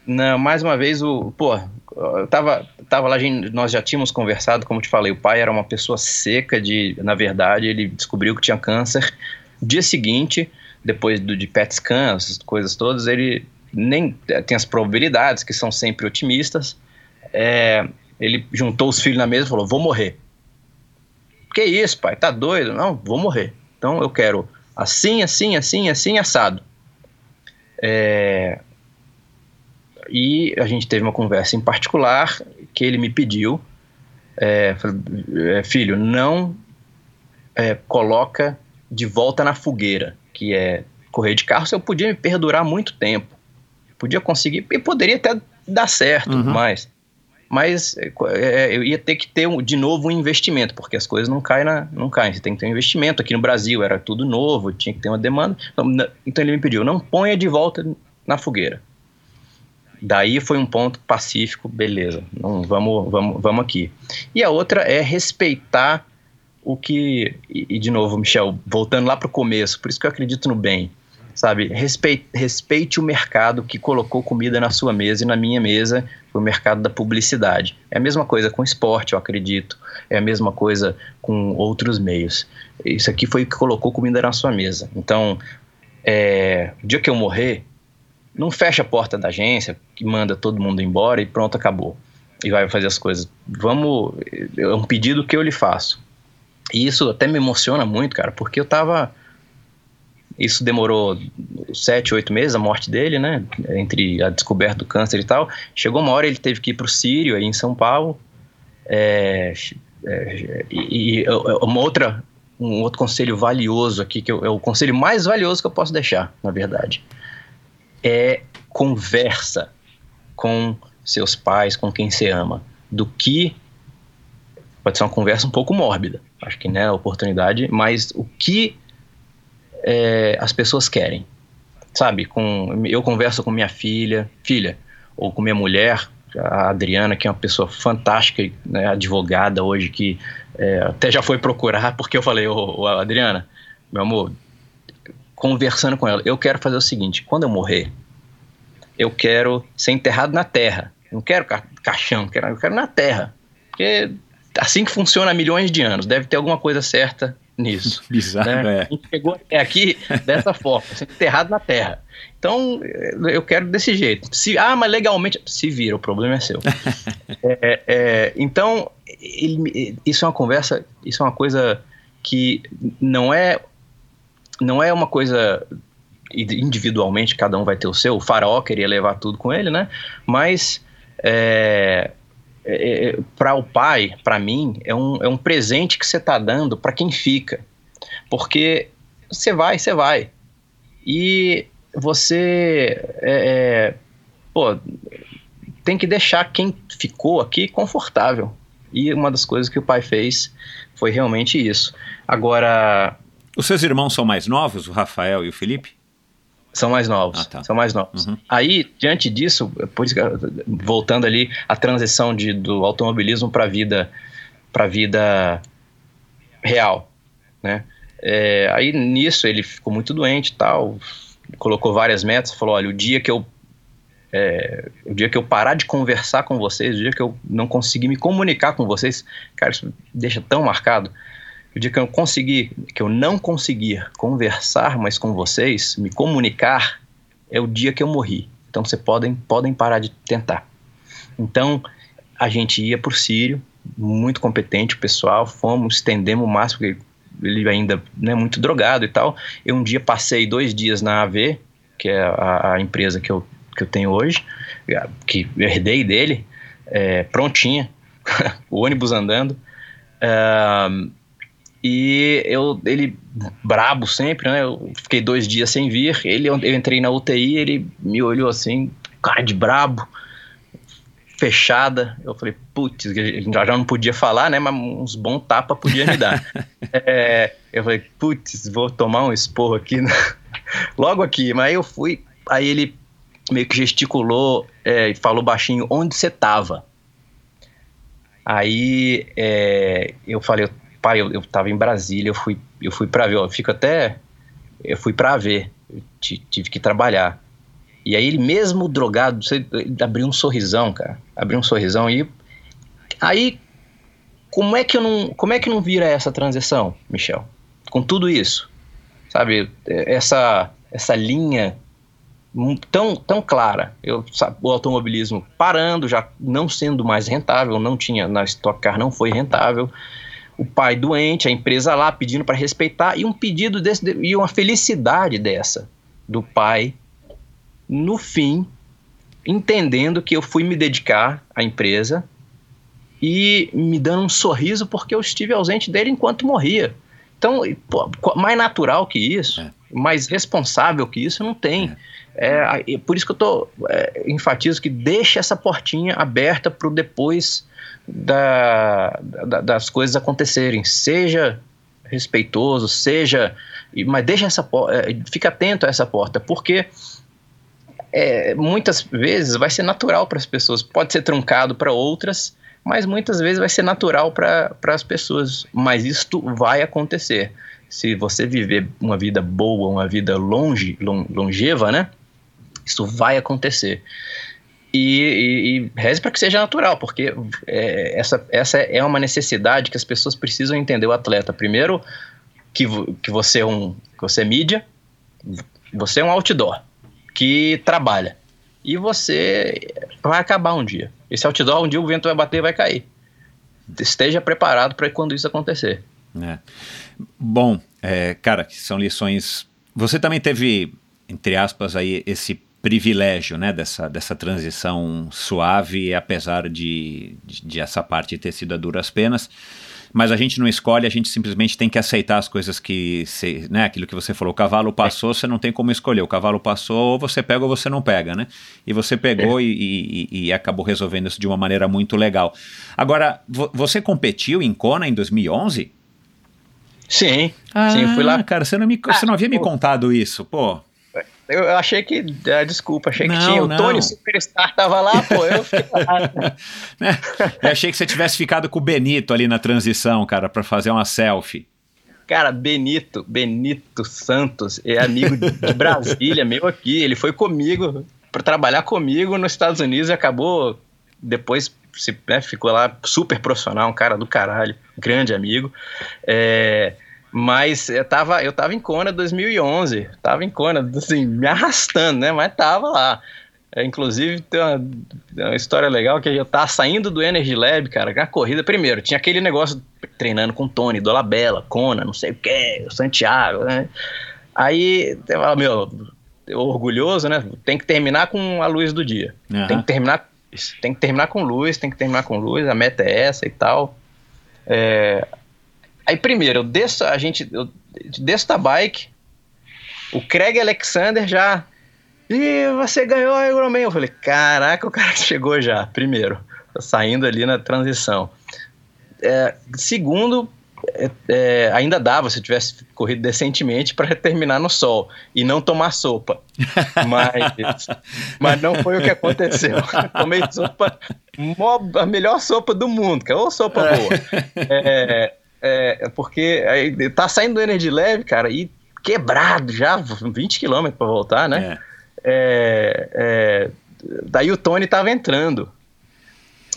Não, mais uma vez, o, pô, eu tava, tava lá, nós já tínhamos conversado, como te falei, o pai era uma pessoa seca de, na verdade, ele descobriu que tinha câncer. Dia seguinte, depois do, de PET scan, essas coisas todas, ele nem eh, tem as probabilidades, que são sempre otimistas, é, ele juntou os filhos na mesa e falou, vou morrer. Que isso, pai, tá doido? Não, vou morrer. Então eu quero assim, assim, assim, assim, assado. É, e a gente teve uma conversa em particular que ele me pediu, é, é, filho, não é, coloca de volta na fogueira, que é correr de carro, se eu podia me perdurar muito tempo, podia conseguir, e poderia até dar certo, Uhum. mas, mas é, é, eu ia ter que ter um- de novo um investimento, porque as coisas não caem, na, não caem, você tem que ter um investimento, aqui no Brasil era tudo novo, tinha que ter uma demanda, então, então ele me pediu, não ponha de volta na fogueira, Daí foi um ponto pacífico, beleza, não, vamos, vamos, vamos aqui. E a outra é respeitar o que, e, e de novo, Michel, voltando lá para o começo, por isso que eu acredito no bem. sabe? Respeite, respeite o mercado que colocou comida na sua mesa e na minha mesa, o mercado da publicidade. É a mesma coisa com esporte, eu acredito. É a mesma coisa com outros meios. Isso aqui foi o que colocou comida na sua mesa. Então, é, o dia que eu morrer, não fecha a porta da agência, que manda todo mundo embora e pronto, acabou. E vai fazer as coisas. Vamos. É um pedido que eu lhe faço. E isso até me emociona muito, cara, porque eu tava. Isso demorou sete, oito meses, a morte dele, né? Entre a descoberta do câncer e tal. Chegou uma hora ele teve que ir pro Sírio, aí em São Paulo. É, é, e, e uma outra, um outro conselho valioso aqui, que eu, é o conselho mais valioso que eu posso deixar, na verdade, é conversa com seus pais, com quem você ama, do que pode ser uma conversa um pouco mórbida, acho que né, a oportunidade, mas o que é, as pessoas querem, sabe? Com, eu converso com minha filha, filha, ou com minha mulher, a Adriana, que é uma pessoa fantástica, né, advogada hoje, que é, até já foi procurar, porque eu falei, ô, ô, Adriana, meu amor, conversando com ela, eu quero fazer o seguinte, quando eu morrer, eu quero ser enterrado na terra, não quero ca caixão, quero, eu quero na terra, porque assim que funciona há milhões de anos, deve ter alguma coisa certa nisso. Bizarro, né? é. A gente chegou até aqui dessa forma, sendo enterrado na terra. Então, eu quero desse jeito. Se, ah, mas legalmente. Se vira, o problema é seu. é, é, então, ele, isso é uma conversa, isso é uma coisa que não é. Não é uma coisa individualmente, cada um vai ter o seu. O faraó queria levar tudo com ele, né? Mas. É, é, para o pai, para mim, é um, é um presente que você está dando para quem fica. Porque você vai, você vai. E você é, é, pô, tem que deixar quem ficou aqui confortável. E uma das coisas que o pai fez foi realmente isso. Agora. Os seus irmãos são mais novos, o Rafael e o Felipe? São mais novos. Ah, tá. São mais novos. Uhum. Aí, diante disso, que, voltando ali, a transição de, do automobilismo para a vida, pra vida real. Né? É, aí nisso ele ficou muito doente tal, colocou várias metas, falou: olha, o dia que eu. É, o dia que eu parar de conversar com vocês, o dia que eu não conseguir me comunicar com vocês, cara, isso deixa tão marcado. O dia que eu conseguir, que eu não conseguir conversar mais com vocês, me comunicar, é o dia que eu morri. Então vocês podem, podem parar de tentar. Então a gente ia por Sírio, muito competente o pessoal, fomos, estendemos o máximo, porque ele ainda é né, muito drogado e tal. Eu um dia passei dois dias na AV, que é a, a empresa que eu, que eu tenho hoje, que herdei dele, é, prontinha, o ônibus andando. Uh, e eu, ele, brabo sempre, né? Eu fiquei dois dias sem vir. Ele, eu entrei na UTI, ele me olhou assim, cara de brabo, fechada. Eu falei, putz, já, já não podia falar, né? Mas uns bons tapas podia me dar. é, eu falei, putz, vou tomar um esporro aqui, né? logo aqui. Mas aí eu fui, aí ele meio que gesticulou é, e falou baixinho, onde você tava? Aí é, eu falei, pai, eu, eu tava em Brasília, eu fui, eu fui para ver, eu fico até, eu fui para ver, tive que trabalhar. E aí ele mesmo drogado, você, abriu um sorrisão, cara, abriu um sorrisão e aí como é que eu não, como é que não vira essa transição, Michel? Com tudo isso, sabe, essa essa linha tão, tão clara. Eu, sabe, o automobilismo parando, já não sendo mais rentável, não tinha na Stock Car não foi rentável o pai doente, a empresa lá pedindo para respeitar e um pedido desse e uma felicidade dessa do pai no fim entendendo que eu fui me dedicar à empresa e me dando um sorriso porque eu estive ausente dele enquanto morria. Então, pô, mais natural que isso, é. mais responsável que isso, não tem. É. É, por isso que eu tô, é, enfatizo que deixa essa portinha aberta para o depois da, da, das coisas acontecerem. Seja respeitoso, seja. Mas deixa essa porta. É, fica atento a essa porta, porque é, muitas vezes vai ser natural para as pessoas. Pode ser truncado para outras, mas muitas vezes vai ser natural para as pessoas. Mas isto vai acontecer. se você viver uma vida boa, uma vida longe, lon, longeva, né? Isso vai acontecer. E, e, e reze para que seja natural, porque é, essa, essa é uma necessidade que as pessoas precisam entender o atleta. Primeiro, que, que você é um que você é mídia, você é um outdoor que trabalha. E você vai acabar um dia. Esse outdoor, um dia o vento vai bater e vai cair. Esteja preparado para quando isso acontecer. É. Bom, é, cara, são lições. Você também teve, entre aspas, aí esse privilégio, né, dessa, dessa transição suave, apesar de, de, de essa parte ter sido a duras penas mas a gente não escolhe, a gente simplesmente tem que aceitar as coisas que, se, né, aquilo que você falou, o cavalo passou, você não tem como escolher, o cavalo passou, ou você pega ou você não pega, né? E você pegou é. e, e, e, acabou resolvendo isso de uma maneira muito legal. Agora, você competiu em Kona em 2011? Sim, ah, sim, fui lá. Cara, você não, me, ah, você não havia pô. me contado isso, pô. Eu achei que. Ah, desculpa, achei não, que tinha. Não. O Tony Superstar tava lá, pô. Eu fiquei lá. né? Eu achei que você tivesse ficado com o Benito ali na transição, cara, para fazer uma selfie. Cara, Benito, Benito Santos, é amigo de Brasília, meu aqui. Ele foi comigo para trabalhar comigo nos Estados Unidos e acabou depois se, né, ficou lá super profissional, um cara do caralho, grande amigo. É, mas eu tava, eu tava em Kona 2011, tava em Kona, assim, me arrastando, né? Mas tava lá. É, inclusive, tem uma, uma, história legal que eu tava saindo do Energy Lab, cara, na corrida. Primeiro, tinha aquele negócio treinando com Tony, Dolabella, Kona, não sei o que, Santiago, né? Aí, meu, orgulhoso, né? Tem que terminar com a luz do dia. Uhum. Tem que terminar tem que terminar com luz, tem que terminar com luz, a meta é essa e tal. É, Aí primeiro, eu desço, a gente, eu desço da bike, o Craig Alexander já. E você ganhou o Ironman. Eu falei, caraca, o cara chegou já, primeiro. Saindo ali na transição. É, segundo, é, é, ainda dava se eu tivesse corrido decentemente para terminar no sol e não tomar sopa. Mas, mas não foi o que aconteceu. Tomei sopa, a melhor sopa do mundo, que é uma sopa boa. É, é, porque aí tá saindo do Energy Leve, cara, e quebrado já, 20 km para voltar, né? É. É, é. daí o Tony tava entrando.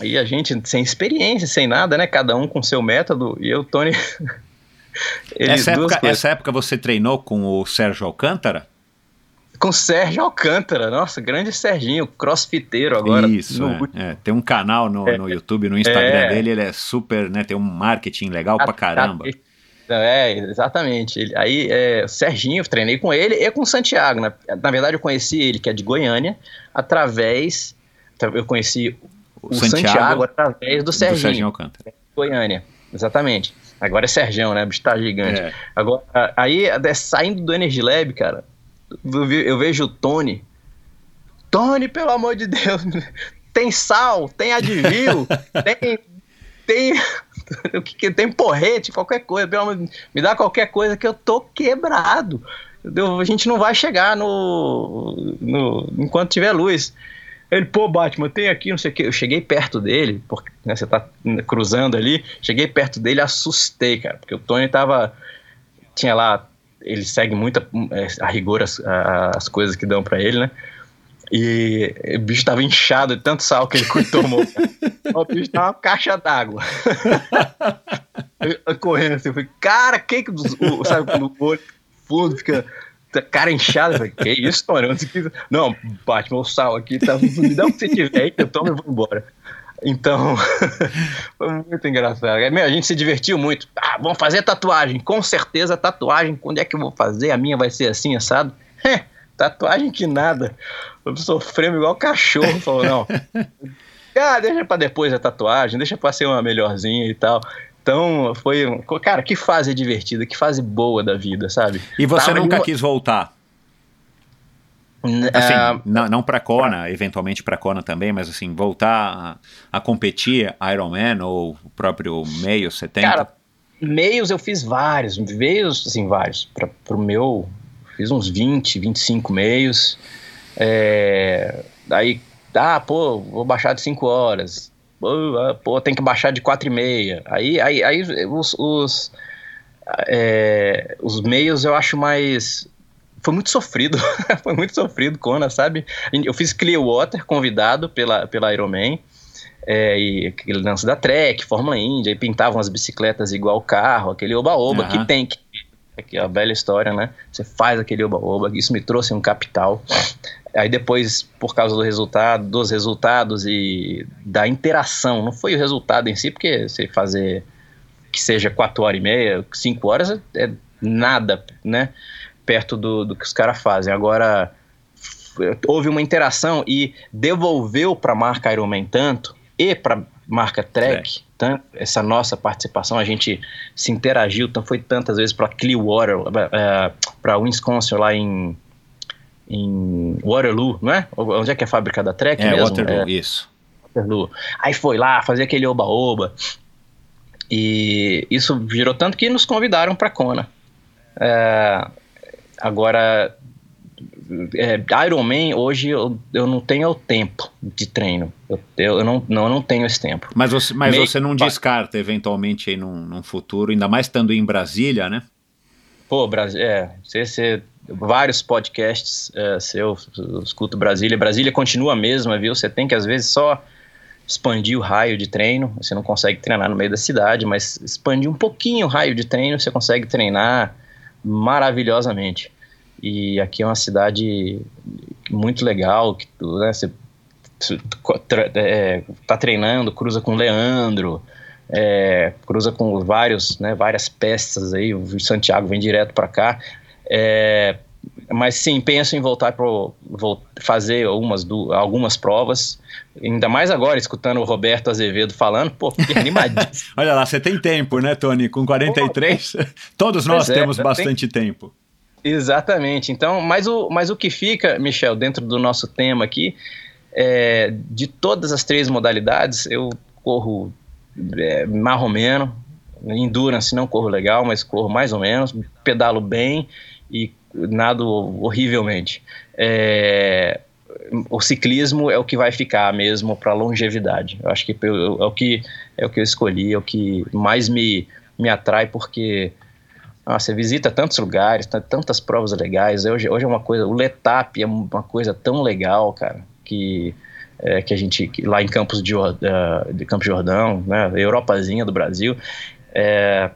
E a gente sem experiência, sem nada, né? Cada um com seu método. E eu, Tony. essa, época, essa época você treinou com o Sérgio Alcântara? Com Sérgio Alcântara, nossa, grande Serginho, crossfiteiro agora. Isso, no... é, é. tem um canal no, é, no YouTube, no Instagram é. dele, ele é super, né, tem um marketing legal a, pra caramba. A, é, exatamente. Aí, é, Serginho, treinei com ele e com o Santiago. Na, na verdade, eu conheci ele, que é de Goiânia, através. Eu conheci o, o Santiago, Santiago, através do Serginho. Do Serginho Alcântara. Goiânia, exatamente. Agora é Sergião, né? O bicho tá gigante. É. Agora, aí, saindo do Energy Lab, cara, eu vejo o Tony. Tony, pelo amor de Deus, tem sal, tem advil, tem. Tem. O que, que tem porrete, qualquer coisa, pelo amor, me dá qualquer coisa que eu tô quebrado. A gente não vai chegar no, no enquanto tiver luz. Ele, pô, Batman, tem aqui, não sei o que. Eu cheguei perto dele, porque né, você tá cruzando ali. Cheguei perto dele, assustei, cara, porque o Tony tava. Tinha lá ele segue muito a, a rigor as, a, as coisas que dão para ele, né? E o bicho tava inchado de tanto sal que ele tomou. o bicho tava uma caixa d'água. Correndo assim, eu falei, cara, que que. O, sabe o olho fundo fica cara inchado. Eu falei, que isso, mano? Não, Batman, o sal aqui, tá, me dá o que você tiver que eu tomo e vou embora. Então, foi muito engraçado. Meu, a gente se divertiu muito. Ah, vamos fazer tatuagem. Com certeza, tatuagem. Quando é que eu vou fazer? A minha vai ser assim, assado? tatuagem que nada. Sofremos igual cachorro. Falou, não. Ah, deixa pra depois a tatuagem, deixa pra ser uma melhorzinha e tal. Então, foi. Cara, que fase divertida, que fase boa da vida, sabe? E você Tava nunca quis voltar? Assim, uh, não, não para Kona, eventualmente para Kona também, mas assim, voltar a, a competir Ironman ou o próprio meio 70? Cara, meios eu fiz vários, meios, assim, vários. Para o meu, fiz uns 20, 25 meios. É, daí, ah, pô, vou baixar de 5 horas. Pô, ah, pô, tem que baixar de 4 e meia. Aí, aí, aí os, os é, os meios eu acho mais. Foi muito sofrido. foi muito sofrido, Kona, sabe? Eu fiz Clearwater, convidado pela, pela Ironman. É, e aquele lance da Trek, Fórmula Indy, aí pintavam as bicicletas igual carro, aquele oba-oba Aham. que tem que. É a velha história, né? Você faz aquele oba-oba, isso me trouxe um capital. Aí depois, por causa do resultado, dos resultados e da interação, não foi o resultado em si, porque você fazer que seja 4 horas e meia, 5 horas é nada, né? Perto do, do que os caras fazem. Agora, houve uma interação e devolveu para a marca Ironman tanto e para marca Trek, tanto, essa nossa participação, a gente se interagiu, então foi tantas vezes para Clearwater, para Wisconsin lá em, em Waterloo, não é? Onde é que é a fábrica da Trek É, mesmo? Waterloo, É, isso. Waterloo. Aí foi lá fazer aquele oba-oba. E isso virou tanto que nos convidaram para Kona. É, agora, é, Ironman, hoje eu, eu não tenho o tempo de treino. Eu, eu, eu não, não, eu não tenho esse tempo. Mas você, mas Meio- você não descarta, eventualmente, aí num, num futuro, ainda mais estando em Brasília, né? Pô, Brasil, é, você, você- vários podcasts é, seu, eu escuto Brasília. Brasília continua a mesma, viu? Você tem que, às vezes, só expandir o raio de treino. Você não consegue treinar no meio da cidade, mas expandir um pouquinho o raio de treino, você consegue treinar maravilhosamente. E aqui é uma cidade muito legal, que né, você é, tá treinando, cruza com Leandro, é, cruza com vários, né, várias peças aí, o Santiago vem direto para cá. É, mas sim, penso em voltar para fazer algumas, algumas provas, ainda mais agora, escutando o Roberto Azevedo falando, pô, fiquei animadíssimo. Olha lá, você tem tempo, né, Tony? Com 43, todos nós é, temos já bastante tempo. Exatamente. Então, mas o, mas o que fica, Michel, dentro do nosso tema aqui, é, de todas as três modalidades, eu corro é, marromeno, endurance não corro legal, mas corro mais ou menos, pedalo bem e nado horrivelmente. É, o ciclismo é o que vai ficar mesmo para longevidade. Eu acho que é o que é o que eu escolhi, é o que mais me, me atrai porque ah, você visita tantos lugares, tantas provas legais. Hoje, hoje é uma coisa, o Letap é uma coisa tão legal, cara, que é, que a gente que lá em Campos de, da- de Campos Jordão, né, Europazinha do Brasil, é,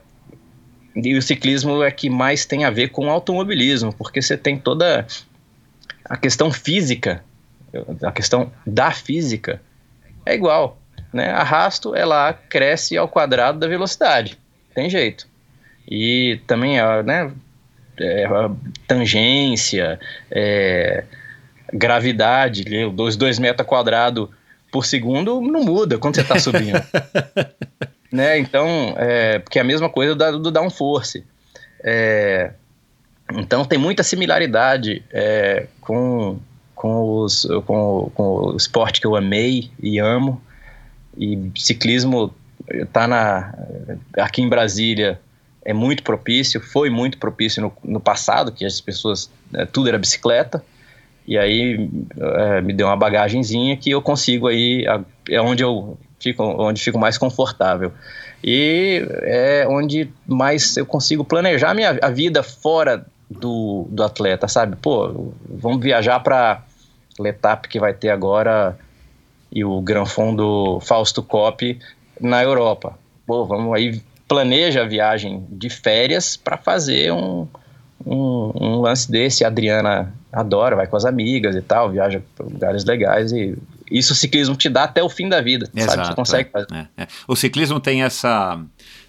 e o ciclismo é que mais tem a ver com o automobilismo, porque você tem toda a questão física, a questão da física é igual, né? Arrasto, ela cresce ao quadrado da velocidade, tem jeito. E também a, né, é, a tangência, é, gravidade, né, os 2 metros quadrados por segundo não muda quando você está subindo. né? Então, é, porque é a mesma coisa do, do downforce. É, então tem muita similaridade é, com, com, os, com, com o esporte que eu amei e amo. E ciclismo tá na, aqui em Brasília é muito propício, foi muito propício no, no passado, que as pessoas, é, tudo era bicicleta, e aí é, me deu uma bagagenzinha que eu consigo aí, é onde eu fico, onde fico mais confortável. E é onde mais eu consigo planejar minha, a vida fora do, do atleta, sabe? Pô, vamos viajar para Letap que vai ter agora e o Gran Fundo Fausto Coppi na Europa. Pô, vamos aí planeja a viagem de férias para fazer um, um, um lance desse. A Adriana adora, vai com as amigas e tal, viaja para lugares legais e isso o ciclismo te dá até o fim da vida, sabe? Você consegue fazer. é, é. O ciclismo tem essa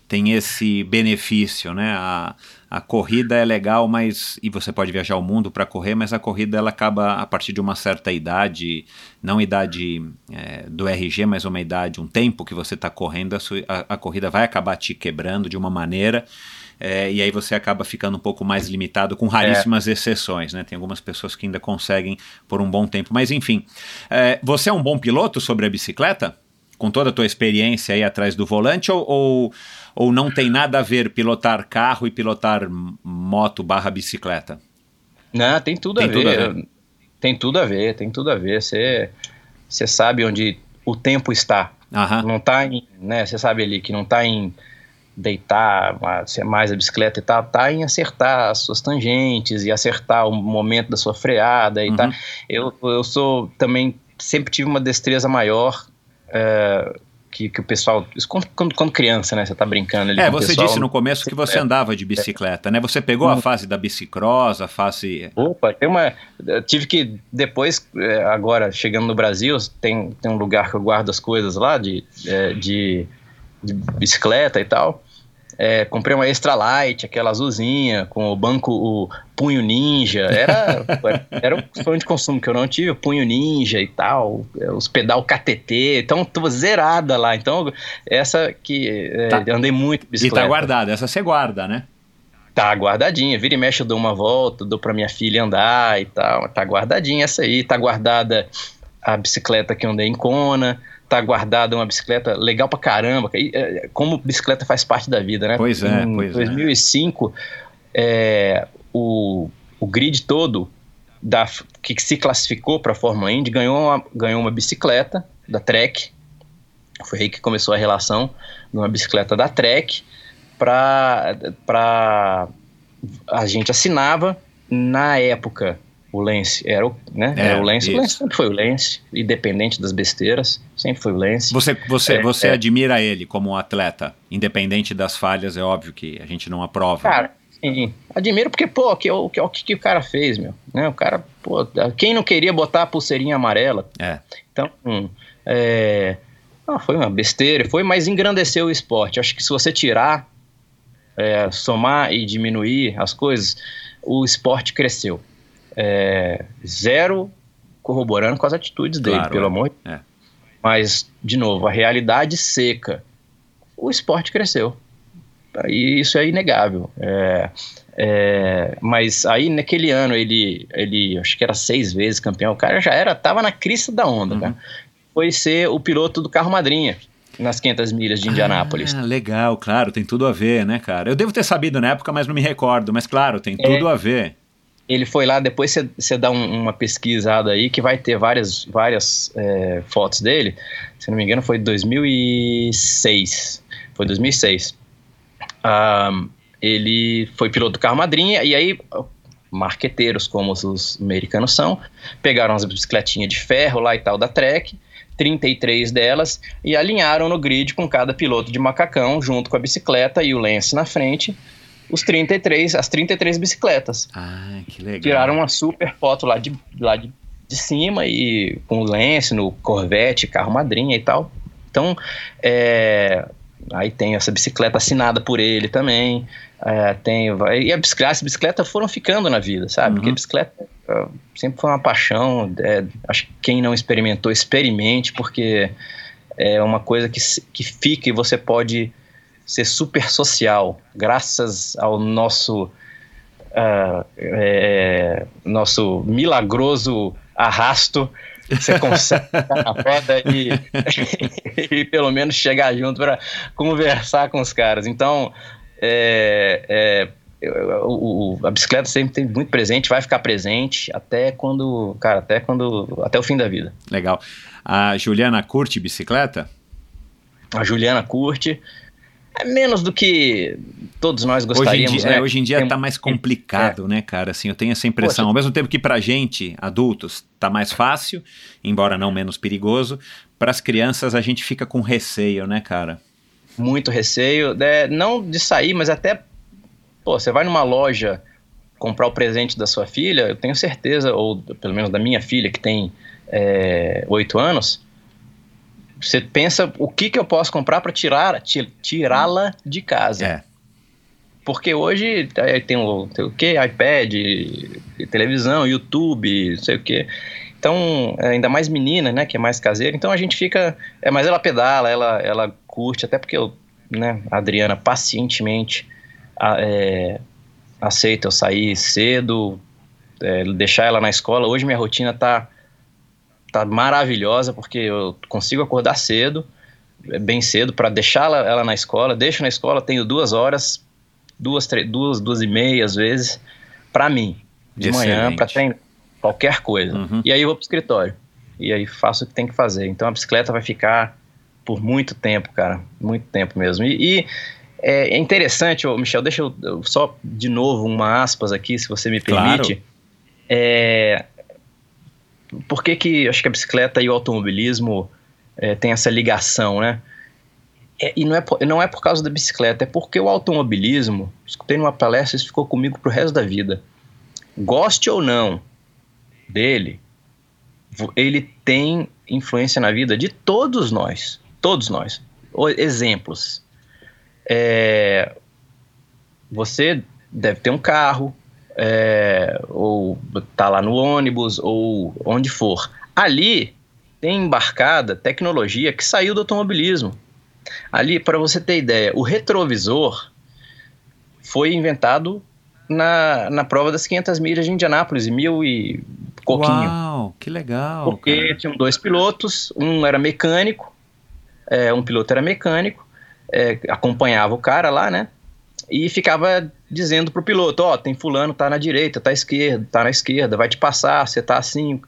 tem esse benefício, né? A, a corrida é legal, mas e você pode viajar o mundo para correr, mas a corrida ela acaba a partir de uma certa idade, não idade é, do RG, mas uma idade, um tempo que você está correndo, a, sua, a, a corrida vai acabar te quebrando de uma maneira. É, e aí você acaba ficando um pouco mais limitado, com raríssimas é. exceções, né? Tem algumas pessoas que ainda conseguem por um bom tempo. Mas enfim, é, você é um bom piloto sobre a bicicleta? Com toda a tua experiência aí atrás do volante, ou, ou, ou não tem nada a ver pilotar carro e pilotar moto barra bicicleta? Não, tem tudo, tem a, tudo ver. a ver. Tem tudo a ver, tem tudo a ver. Você, sabe onde o tempo está. Aham. Não tá em. Né, você sabe ali que não está em deitar ser mais a bicicleta e tal, tá em acertar as suas tangentes e acertar o momento da sua freada e Uhum. tal. Eu, eu sou também, sempre tive uma destreza maior é, que, que o pessoal. Isso quando, quando, criança, né? Você tá brincando ali É, você pessoal. disse no começo que você andava de bicicleta, né? Você pegou a Hum. fase da bicicross, a fase. Opa, tem uma. Eu tive que, depois, é, agora chegando no Brasil, tem, tem um lugar que eu guardo as coisas lá de, é, de, de bicicleta e tal. É, comprei uma Extra Light, aquela azulzinha, com o banco, o punho ninja. Era, era um sonho de consumo que eu não tive, o punho ninja e tal, é, os pedal KTT. Então, tô zerada lá. Então, essa que é, Tá. andei muito de E bicicleta. tá guardada, essa você guarda, né? Tá guardadinha, vira e mexe eu dou uma volta, dou pra minha filha andar e tal, tá guardadinha essa aí, tá guardada a bicicleta que eu andei em Kona, tá guardada uma bicicleta legal pra caramba, é, como bicicleta faz parte da vida, né? Pois é, em pois é. 2005, é, o, o grid todo da, que se classificou pra Fórmula Indy ganhou uma, ganhou uma bicicleta da Trek, foi aí que começou a relação de uma bicicleta da Trek para a gente assinava na época o Lance era o, né, É, era o Lance, isso. o Lance sempre foi o Lance, independente das besteiras, sempre Lance. Você, você, É, você é. admira ele como um atleta, independente das falhas, é óbvio que a gente não aprova. Cara, sim, admiro porque, pô, que, o que, o que, que o cara fez, meu, né, o cara, pô, quem não queria botar a pulseirinha amarela, É. Então, hum, é, ah, foi uma besteira, foi, mas engrandeceu o esporte. Acho que se você tirar, é, somar e diminuir as coisas, o esporte cresceu. É, zero corroborando com as atitudes dele, Claro, pelo é, amor de é. Mas, de novo, a realidade seca. O esporte cresceu. E isso é inegável. É, é, mas aí naquele ano ele, ele acho que era seis vezes campeão. O cara já era, tava na crista da onda, Uhum. cara. Foi ser o piloto do carro madrinha nas 500 milhas de Indianápolis. Ah, legal, claro, tem tudo a ver, né, cara? Eu devo ter sabido na época, mas não me recordo. Mas claro, tem tudo a ver. Ele foi lá, depois você- dá um- uma pesquisada aí que vai ter várias, várias é, fotos dele. Se não me engano, foi 2006. Foi 2006. Ah, ele foi piloto do carro madrinha e aí marqueteiros como os americanos são, pegaram as bicicletinhas de ferro lá e tal da Trek, 33 delas e alinharam no grid com cada piloto de macacão junto com a bicicleta e o Lance na frente, os 33, as 33 bicicletas. Ah, que legal. Tiraram uma super foto lá de, lá de, de cima e com o Lance no Corvette, carro madrinha e tal. Então, é, aí tem essa bicicleta assinada por ele também. é, tem, e a bicicleta, as bicicletas foram ficando na vida, sabe? Uhum. Porque a bicicleta é, sempre foi uma paixão. é, acho que quem não experimentou, experimente, porque é uma coisa que, que fica e você pode ser super social, graças ao nosso ah, é, nosso milagroso arrasto, você consegue ficar na roda e, e pelo menos chegar junto para conversar com os caras. Então, é, é, o- a bicicleta sempre tem muito presente, vai ficar presente até quando, cara, até quando, até o fim da vida. Legal. A Juliana curte bicicleta? A Juliana curte. É menos do que todos nós Hoje em gostaríamos, dia, né? é, hoje em dia Tem- tá mais complicado, né, cara? Assim, eu tenho essa impressão. Ao mesmo tempo que pra gente, adultos, tá mais fácil, embora não menos perigoso, pras crianças a gente fica com receio, né, cara? muito receio, né, não de sair, mas até, pô, você vai numa loja comprar o presente da sua filha, eu tenho certeza, ou pelo menos da minha filha, que tem é, oito anos, você pensa o que, que eu posso comprar para tirar, ti- tirá-la de casa. É. Porque hoje tem o, tem o quê? iPad, televisão, YouTube, não sei o quê. Então, ainda mais menina, né, que é mais caseira. Então a gente fica. É, mas ela pedala, ela, ela curte, até porque eu, né, a Adriana pacientemente a- é, aceita eu sair cedo, é, deixar ela na escola. Hoje minha rotina tá, tá maravilhosa, porque eu consigo acordar cedo, é, bem cedo, para deixar ela, na escola. Deixo na escola, tenho duas horas, duas, duas, duas e meia às vezes, para mim, de manhã, Excelente. para treinar qualquer coisa. Uhum. E aí eu vou pro escritório. E aí faço o que tem que fazer. Então a bicicleta vai ficar por muito tempo, cara. Muito tempo mesmo. E, e, É, é interessante, ô, Michel, deixa eu, eu só de novo uma aspas aqui, se você me permite. Claro. É, por que, que acho que a bicicleta e o automobilismo é, tem essa ligação, né? É, e não é, por- não é por causa da bicicleta, é porque o automobilismo, escutei numa palestra, isso ficou comigo pro resto da vida. Goste ou não dele, ele tem influência na vida de todos nós. Todos nós. Exemplos. É, você deve ter um carro, é, ou tá lá no ônibus, ou onde for. Ali tem embarcada tecnologia que saiu do automobilismo. Ali, para você ter ideia, o retrovisor foi inventado na, na prova das 500 milhas de Indianápolis, em mil e pouquinho. Uau, que legal. Porque cara. tinham dois pilotos, um era mecânico, é, um piloto era mecânico, é, acompanhava o cara lá, né? E ficava dizendo pro piloto, ó, tem fulano, tá na direita, tá à esquerda, tá na esquerda, vai te passar, você tá assim.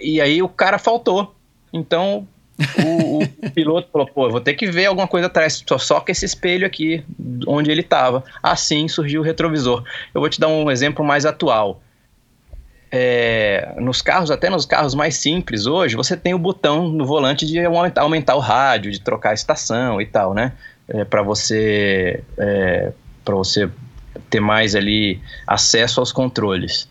E aí o cara faltou. Então o, o piloto falou, pô, vou ter que ver alguma coisa atrás, só, que esse espelho aqui, onde ele tava. Assim surgiu o retrovisor. Eu vou te dar um exemplo mais atual. É, nos carros, até nos carros mais simples hoje, você tem o botão no volante de aumentar, aumentar o rádio, de trocar a estação e tal, né? É, para você é, para você ter mais ali acesso aos controles.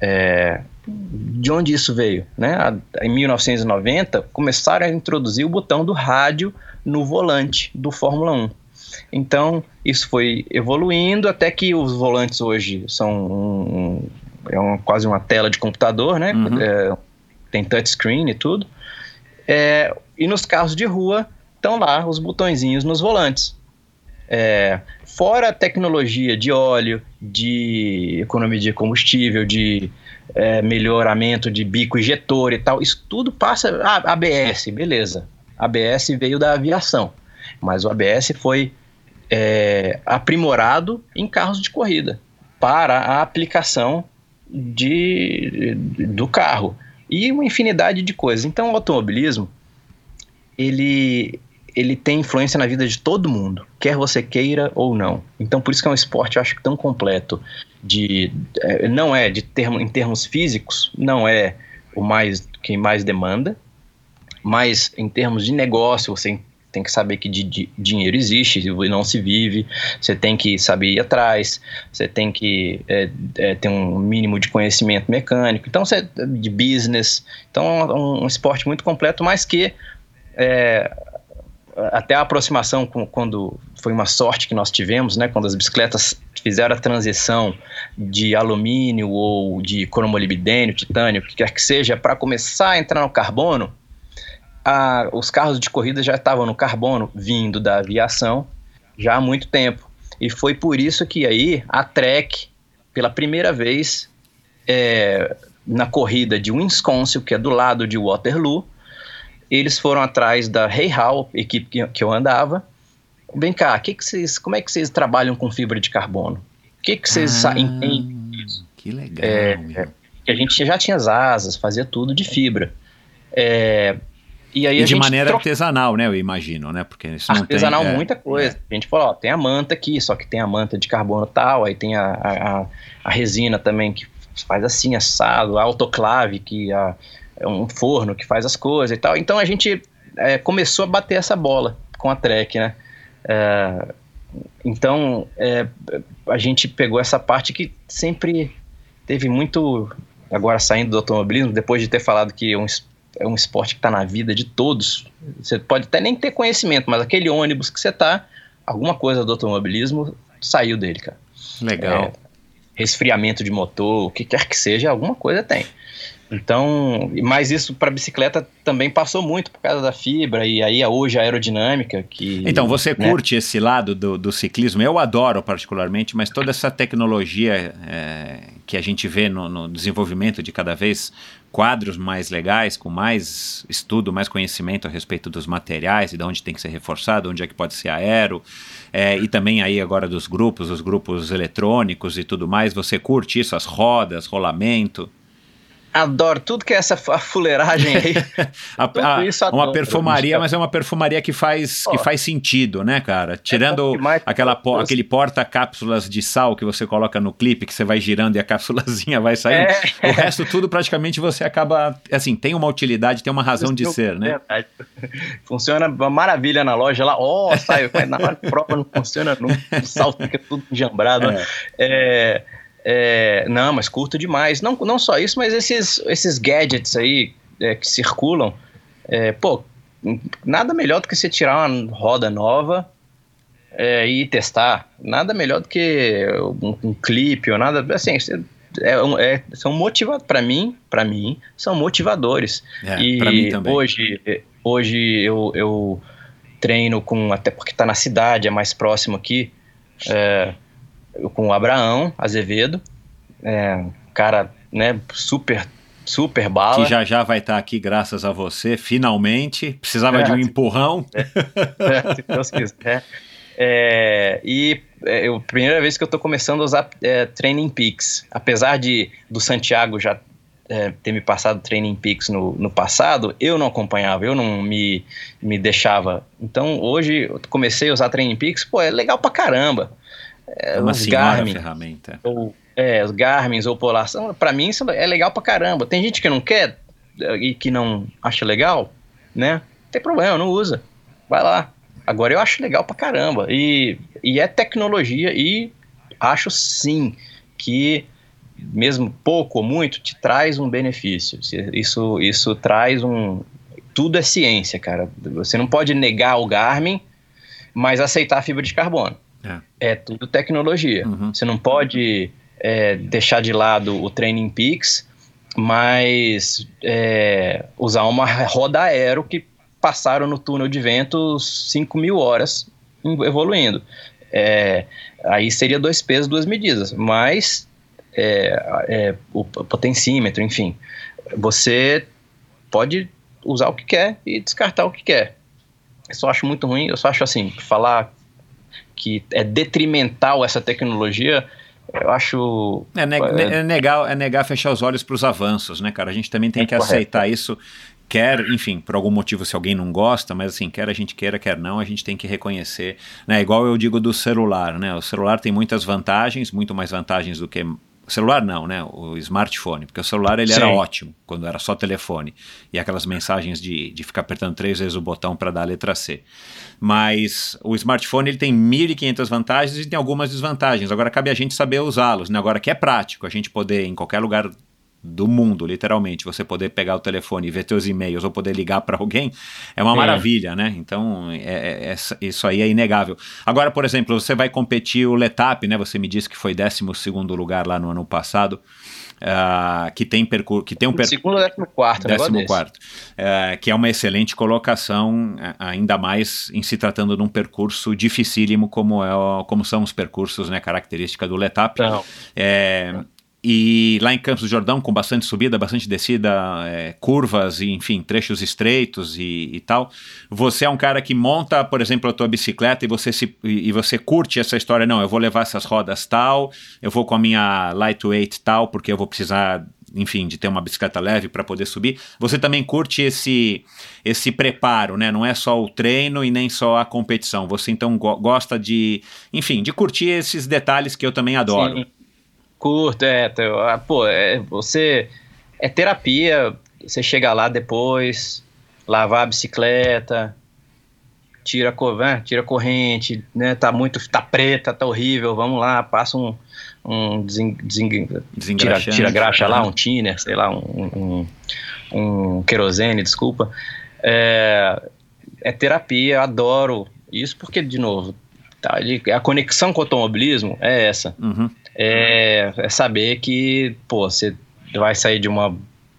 É, de onde isso veio? Né? Em 1990, começaram a introduzir o botão do rádio no volante do Fórmula 1. Então, isso foi evoluindo até que os volantes hoje são um- é uma- quase uma tela de computador, né? Uhum. É, tem touchscreen e tudo. É, e nos carros de rua estão lá os botõezinhos nos volantes. É, fora a tecnologia de óleo, de economia de combustível, de é, melhoramento de bico injetor e tal, isso tudo passa. Ah, ABS, beleza. ABS veio da aviação, mas o ABS foi é, aprimorado em carros de corrida para a aplicação de, do carro e uma infinidade de coisas. Então, o automobilismo ele ele tem influência na vida de todo mundo, quer você queira ou não. Então, por isso que é um esporte, eu acho, tão completo. De, é, não é de termo, em termos físicos, não é o mais quem mais demanda, mas em termos de negócio, você tem que saber que de, de- dinheiro existe e não se vive, você tem que saber ir atrás, você tem que é, é, ter um mínimo de conhecimento mecânico, então você, de business. Então é um, um esporte muito completo, mas que é, até a aproximação com, quando foi uma sorte que nós tivemos, né, quando as bicicletas fizeram a transição de alumínio ou de cromolibdênio, titânio, o que quer que seja, para começar a entrar no carbono, a- os carros de corrida já estavam no carbono vindo da aviação já há muito tempo. E foi por isso que aí a Trek, pela primeira vez, é, na corrida de Wisconsin, que é do lado de Waterloo, eles foram atrás da Hey equipe que, que eu andava. Vem cá, que que vocês, como é que vocês trabalham com fibra de carbono? O que, vocês Ah, entendem? Que legal. É. Que a gente já tinha as asas, fazia tudo de fibra. É, e aí E de maneira trocou artesanal, né? Eu imagino, né? Porque isso artesanal tem, é, muita coisa. A gente falou, ó, tem a manta aqui, só que tem a manta de carbono tal, aí tem a, a, a- a resina também que faz assim, assado, a autoclave, que a- é um forno que faz as coisas e tal. Então a gente é, começou a bater essa bola com a Trek, né? É, então é, a gente pegou essa parte que sempre teve muito. Agora saindo do automobilismo, depois de ter falado que é um, é um esporte que está na vida de todos, você pode até nem ter conhecimento, mas aquele ônibus que você tá, alguma coisa do automobilismo saiu dele, cara. Legal. É, resfriamento de motor, o que quer que seja, alguma coisa tem. Então, mas isso para bicicleta também passou muito por causa da fibra e aí hoje a aerodinâmica que Então, você né? curte esse lado do, do ciclismo? Eu adoro particularmente, mas toda essa tecnologia é, que a gente vê no, no desenvolvimento de cada vez quadros mais legais, com mais estudo, mais conhecimento a respeito dos materiais e de onde tem que ser reforçado, onde é que pode ser aero, é, e também aí agora dos grupos, os grupos eletrônicos e tudo mais. Você curte isso, as rodas, rolamento? Adoro tudo que é essa fu- fuleiragem aí. A- a- isso uma adoro, perfumaria, bicho. mas é uma perfumaria que faz, que Ó. faz sentido, né, cara? Tirando bom demais. aquela po- aquele porta-cápsulas de sal que você coloca no clipe, que você vai girando e a cápsulazinha vai saindo. É. O resto tudo praticamente você acaba, assim, tem uma utilidade, tem uma razão de ser, né? Verdade. Funciona uma maravilha na loja lá. Ó, saiu, mas na hora de prova não funciona, não. O sal fica tudo enjambrado. É. É, é, não, mas curto demais. Não, não só isso, mas esses, esses gadgets aí é, que circulam. é, pô, nada melhor do que você tirar uma roda nova é, e testar. Nada melhor do que um, um clipe ou nada. Assim, é, é, são motivadores. Para mim, para mim, são motivadores. E pra mim também. hoje, hoje eu, eu treino com, até porque tá na cidade, é mais próximo aqui, é, com o Abraão Azevedo, é, cara, né, super, super bala. Que já já vai estar aqui graças a você, finalmente. Precisava É. de um empurrão. É, se Deus quiser. É, e é, eu, primeira vez que eu tô começando a usar é, Training Peaks. Apesar de do Santiago já é, ter me passado Training Peaks no, no passado, eu não acompanhava, eu não me, me deixava. Então hoje eu comecei a usar Training Peaks, pô, é legal pra caramba. É, É uma os Garmin, ferramenta. ou é, os Garmins ou Polar, pra mim isso é legal pra caramba. Tem gente que não quer eh, e que não acha legal, né? Não tem problema, não usa. Vai lá. Agora eu acho legal pra caramba. E, e é tecnologia e acho sim que mesmo pouco ou muito te traz um benefício. Isso, isso traz um. Tudo é ciência, cara. Você não pode negar o Garmin, mas aceitar a fibra de carbono. É tudo tecnologia. Uhum. Você não pode é, deixar de lado o Training Peaks, mas é, usar uma roda aero que passaram no túnel de vento 5 mil horas evoluindo. É, aí seria dois pesos, duas medidas, mas é, é, o potencímetro, enfim, você pode usar o que quer e descartar o que quer. Eu só acho muito ruim, eu só acho assim, falar que é detrimental essa tecnologia, eu acho. É, ne- É. é negar, é negar fechar os olhos para os avanços, né, cara? A gente também tem É que correto. aceitar isso. Quer, enfim, por algum motivo, se alguém não gosta, mas assim, quer a gente queira, quer não, a gente tem que reconhecer. Né? Igual eu digo do celular, né? O celular tem muitas vantagens, muito mais vantagens do que. O celular não, né? O smartphone, porque o celular ele era Sim. ótimo quando era só telefone. E aquelas mensagens de, de ficar apertando três vezes o botão para dar a letra C. Mas o smartphone ele tem 1.500 vantagens e tem algumas desvantagens. Agora cabe a gente saber usá-los. Né? Agora que é prático a gente poder, em qualquer lugar do mundo, literalmente, você poder pegar o telefone e ver teus e-mails ou poder ligar para alguém, é uma É. maravilha, né? Então, é- é- é- isso aí é inegável. Agora, por exemplo, você vai competir o Letap, né? Você me disse que foi 12 lugar lá no ano passado, ah, que tem percurso, que tem um percurso Segundo ou décimo quarto, Décimo desse. quarto. É, que é uma excelente colocação, ainda mais em se tratando de um percurso dificílimo como, é, o- como são os percursos, né, característica do Letap. Não. É, e lá em Campos do Jordão, com bastante subida, bastante descida, é, curvas e, enfim, trechos estreitos e, e tal, você é um cara que monta, por exemplo, a tua bicicleta e você, se, e você curte essa história, não, eu vou levar essas rodas tal, eu vou com a minha lightweight tal, porque eu vou precisar enfim, de ter uma bicicleta leve para poder subir. Você também curte esse esse preparo, né? Não é só o treino e nem só a competição. Você então go- gosta de, enfim, de curtir esses detalhes que eu também adoro. Sim. Curto, é. ah, Pô, é, você. É terapia. Você chega lá depois, lavar a bicicleta, tira a, né, tira a corrente, né? Tá muito. Tá preta, tá horrível. Vamos lá, passa um. um desen, desen- tira, tira graxa lá, um thinner, sei lá, um, um, um querosene, desculpa. É, é terapia, eu adoro isso porque, de novo, tá, a conexão com o automobilismo é essa Uhum. É, é saber que, pô, você vai sair de uma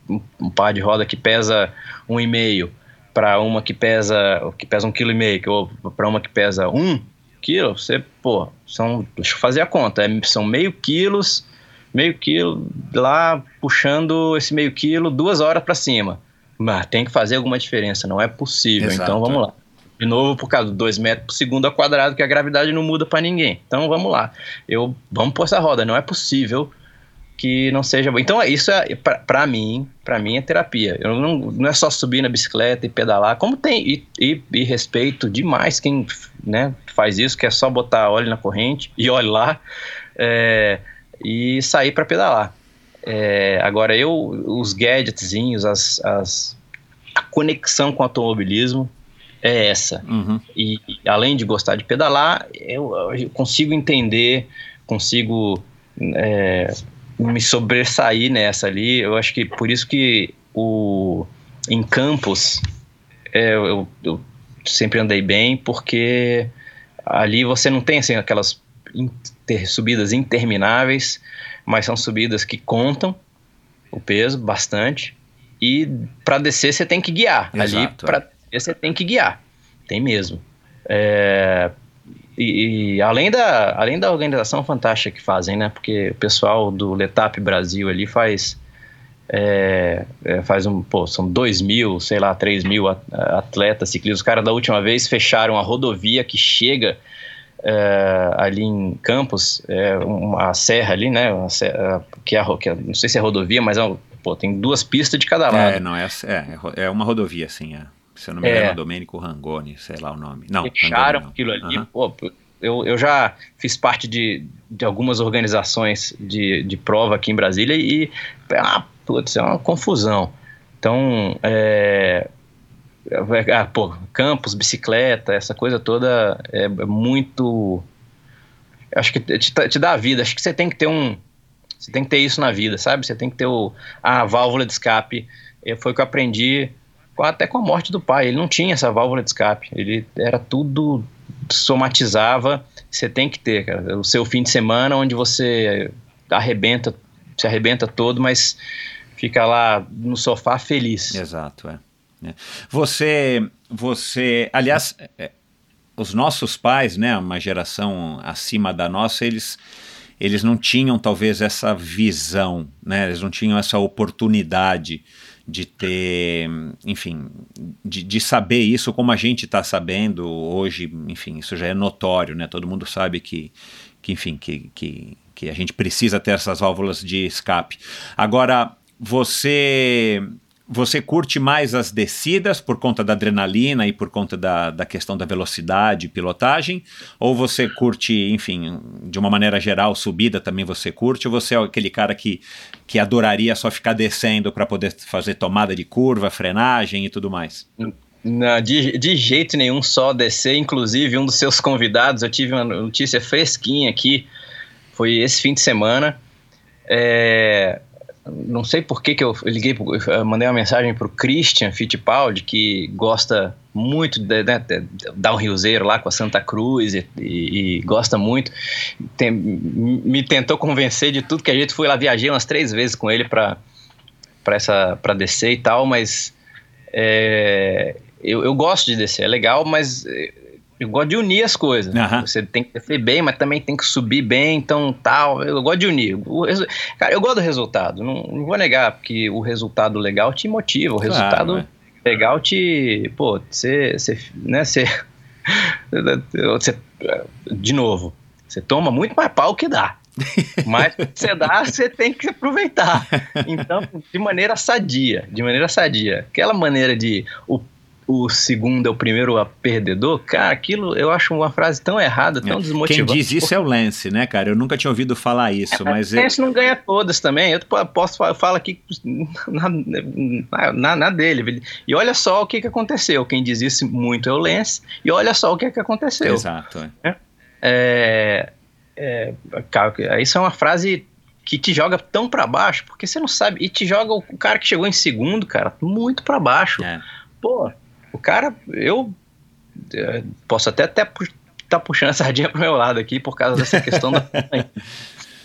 um, par de roda que pesa um e meio para uma que pesa que pesa um quilo e meio ou para uma que pesa um quilo, você, pô, são, deixa eu fazer a conta, é- são meio quilos, meio quilo lá puxando esse meio quilo duas horas para cima. Mas tem que fazer alguma diferença, não é possível. Exato, então vamos lá. De novo, por causa do 2 metros por segundo ao quadrado, que a gravidade não muda para ninguém. Então vamos lá. Eu, vamos pôr essa roda. Não é possível que não seja bom. Então isso é para mim, para mim é terapia. Eu não, não é só subir na bicicleta e pedalar, como tem e, e, e, respeito demais quem né, faz isso, que é só botar óleo na corrente e olhe lá é, e sair para pedalar. É, agora eu, os gadgetzinhos, as, as, a conexão com o automobilismo é essa. Uhum. E, além de gostar de pedalar, eu, eu consigo entender, consigo é, me sobressair nessa ali. Eu acho que por isso que o em Campos é, eu, eu, sempre andei bem, porque ali você não tem assim aquelas inter, subidas intermináveis, mas são subidas que contam o peso bastante. E para descer você tem que guiar. Exato, ali para você tem que guiar. Tem mesmo. É, e, e, além, da, além da organização fantástica que fazem, né? Porque o pessoal do Letap Brasil ali faz. É, é, faz um. Pô, são 2 mil, sei lá, 3 mil atletas ciclistas. Os caras da última vez fecharam a rodovia que chega é, ali em Campos, é, uma serra ali, né? Serra, que, é, que é, não sei se é rodovia, mas é, pô, tem duas pistas de cada lado. É, não, é, é, é uma rodovia, sim, é. Se eu não me engano, é. Domênico Rangoni, sei lá o nome. Não, Fecharam Rangoni, aquilo ali. Uhum. Pô, eu, eu já fiz parte de, de algumas organizações de, de prova aqui em Brasília e, ah, putz, é uma confusão. Então, é, é, ah, pô, campos, bicicleta, essa coisa toda é muito. Acho que te, te dá a vida. Acho que você tem que ter um. Você tem que ter isso na vida, sabe? Você tem que ter o, a válvula de escape. Foi o que eu aprendi até com a morte do pai. Ele não tinha essa válvula de escape. Ele era tudo somatizava. Você tem que ter, cara, o seu fim de semana onde você arrebenta, se arrebenta todo, mas fica lá no sofá feliz. Exato, é. é. Você, você, aliás, é, os nossos pais, né, uma geração acima da nossa, eles eles não tinham talvez essa visão, né? Eles não tinham essa oportunidade de ter, enfim, de, de saber isso como a gente está sabendo hoje, enfim, isso já é notório, né? Todo mundo sabe que, que enfim, que, que, que a gente precisa ter essas válvulas de escape. Agora, você você curte mais as descidas por conta da adrenalina e por conta da, da questão da velocidade, pilotagem? Ou você curte, enfim, de uma maneira geral, subida também você curte? Ou você é aquele cara que, que adoraria só ficar descendo para poder fazer tomada de curva, frenagem e tudo mais? Não, de, de jeito nenhum, só descer. Inclusive, um dos seus convidados, eu tive uma notícia fresquinha aqui, foi esse fim de semana. É, não sei por que, que eu liguei, eu mandei uma mensagem para o Christian Fittipaldi, que gosta muito de, né, de, dar um riozeiro lá com a Santa Cruz e, e, e gosta muito. Tem, me tentou convencer de tudo que a gente foi lá, viajei umas três vezes com ele para para descer e tal, mas é, eu, eu gosto de descer, é legal, mas eu gosto de unir as coisas. Uhum. Você tem que descer bem, mas também tem que subir bem, então tal. Eu gosto de unir. O, cara, eu gosto do resultado. Não, não, vou negar, porque o resultado legal te motiva. O claro, resultado é. legal te. Pô, você. você né, você, você. De novo, você toma muito mais pau que dá. Mas você dá, você tem que aproveitar. Então, de maneira sadia, de maneira sadia. Aquela maneira de o o segundo é o primeiro a perdedor, cara, aquilo eu acho uma frase tão errada, tão é. desmotivante. Quem diz isso é o Lance, né, cara? Eu nunca tinha ouvido falar isso, é, mas... O Lance eu... não ganha todas também, eu posso falo aqui na, na, na, dele. E olha só o que, que aconteceu, quem diz isso muito é o Lance, e olha só o que, que aconteceu. Exato. É. É, é, cara, isso é uma frase que te joga tão para baixo, porque você não sabe, e te joga o cara que chegou em segundo, cara, muito para baixo. É. Pô, o cara, eu é, posso até até estar tá puxando a sardinha pro meu lado aqui por causa dessa questão da.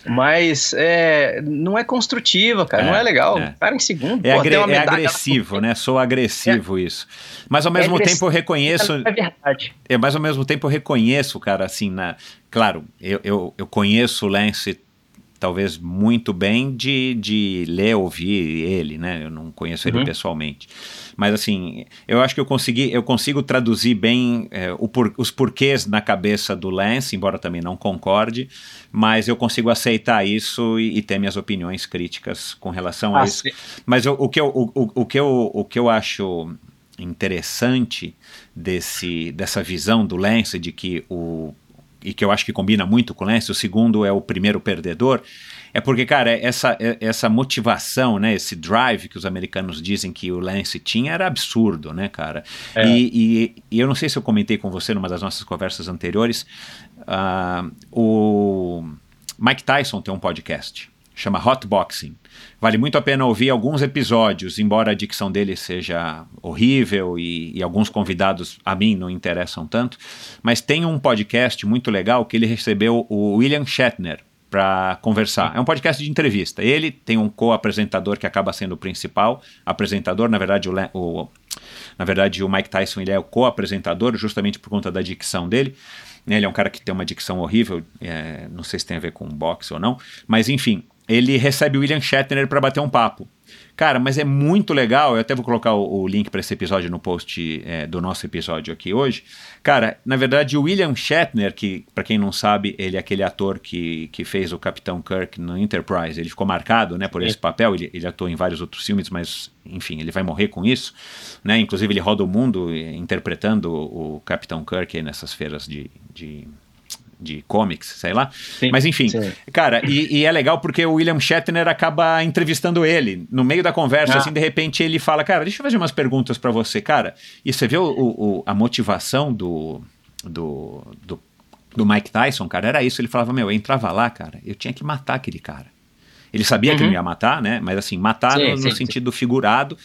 Mas é, não é construtiva, cara. É, não é legal. É. Cara em segundo. É, pô, agre é agressivo, né? Sou agressivo é. isso. Mas ao mesmo tempo eu reconheço. É verdade. É, mas ao mesmo tempo eu reconheço, cara, assim, na. Claro, eu, eu, eu conheço o Lance talvez muito bem de, de ler, ouvir ele, né? Eu não conheço ele Uhum. pessoalmente. Mas assim, eu acho que eu consegui, eu consigo traduzir bem é, o por- os porquês na cabeça do Lance, embora também não concorde, mas eu consigo aceitar isso e, e ter minhas opiniões críticas com relação a Ah, isso. sim. Mas o, o que eu, o- o que eu, o que eu acho interessante desse, dessa visão do Lance de que o e que eu acho que combina muito com o Lance, o segundo é o primeiro perdedor, é porque, cara, essa, essa motivação, né, esse drive que os americanos dizem que o Lance tinha era absurdo, né, cara? É. E, e, e eu não sei se eu comentei com você numa das nossas conversas anteriores, ah, o Mike Tyson tem um podcast, chama Hot Boxing. Vale muito a pena ouvir alguns episódios, embora a dicção dele seja horrível e, e alguns convidados a mim não interessam tanto. Mas tem um podcast muito legal que ele recebeu o William Shatner para conversar. É um podcast de entrevista. Ele tem um co-apresentador que acaba sendo o principal apresentador. Na verdade, o, o- na verdade, o Mike Tyson ele é o co-apresentador, justamente por conta da dicção dele. Ele é um cara que tem uma dicção horrível, é, não sei se tem a ver com boxe ou não, mas enfim, ele recebe o William Shatner para bater um papo. Cara, mas é muito legal. Eu até vou colocar o, o link para esse episódio no post é, do nosso episódio aqui hoje. Cara, na verdade, o William Shatner, que para quem não sabe, ele é aquele ator que, que fez o Capitão Kirk no Enterprise. Ele ficou marcado né, por esse papel. Ele, ele atuou em vários outros filmes, mas enfim, ele vai morrer com isso. Né? Inclusive, ele roda o mundo interpretando o, Capitão Kirk nessas feiras de, de, de comics, sei lá. Sim, Mas enfim, sim. Cara, e, e é legal porque o William Shatner acaba entrevistando ele. No meio da conversa, Ah. assim, de repente ele fala, cara, deixa eu fazer umas perguntas pra você, cara. E você vê o, o- a motivação do, do, do, do Mike Tyson, cara, era isso. Ele falava, meu, eu entrava lá, cara, eu tinha que matar aquele cara. Ele sabia que Uhum. não ia matar, né? Mas assim, matar Sim, no, no sim, sentido figurado.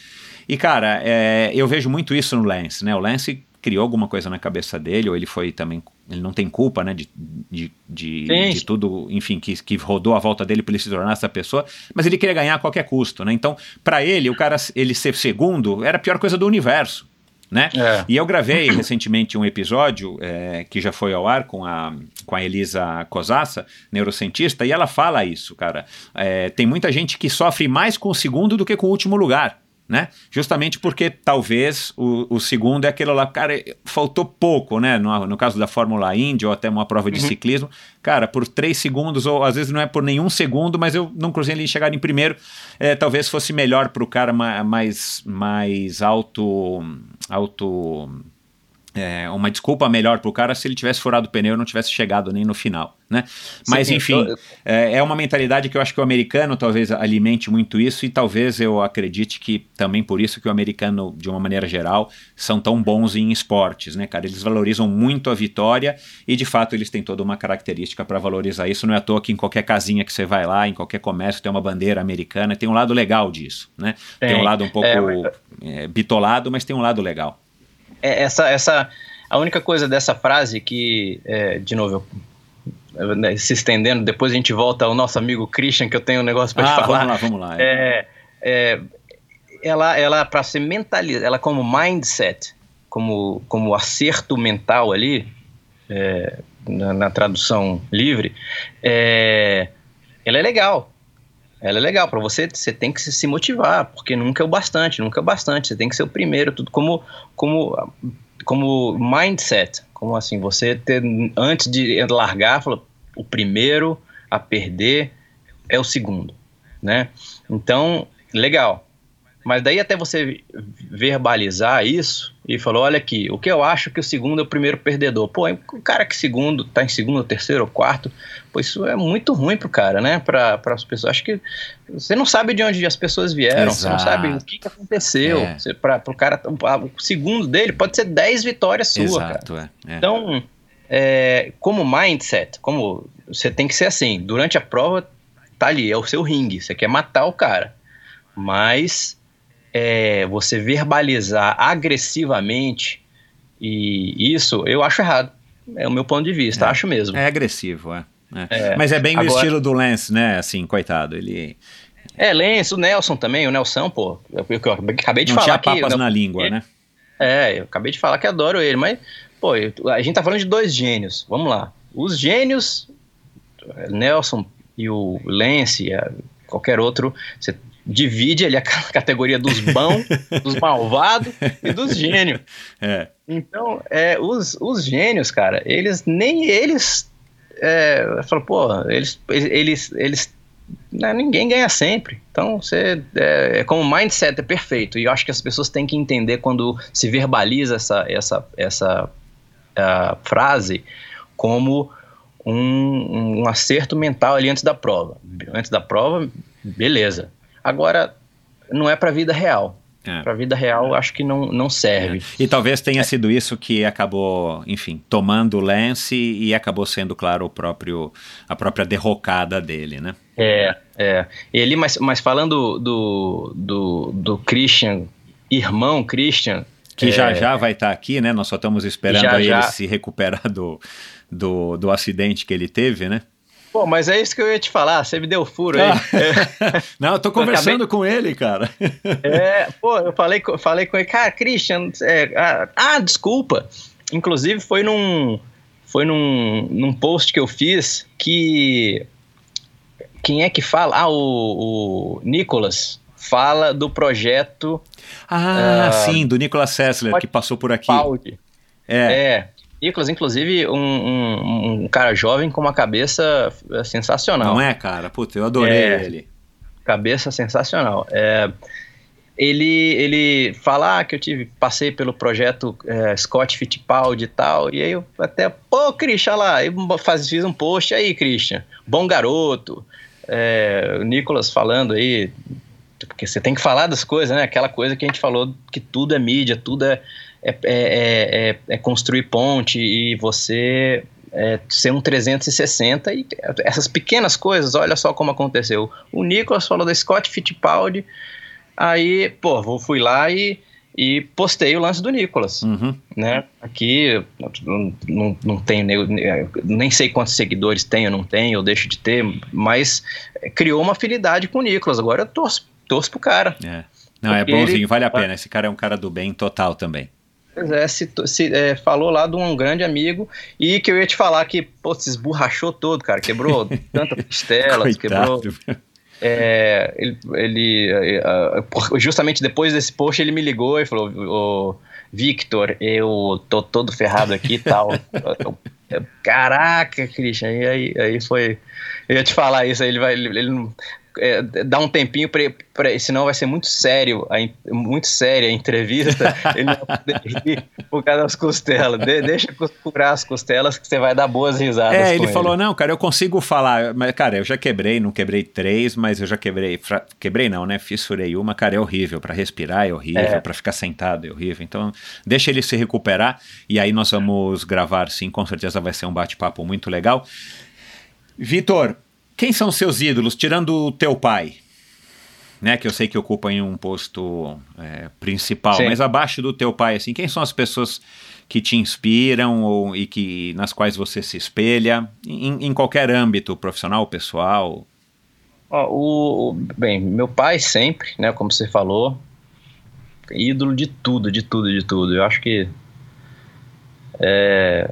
E, cara, é, eu vejo muito isso no Lance, né? O Lance criou alguma coisa na cabeça dele, ou ele foi também. Ele não tem culpa, né? De, de, de, de tudo, enfim, que, que rodou a volta dele para ele se tornar essa pessoa, mas ele queria ganhar a qualquer custo, né? Então, para ele, o cara, ele ser segundo, era a pior coisa do universo. Né? É. E eu gravei recentemente um episódio é, que já foi ao ar com a, com a Elisa Cosassa, neurocientista, e ela fala isso, cara. É, tem muita gente que sofre mais com o segundo do que com o último lugar. Né? Justamente porque talvez o, o segundo é aquele lá, cara, faltou pouco, né? No, no caso da Fórmula Indy ou até uma prova de ciclismo, cara, por três segundos, ou às vezes não é por nenhum segundo, mas eu não cruzei ele chegar em primeiro. É, talvez fosse melhor para o cara ma- mais, mais alto. alto é, uma desculpa melhor pro cara se ele tivesse furado o pneu e não tivesse chegado nem no final, né? Mas Sim, enfim, eu- é, é uma mentalidade que eu acho que o americano talvez alimente muito isso e talvez eu acredite que também por isso que o americano, de uma maneira geral, são tão bons em esportes, né, cara? Eles valorizam muito a vitória e de fato eles têm toda uma característica para valorizar isso. Não é à toa que em qualquer casinha que você vai lá, em qualquer comércio tem uma bandeira americana, tem um lado legal disso, né? Tem, Tem. um lado um pouco É, mas- é, bitolado, mas tem um lado legal. É, essa, essa, a única coisa dessa frase que, é, de novo, eu- né, se estendendo, depois a gente volta ao nosso amigo Christian, que eu tenho um negócio para te Ah, falar. vamos lá, vamos lá. É, é, ela, ela para ser mentalizada, ela como mindset, como, como acerto mental ali, é, na, na tradução livre, é, ela é legal. Ela é legal para você, você tem que se- motivar, porque nunca é o bastante, nunca é o bastante, você tem que ser o primeiro, tudo como como como mindset, como assim, você ter antes de largar, fala, o primeiro a perder é o segundo, né? Então, legal. Mas daí até você verbalizar isso e falou, olha aqui, o que eu acho que o segundo é o primeiro perdedor. Pô, o cara que segundo tá em segundo, terceiro ou quarto, pô, isso é muito ruim pro cara, né? Para as pessoas. Acho que você não sabe de onde as pessoas vieram, você não Exato. sabe o que, que aconteceu. É. Você, pra, pro cara, o segundo dele pode ser 10 vitórias sua, cara. Exato, é. é. Então, é, como mindset, como você tem que ser assim, durante a prova tá ali, é o seu ringue, você quer matar o cara. Mas é, você verbalizar agressivamente e isso eu acho errado. É o meu ponto de vista, É. acho mesmo. É agressivo, é. é. É. Mas é bem o Agora- estilo do Lance, né? Assim, coitado. Ele É, Lance, o Nelson também, o Nelson, pô, eu, eu acabei de não falar tinha que... papas não- na língua, né? É, eu acabei de falar que adoro ele, mas, pô, eu- a gente tá falando de dois gênios. Vamos lá. Os gênios, Nelson, e o Lance, qualquer outro, você divide ali a ca- categoria dos bons, dos malvados e dos gênios. É. Então, é, os, os gênios, cara, eles nem eles é, falam, pô, eles, eles, eles né, ninguém ganha sempre. Então, você é, é como o mindset é perfeito. E eu acho que as pessoas têm que entender quando se verbaliza essa, essa, essa ah, frase como um, um acerto mental ali antes da prova. Antes da prova, beleza. Agora, não é para vida real. É. Para vida real, acho que não, não serve. E talvez tenha sido isso que acabou, enfim, tomando o lance e acabou sendo, claro, o próprio, a própria derrocada dele, né? É, é. Ele, mas, mas falando do, do, do Christian, irmão Christian, Que é, já já vai estar aqui, né? Nós só estamos esperando Já, aí já. ele se recuperar do, do, do acidente que ele teve, né? Pô, mas é isso que eu ia te falar, você me deu furo aí. Ah. Não, eu tô conversando com ele, cara. É, pô, eu falei, com- falei com ele, cara, Christian, é, ah, ah, desculpa. Inclusive foi num, foi num, num post que eu fiz que quem é que fala? Ah, o, o Nicolas fala do projeto Ah, Ah, sim, do Nicolas Sessler, que passou por aqui. Paudi. É, É. Nicolas, inclusive, um, um, um cara jovem com uma cabeça é, sensacional. não é, cara? Puta, eu adorei É. ele. Cabeça sensacional. É, ele, ele fala ah, que eu tive, passei pelo projeto é, Scott Fittipaldi e tal, e aí eu até, pô, Christian, olha lá, eu faz, fiz um post aí, Christian, bom garoto, é, o Nicolas falando aí, porque você tem que falar das coisas, né, aquela coisa que a gente falou, que tudo é mídia, tudo é, é, é, é, é construir ponte e você é, ser um 360 e essas pequenas coisas, olha só como aconteceu. O Nicolas falou da Scott Fittipaldi, aí, pô, vou- fui lá e, e postei o lance do Nicolas, Uhum. né? Aqui não, não, não tenho, nem, nem sei quantos seguidores tenho, não tenho, eu deixo de ter, mas criou uma afinidade com o Nicolas, agora eu torço, torço pro cara. É. Não, é bonzinho, ele- vale a pena. Esse cara é um cara do bem total também. Pois é, se, se- é, falou lá de um grande amigo e que eu ia te falar que, pô, se esborrachou todo, cara, quebrou tantas costelas, quebrou. É, ele, ele, é, é, justamente depois desse post ele me ligou e falou, ô, Victor, eu tô todo ferrado aqui e tal. Caraca, Christian, e aí, aí foi. Eu ia te falar isso, aí ele vai. Ele, ele é, dá um tempinho pra, senão vai ser muito sério, a, muito séria a entrevista. ele não vai poder rir por causa das costelas. De- deixa curar as costelas que você vai dar boas risadas. É, com ele falou, não, cara, eu consigo falar, mas, cara, eu já quebrei, não quebrei três, mas eu já quebrei, fra- quebrei não, né, fissurei uma, cara, é horrível, pra respirar é horrível, É. pra ficar sentado é horrível, então deixa ele se recuperar, e aí nós vamos gravar, sim, com certeza vai ser um bate-papo muito legal. Vitor, quem são seus ídolos, tirando o teu pai? Né, que eu sei que ocupa em um posto é, principal, Sim. mas abaixo do teu pai, assim, quem são as pessoas que te inspiram ou, e que nas quais você se espelha em, em qualquer âmbito profissional, pessoal? Ó, o, o- bem, meu pai sempre, né, como você falou, ídolo de tudo, de tudo, de tudo. Eu acho que é,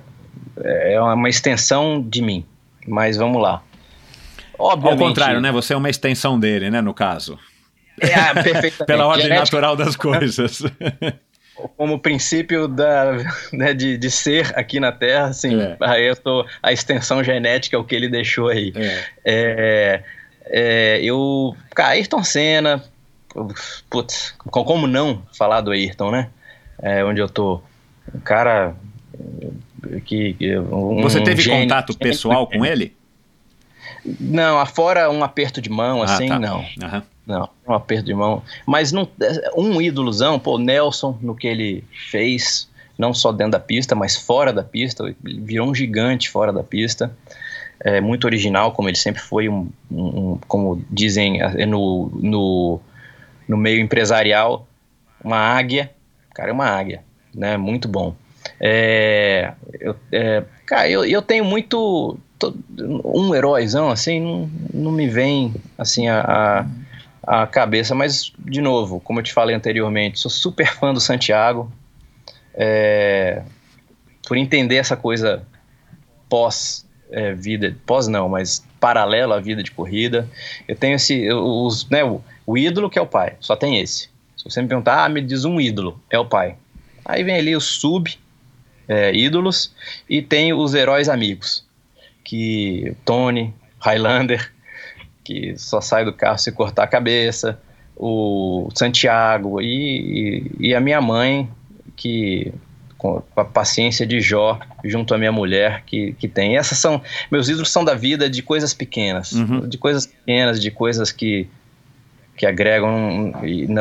é uma extensão de mim. Mas vamos lá. Ao Obviamente, contrário, né? Você é uma extensão dele, né? No caso, É, perfeitamente. pela ordem Genética natural das coisas. como princípio da, né, de, de ser aqui na Terra, assim, É. aí eu tô, a extensão genética é o que ele deixou aí. É. É, é, eu. Cara, Ayrton Senna. Putz, co- como não falar do Ayrton, né? É, onde eu tô. Um cara. Que, um Você teve contato pessoal com ele? Não, afora um aperto de mão, assim, ah, tá. não. Aham. Não, um aperto de mão. Mas não, um ídolozão, pô, Nelson, no que ele fez, não só dentro da pista, mas fora da pista, ele virou um gigante fora da pista. É muito original, como ele sempre foi, um, um- um- como dizem é, no, no, no meio empresarial, uma águia. O cara é uma águia, né? Muito bom. É, eu, é, cara, eu, eu tenho muito. Um heróizão, assim, não, não me vem assim a, a, a cabeça, mas, de novo, como eu te falei anteriormente, sou super fã do Santiago. é, por entender essa coisa pós é, vida, pós não, mas paralelo à vida de corrida. Eu tenho esse, os, né, o, o ídolo que é o pai, só tem esse. Se você me perguntar, ah, me diz um ídolo, é o pai. Aí vem ali os sub é, ídolos e tem os heróis amigos, que Tony, Highlander, que só sai do carro se cortar a cabeça, o Santiago e, e, e a minha mãe, que com a paciência de Jó junto à minha mulher que, que tem. essas são meus ídolos são da vida de coisas pequenas, uhum. de coisas pequenas, de coisas que que agregam.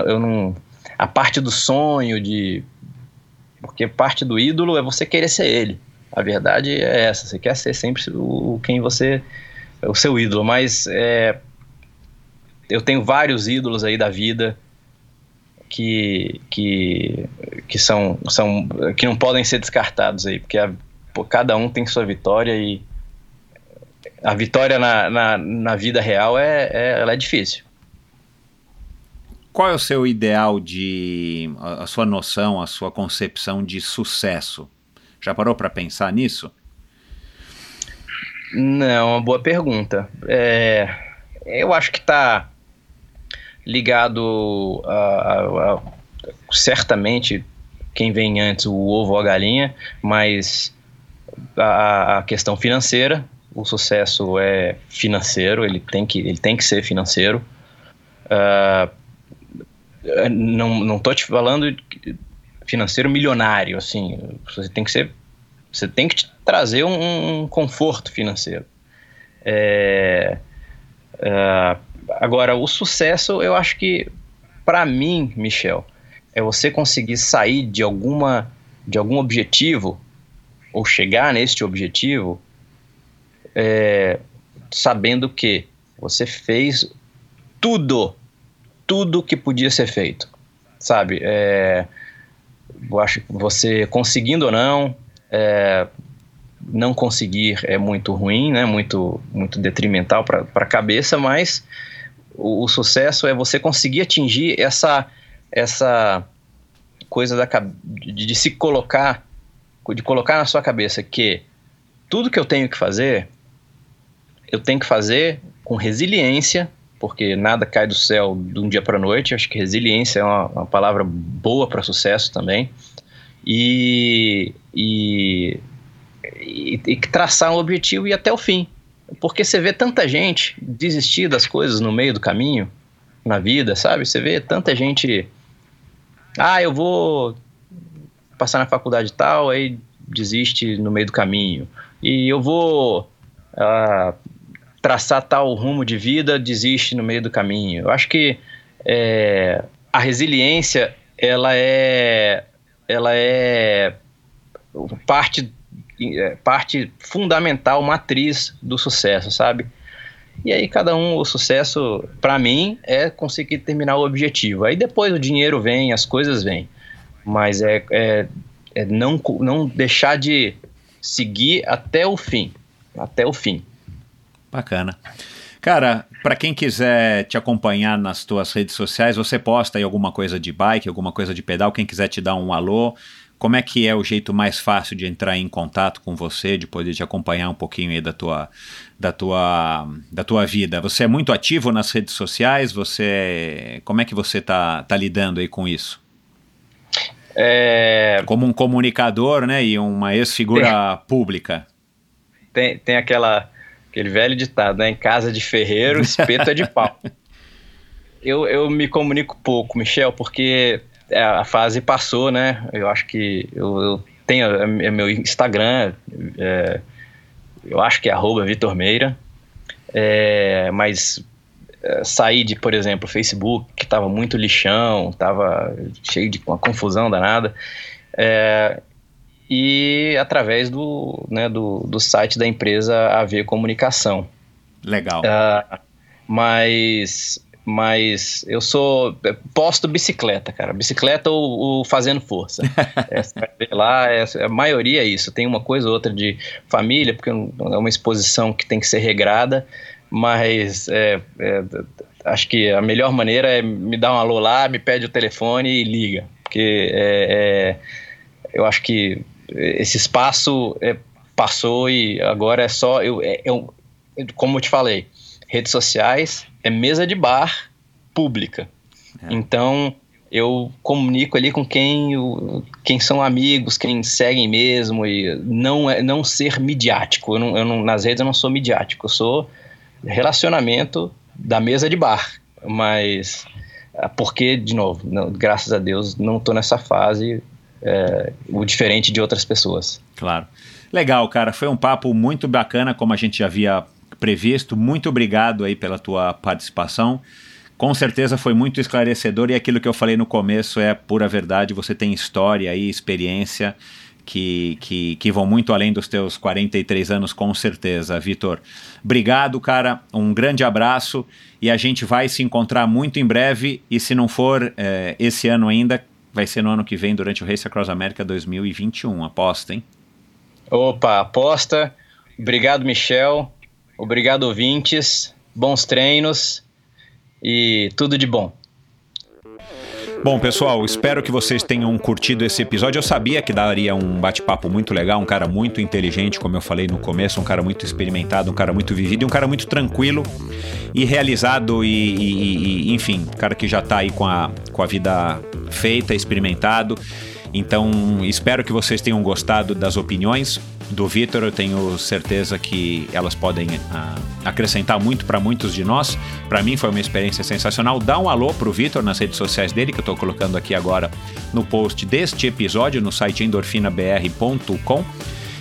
Eu não, a parte do sonho de porque parte do ídolo é você querer ser ele. A verdade é essa. Você quer ser sempre o quem você o seu ídolo, mas é, eu tenho vários ídolos aí da vida que, que, que são, são que não podem ser descartados aí, porque a, cada um tem sua vitória e a vitória na, na, na vida real é, é, ela é difícil. Qual é o seu ideal de a, a sua noção, a sua concepção de sucesso? Já parou para pensar nisso? Não, uma boa pergunta. É, eu acho que está ligado a, a, a, certamente quem vem antes, o ovo ou a galinha, mas a, a, questão financeira, o sucesso é financeiro, ele tem que, ele tem que ser financeiro. Uh, não, não tô te falando financeiro milionário, assim, você tem que ser, você tem que te trazer um, um conforto financeiro. É, é, Agora, o sucesso, eu acho que, para mim, Michel, é você conseguir sair de alguma de algum objetivo ou chegar neste objetivo é, sabendo que você fez tudo, tudo que podia ser feito, sabe? É, eu acho que você conseguindo ou não, é, não conseguir é muito ruim, né? Muito, muito detrimental para a cabeça, mas o, o, sucesso é você conseguir atingir essa, essa coisa da, de, de se colocar, de colocar na sua cabeça que tudo que eu tenho que fazer, eu tenho que fazer com resiliência, porque nada cai do céu de um dia para a noite. Acho que resiliência é uma, uma palavra boa para sucesso também. E, e, e, e traçar um objetivo e ir até o fim. Porque você vê tanta gente desistir das coisas no meio do caminho, na vida, sabe? Você vê tanta gente. Ah, eu vou passar na faculdade tal, aí desiste no meio do caminho. E eu vou ah, traçar tal rumo de vida, desiste no meio do caminho. Eu acho que é, a resiliência, ela é, ela é parte é, parte fundamental, matriz do sucesso, sabe? E aí cada um, o sucesso, para mim, é conseguir terminar o objetivo. Aí depois o dinheiro vem, as coisas vêm. Mas é, é, é não, não deixar de seguir até o fim. Até o fim. Bacana. Cara, para quem quiser te acompanhar nas tuas redes sociais, você posta aí alguma coisa de bike, alguma coisa de pedal, quem quiser te dar um alô, como é que é o jeito mais fácil de entrar em contato com você, de poder te acompanhar um pouquinho aí da tua, da tua, da tua vida? Você é muito ativo nas redes sociais? Você, como é que você tá, tá lidando aí com isso? É... Como um comunicador, né, e uma ex-figura pública. Tem, tem aquela, aquele velho ditado, né, em casa de ferreiro, espeto é de pau. Eu, eu me comunico pouco, Michel, porque é, a fase passou, né? Eu acho que eu, eu tenho é, é meu Instagram, é, eu acho que é arroba Vitor Meira, é, mas é, saí de, por exemplo, Facebook, que estava muito lixão, estava cheio de uma confusão danada, é, e através do, né, do, do site da empresa AV Comunicação. Legal. Uh, mas mas eu sou. Posto bicicleta, cara. Bicicleta ou, ou fazendo força. é, você vai ver lá, é, a maioria é isso. Tem uma coisa ou outra de família, porque é uma exposição que tem que ser regrada, mas é, é, acho que a melhor maneira é me dar um alô lá, me pede o telefone e liga. Porque é, é, eu acho que esse espaço passou e agora é só. Eu, é, eu, como eu te falei, redes sociais é mesa de bar pública. É. Então eu comunico ali com quem, quem são amigos, quem seguem mesmo, e não, é, não ser midiático. Eu não, eu não, nas redes eu não sou midiático, eu sou relacionamento da mesa de bar. Mas ah, porque, de novo, não, graças a Deus, não estou nessa fase, é, o diferente de outras pessoas. Claro. Legal, cara. Foi um papo muito bacana, como a gente já havia previsto. Muito obrigado aí pela tua participação com certeza foi muito esclarecedor e aquilo que eu falei no começo é pura verdade. Você tem história e experiência que, que, que vão muito além dos teus 43 anos, com certeza, Vitor. Obrigado, cara. Um grande abraço e a gente vai se encontrar muito em breve. E se não for é, esse ano ainda, vai ser no ano que vem, durante o Race Across America 2021. Aposta, hein? Opa, aposta. Obrigado, Michel. Obrigado, ouvintes. Bons treinos e tudo de bom. Bom, pessoal, espero que vocês tenham curtido esse episódio. Eu sabia que daria um bate-papo muito legal, um cara muito inteligente, como eu falei no começo, um cara muito experimentado, um cara muito vivido e um cara muito tranquilo e realizado e, e, e enfim, cara que já está aí com a, com a vida feita, experimentado. Então, espero que vocês tenham gostado das opiniões do Vitor. Eu tenho certeza que elas podem uh, acrescentar muito para muitos de nós. Para mim foi uma experiência sensacional. Dá um alô pro Vitor nas redes sociais dele, que eu estou colocando aqui agora no post deste episódio no site endorfinabr.com.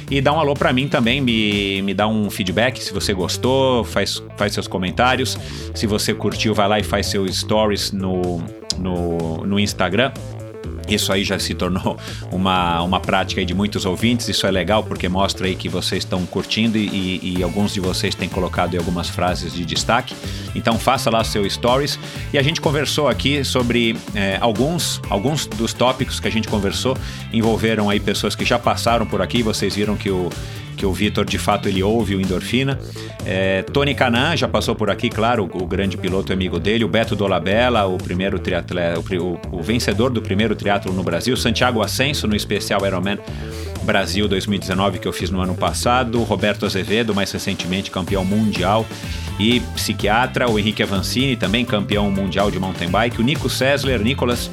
E dá um alô para mim também, me, me dá um feedback se você gostou, faz, faz seus comentários. Se você curtiu, vai lá e faz seus stories no, no, no Instagram isso aí já se tornou uma, uma prática de muitos ouvintes. Isso é legal porque mostra aí que vocês estão curtindo e, e, alguns de vocês têm colocado algumas frases de destaque. Então faça lá seu stories. E a gente conversou aqui sobre é, alguns, alguns dos tópicos que a gente conversou envolveram aí pessoas que já passaram por aqui. Vocês viram que o que o Vitor de fato ele ouve o Endorfina. É, Tony Canan já passou por aqui, claro, o, o grande piloto amigo dele, o Beto Dolabella, o primeiro triatleta, o, o, vencedor do primeiro triatlo no Brasil, Santiago Ascenso no especial Ironman Brasil 2019 que eu fiz no ano passado, Roberto Azevedo, mais recentemente campeão mundial e psiquiatra, o Henrique Avancini, também campeão mundial de mountain bike, o Nico Sessler, Nicolas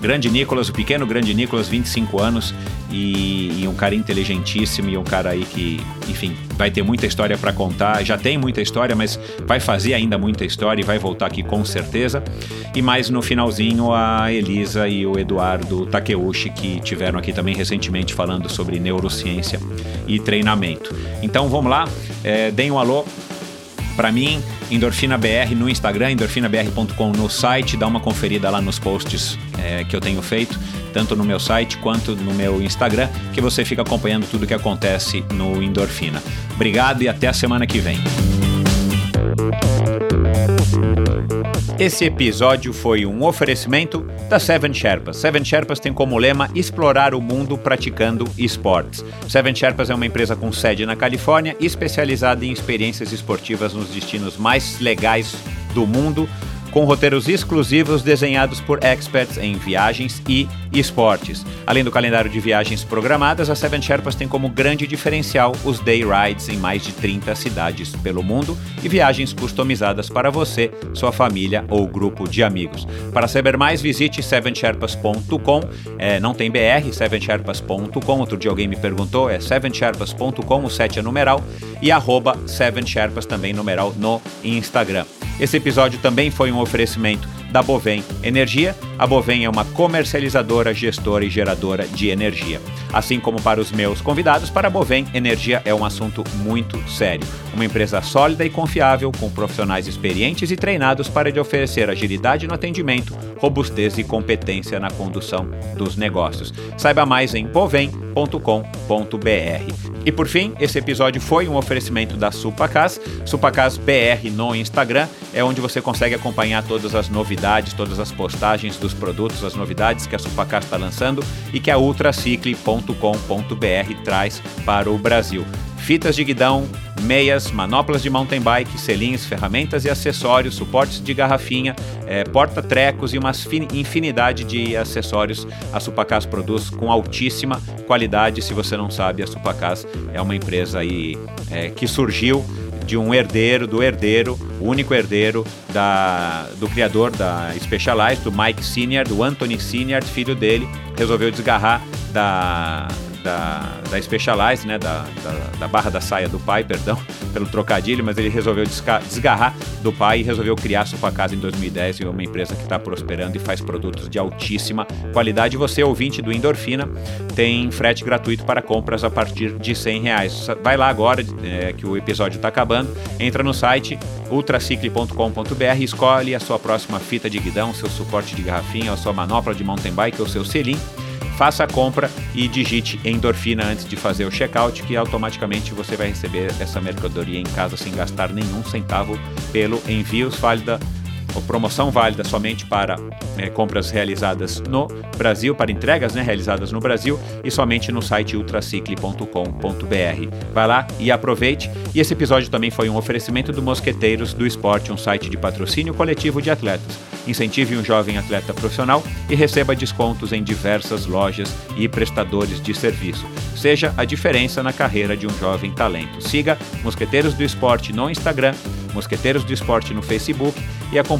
Grande Nicolas, o pequeno grande Nicolas, 25 anos e, e, um cara inteligentíssimo e um cara aí que, enfim, vai ter muita história para contar. Já tem muita história, mas vai fazer ainda muita história e vai voltar aqui com certeza. E mais no finalzinho a Elisa e o Eduardo Takeuchi que tiveram aqui também recentemente falando sobre neurociência e treinamento. Então vamos lá, é, deem um alô para mim, Endorfina BR no Instagram, endorfinabr.com no site, dá uma conferida lá nos posts é, que eu tenho feito, tanto no meu site quanto no meu Instagram, que você fica acompanhando tudo que acontece no Endorfina. Obrigado e até a semana que vem. Esse episódio foi um oferecimento da Seven Sherpas. Seven Sherpas tem como lema explorar o mundo praticando esportes. Seven Sherpas é uma empresa com sede na Califórnia especializada em experiências esportivas nos destinos mais legais do mundo com roteiros exclusivos desenhados por experts em viagens e esportes. Além do calendário de viagens programadas, a Seven Sherpas tem como grande diferencial os day rides em mais de 30 cidades pelo mundo e viagens customizadas para você, sua família ou grupo de amigos. Para saber mais, visite sevensherpas.com. É, não tem BR, sevensherpas.com. Outro dia alguém me perguntou, é sevensherpas.com, o 7 é numeral, e arroba sevensherpas também numeral no Instagram. Esse episódio também foi um oferecimento da Bovem Energia. A Bovem é uma comercializadora, gestora e geradora de energia. Assim como para os meus convidados, para a Bovem, energia é um assunto muito sério. Uma empresa sólida e confiável, com profissionais experientes e treinados para lhe oferecer agilidade no atendimento, robustez e competência na condução dos negócios. Saiba mais em bovem.com.br. E por fim, esse episódio foi um oferecimento da Supacas, Supacas BR no Instagram, é onde você consegue acompanhar todas as novidades, todas as postagens dos produtos, as novidades que a Supacas está lançando e que a ultracicle.com.br traz para o Brasil. fitas de guidão, meias, manoplas de mountain bike, selinhos, ferramentas e acessórios, suportes de garrafinha, é, porta-trecos e uma infinidade de acessórios. A Supacas produz com altíssima qualidade. Se você não sabe, a Supacas é uma empresa aí é, que surgiu de um herdeiro, do herdeiro, o único herdeiro da, do criador da Specialized, do Mike Senior, do Anthony Senior, filho dele, resolveu desgarrar da, da, da Specialized, né, da, da, da, barra da saia do pai, perdão, pelo trocadilho, mas ele resolveu desgarrar do pai e resolveu criar sua casa em 2010 e uma empresa que está prosperando e faz produtos de altíssima qualidade. Você, ouvinte do Endorfina, tem frete gratuito para compras a partir de 100 reais. Vai lá agora, é, que o episódio está acabando, entra no site ultracicle.com.br, escolhe a sua próxima fita de guidão, seu suporte de garrafinha, a sua manopla de mountain bike ou seu selim faça a compra e digite endorfina antes de fazer o checkout, que automaticamente você vai receber essa mercadoria em casa sem gastar nenhum centavo pelo envio válida ou promoção válida somente para é, compras realizadas no Brasil, para entregas né, realizadas no Brasil e somente no site ultracicle.com.br. Vai lá e aproveite. E esse episódio também foi um oferecimento do Mosqueteiros do Esporte, um site de patrocínio coletivo de atletas. Incentive um jovem atleta profissional e receba descontos em diversas lojas e prestadores de serviço. Seja a diferença na carreira de um jovem talento. Siga Mosqueteiros do Esporte no Instagram, Mosqueteiros do Esporte no Facebook e acompanhe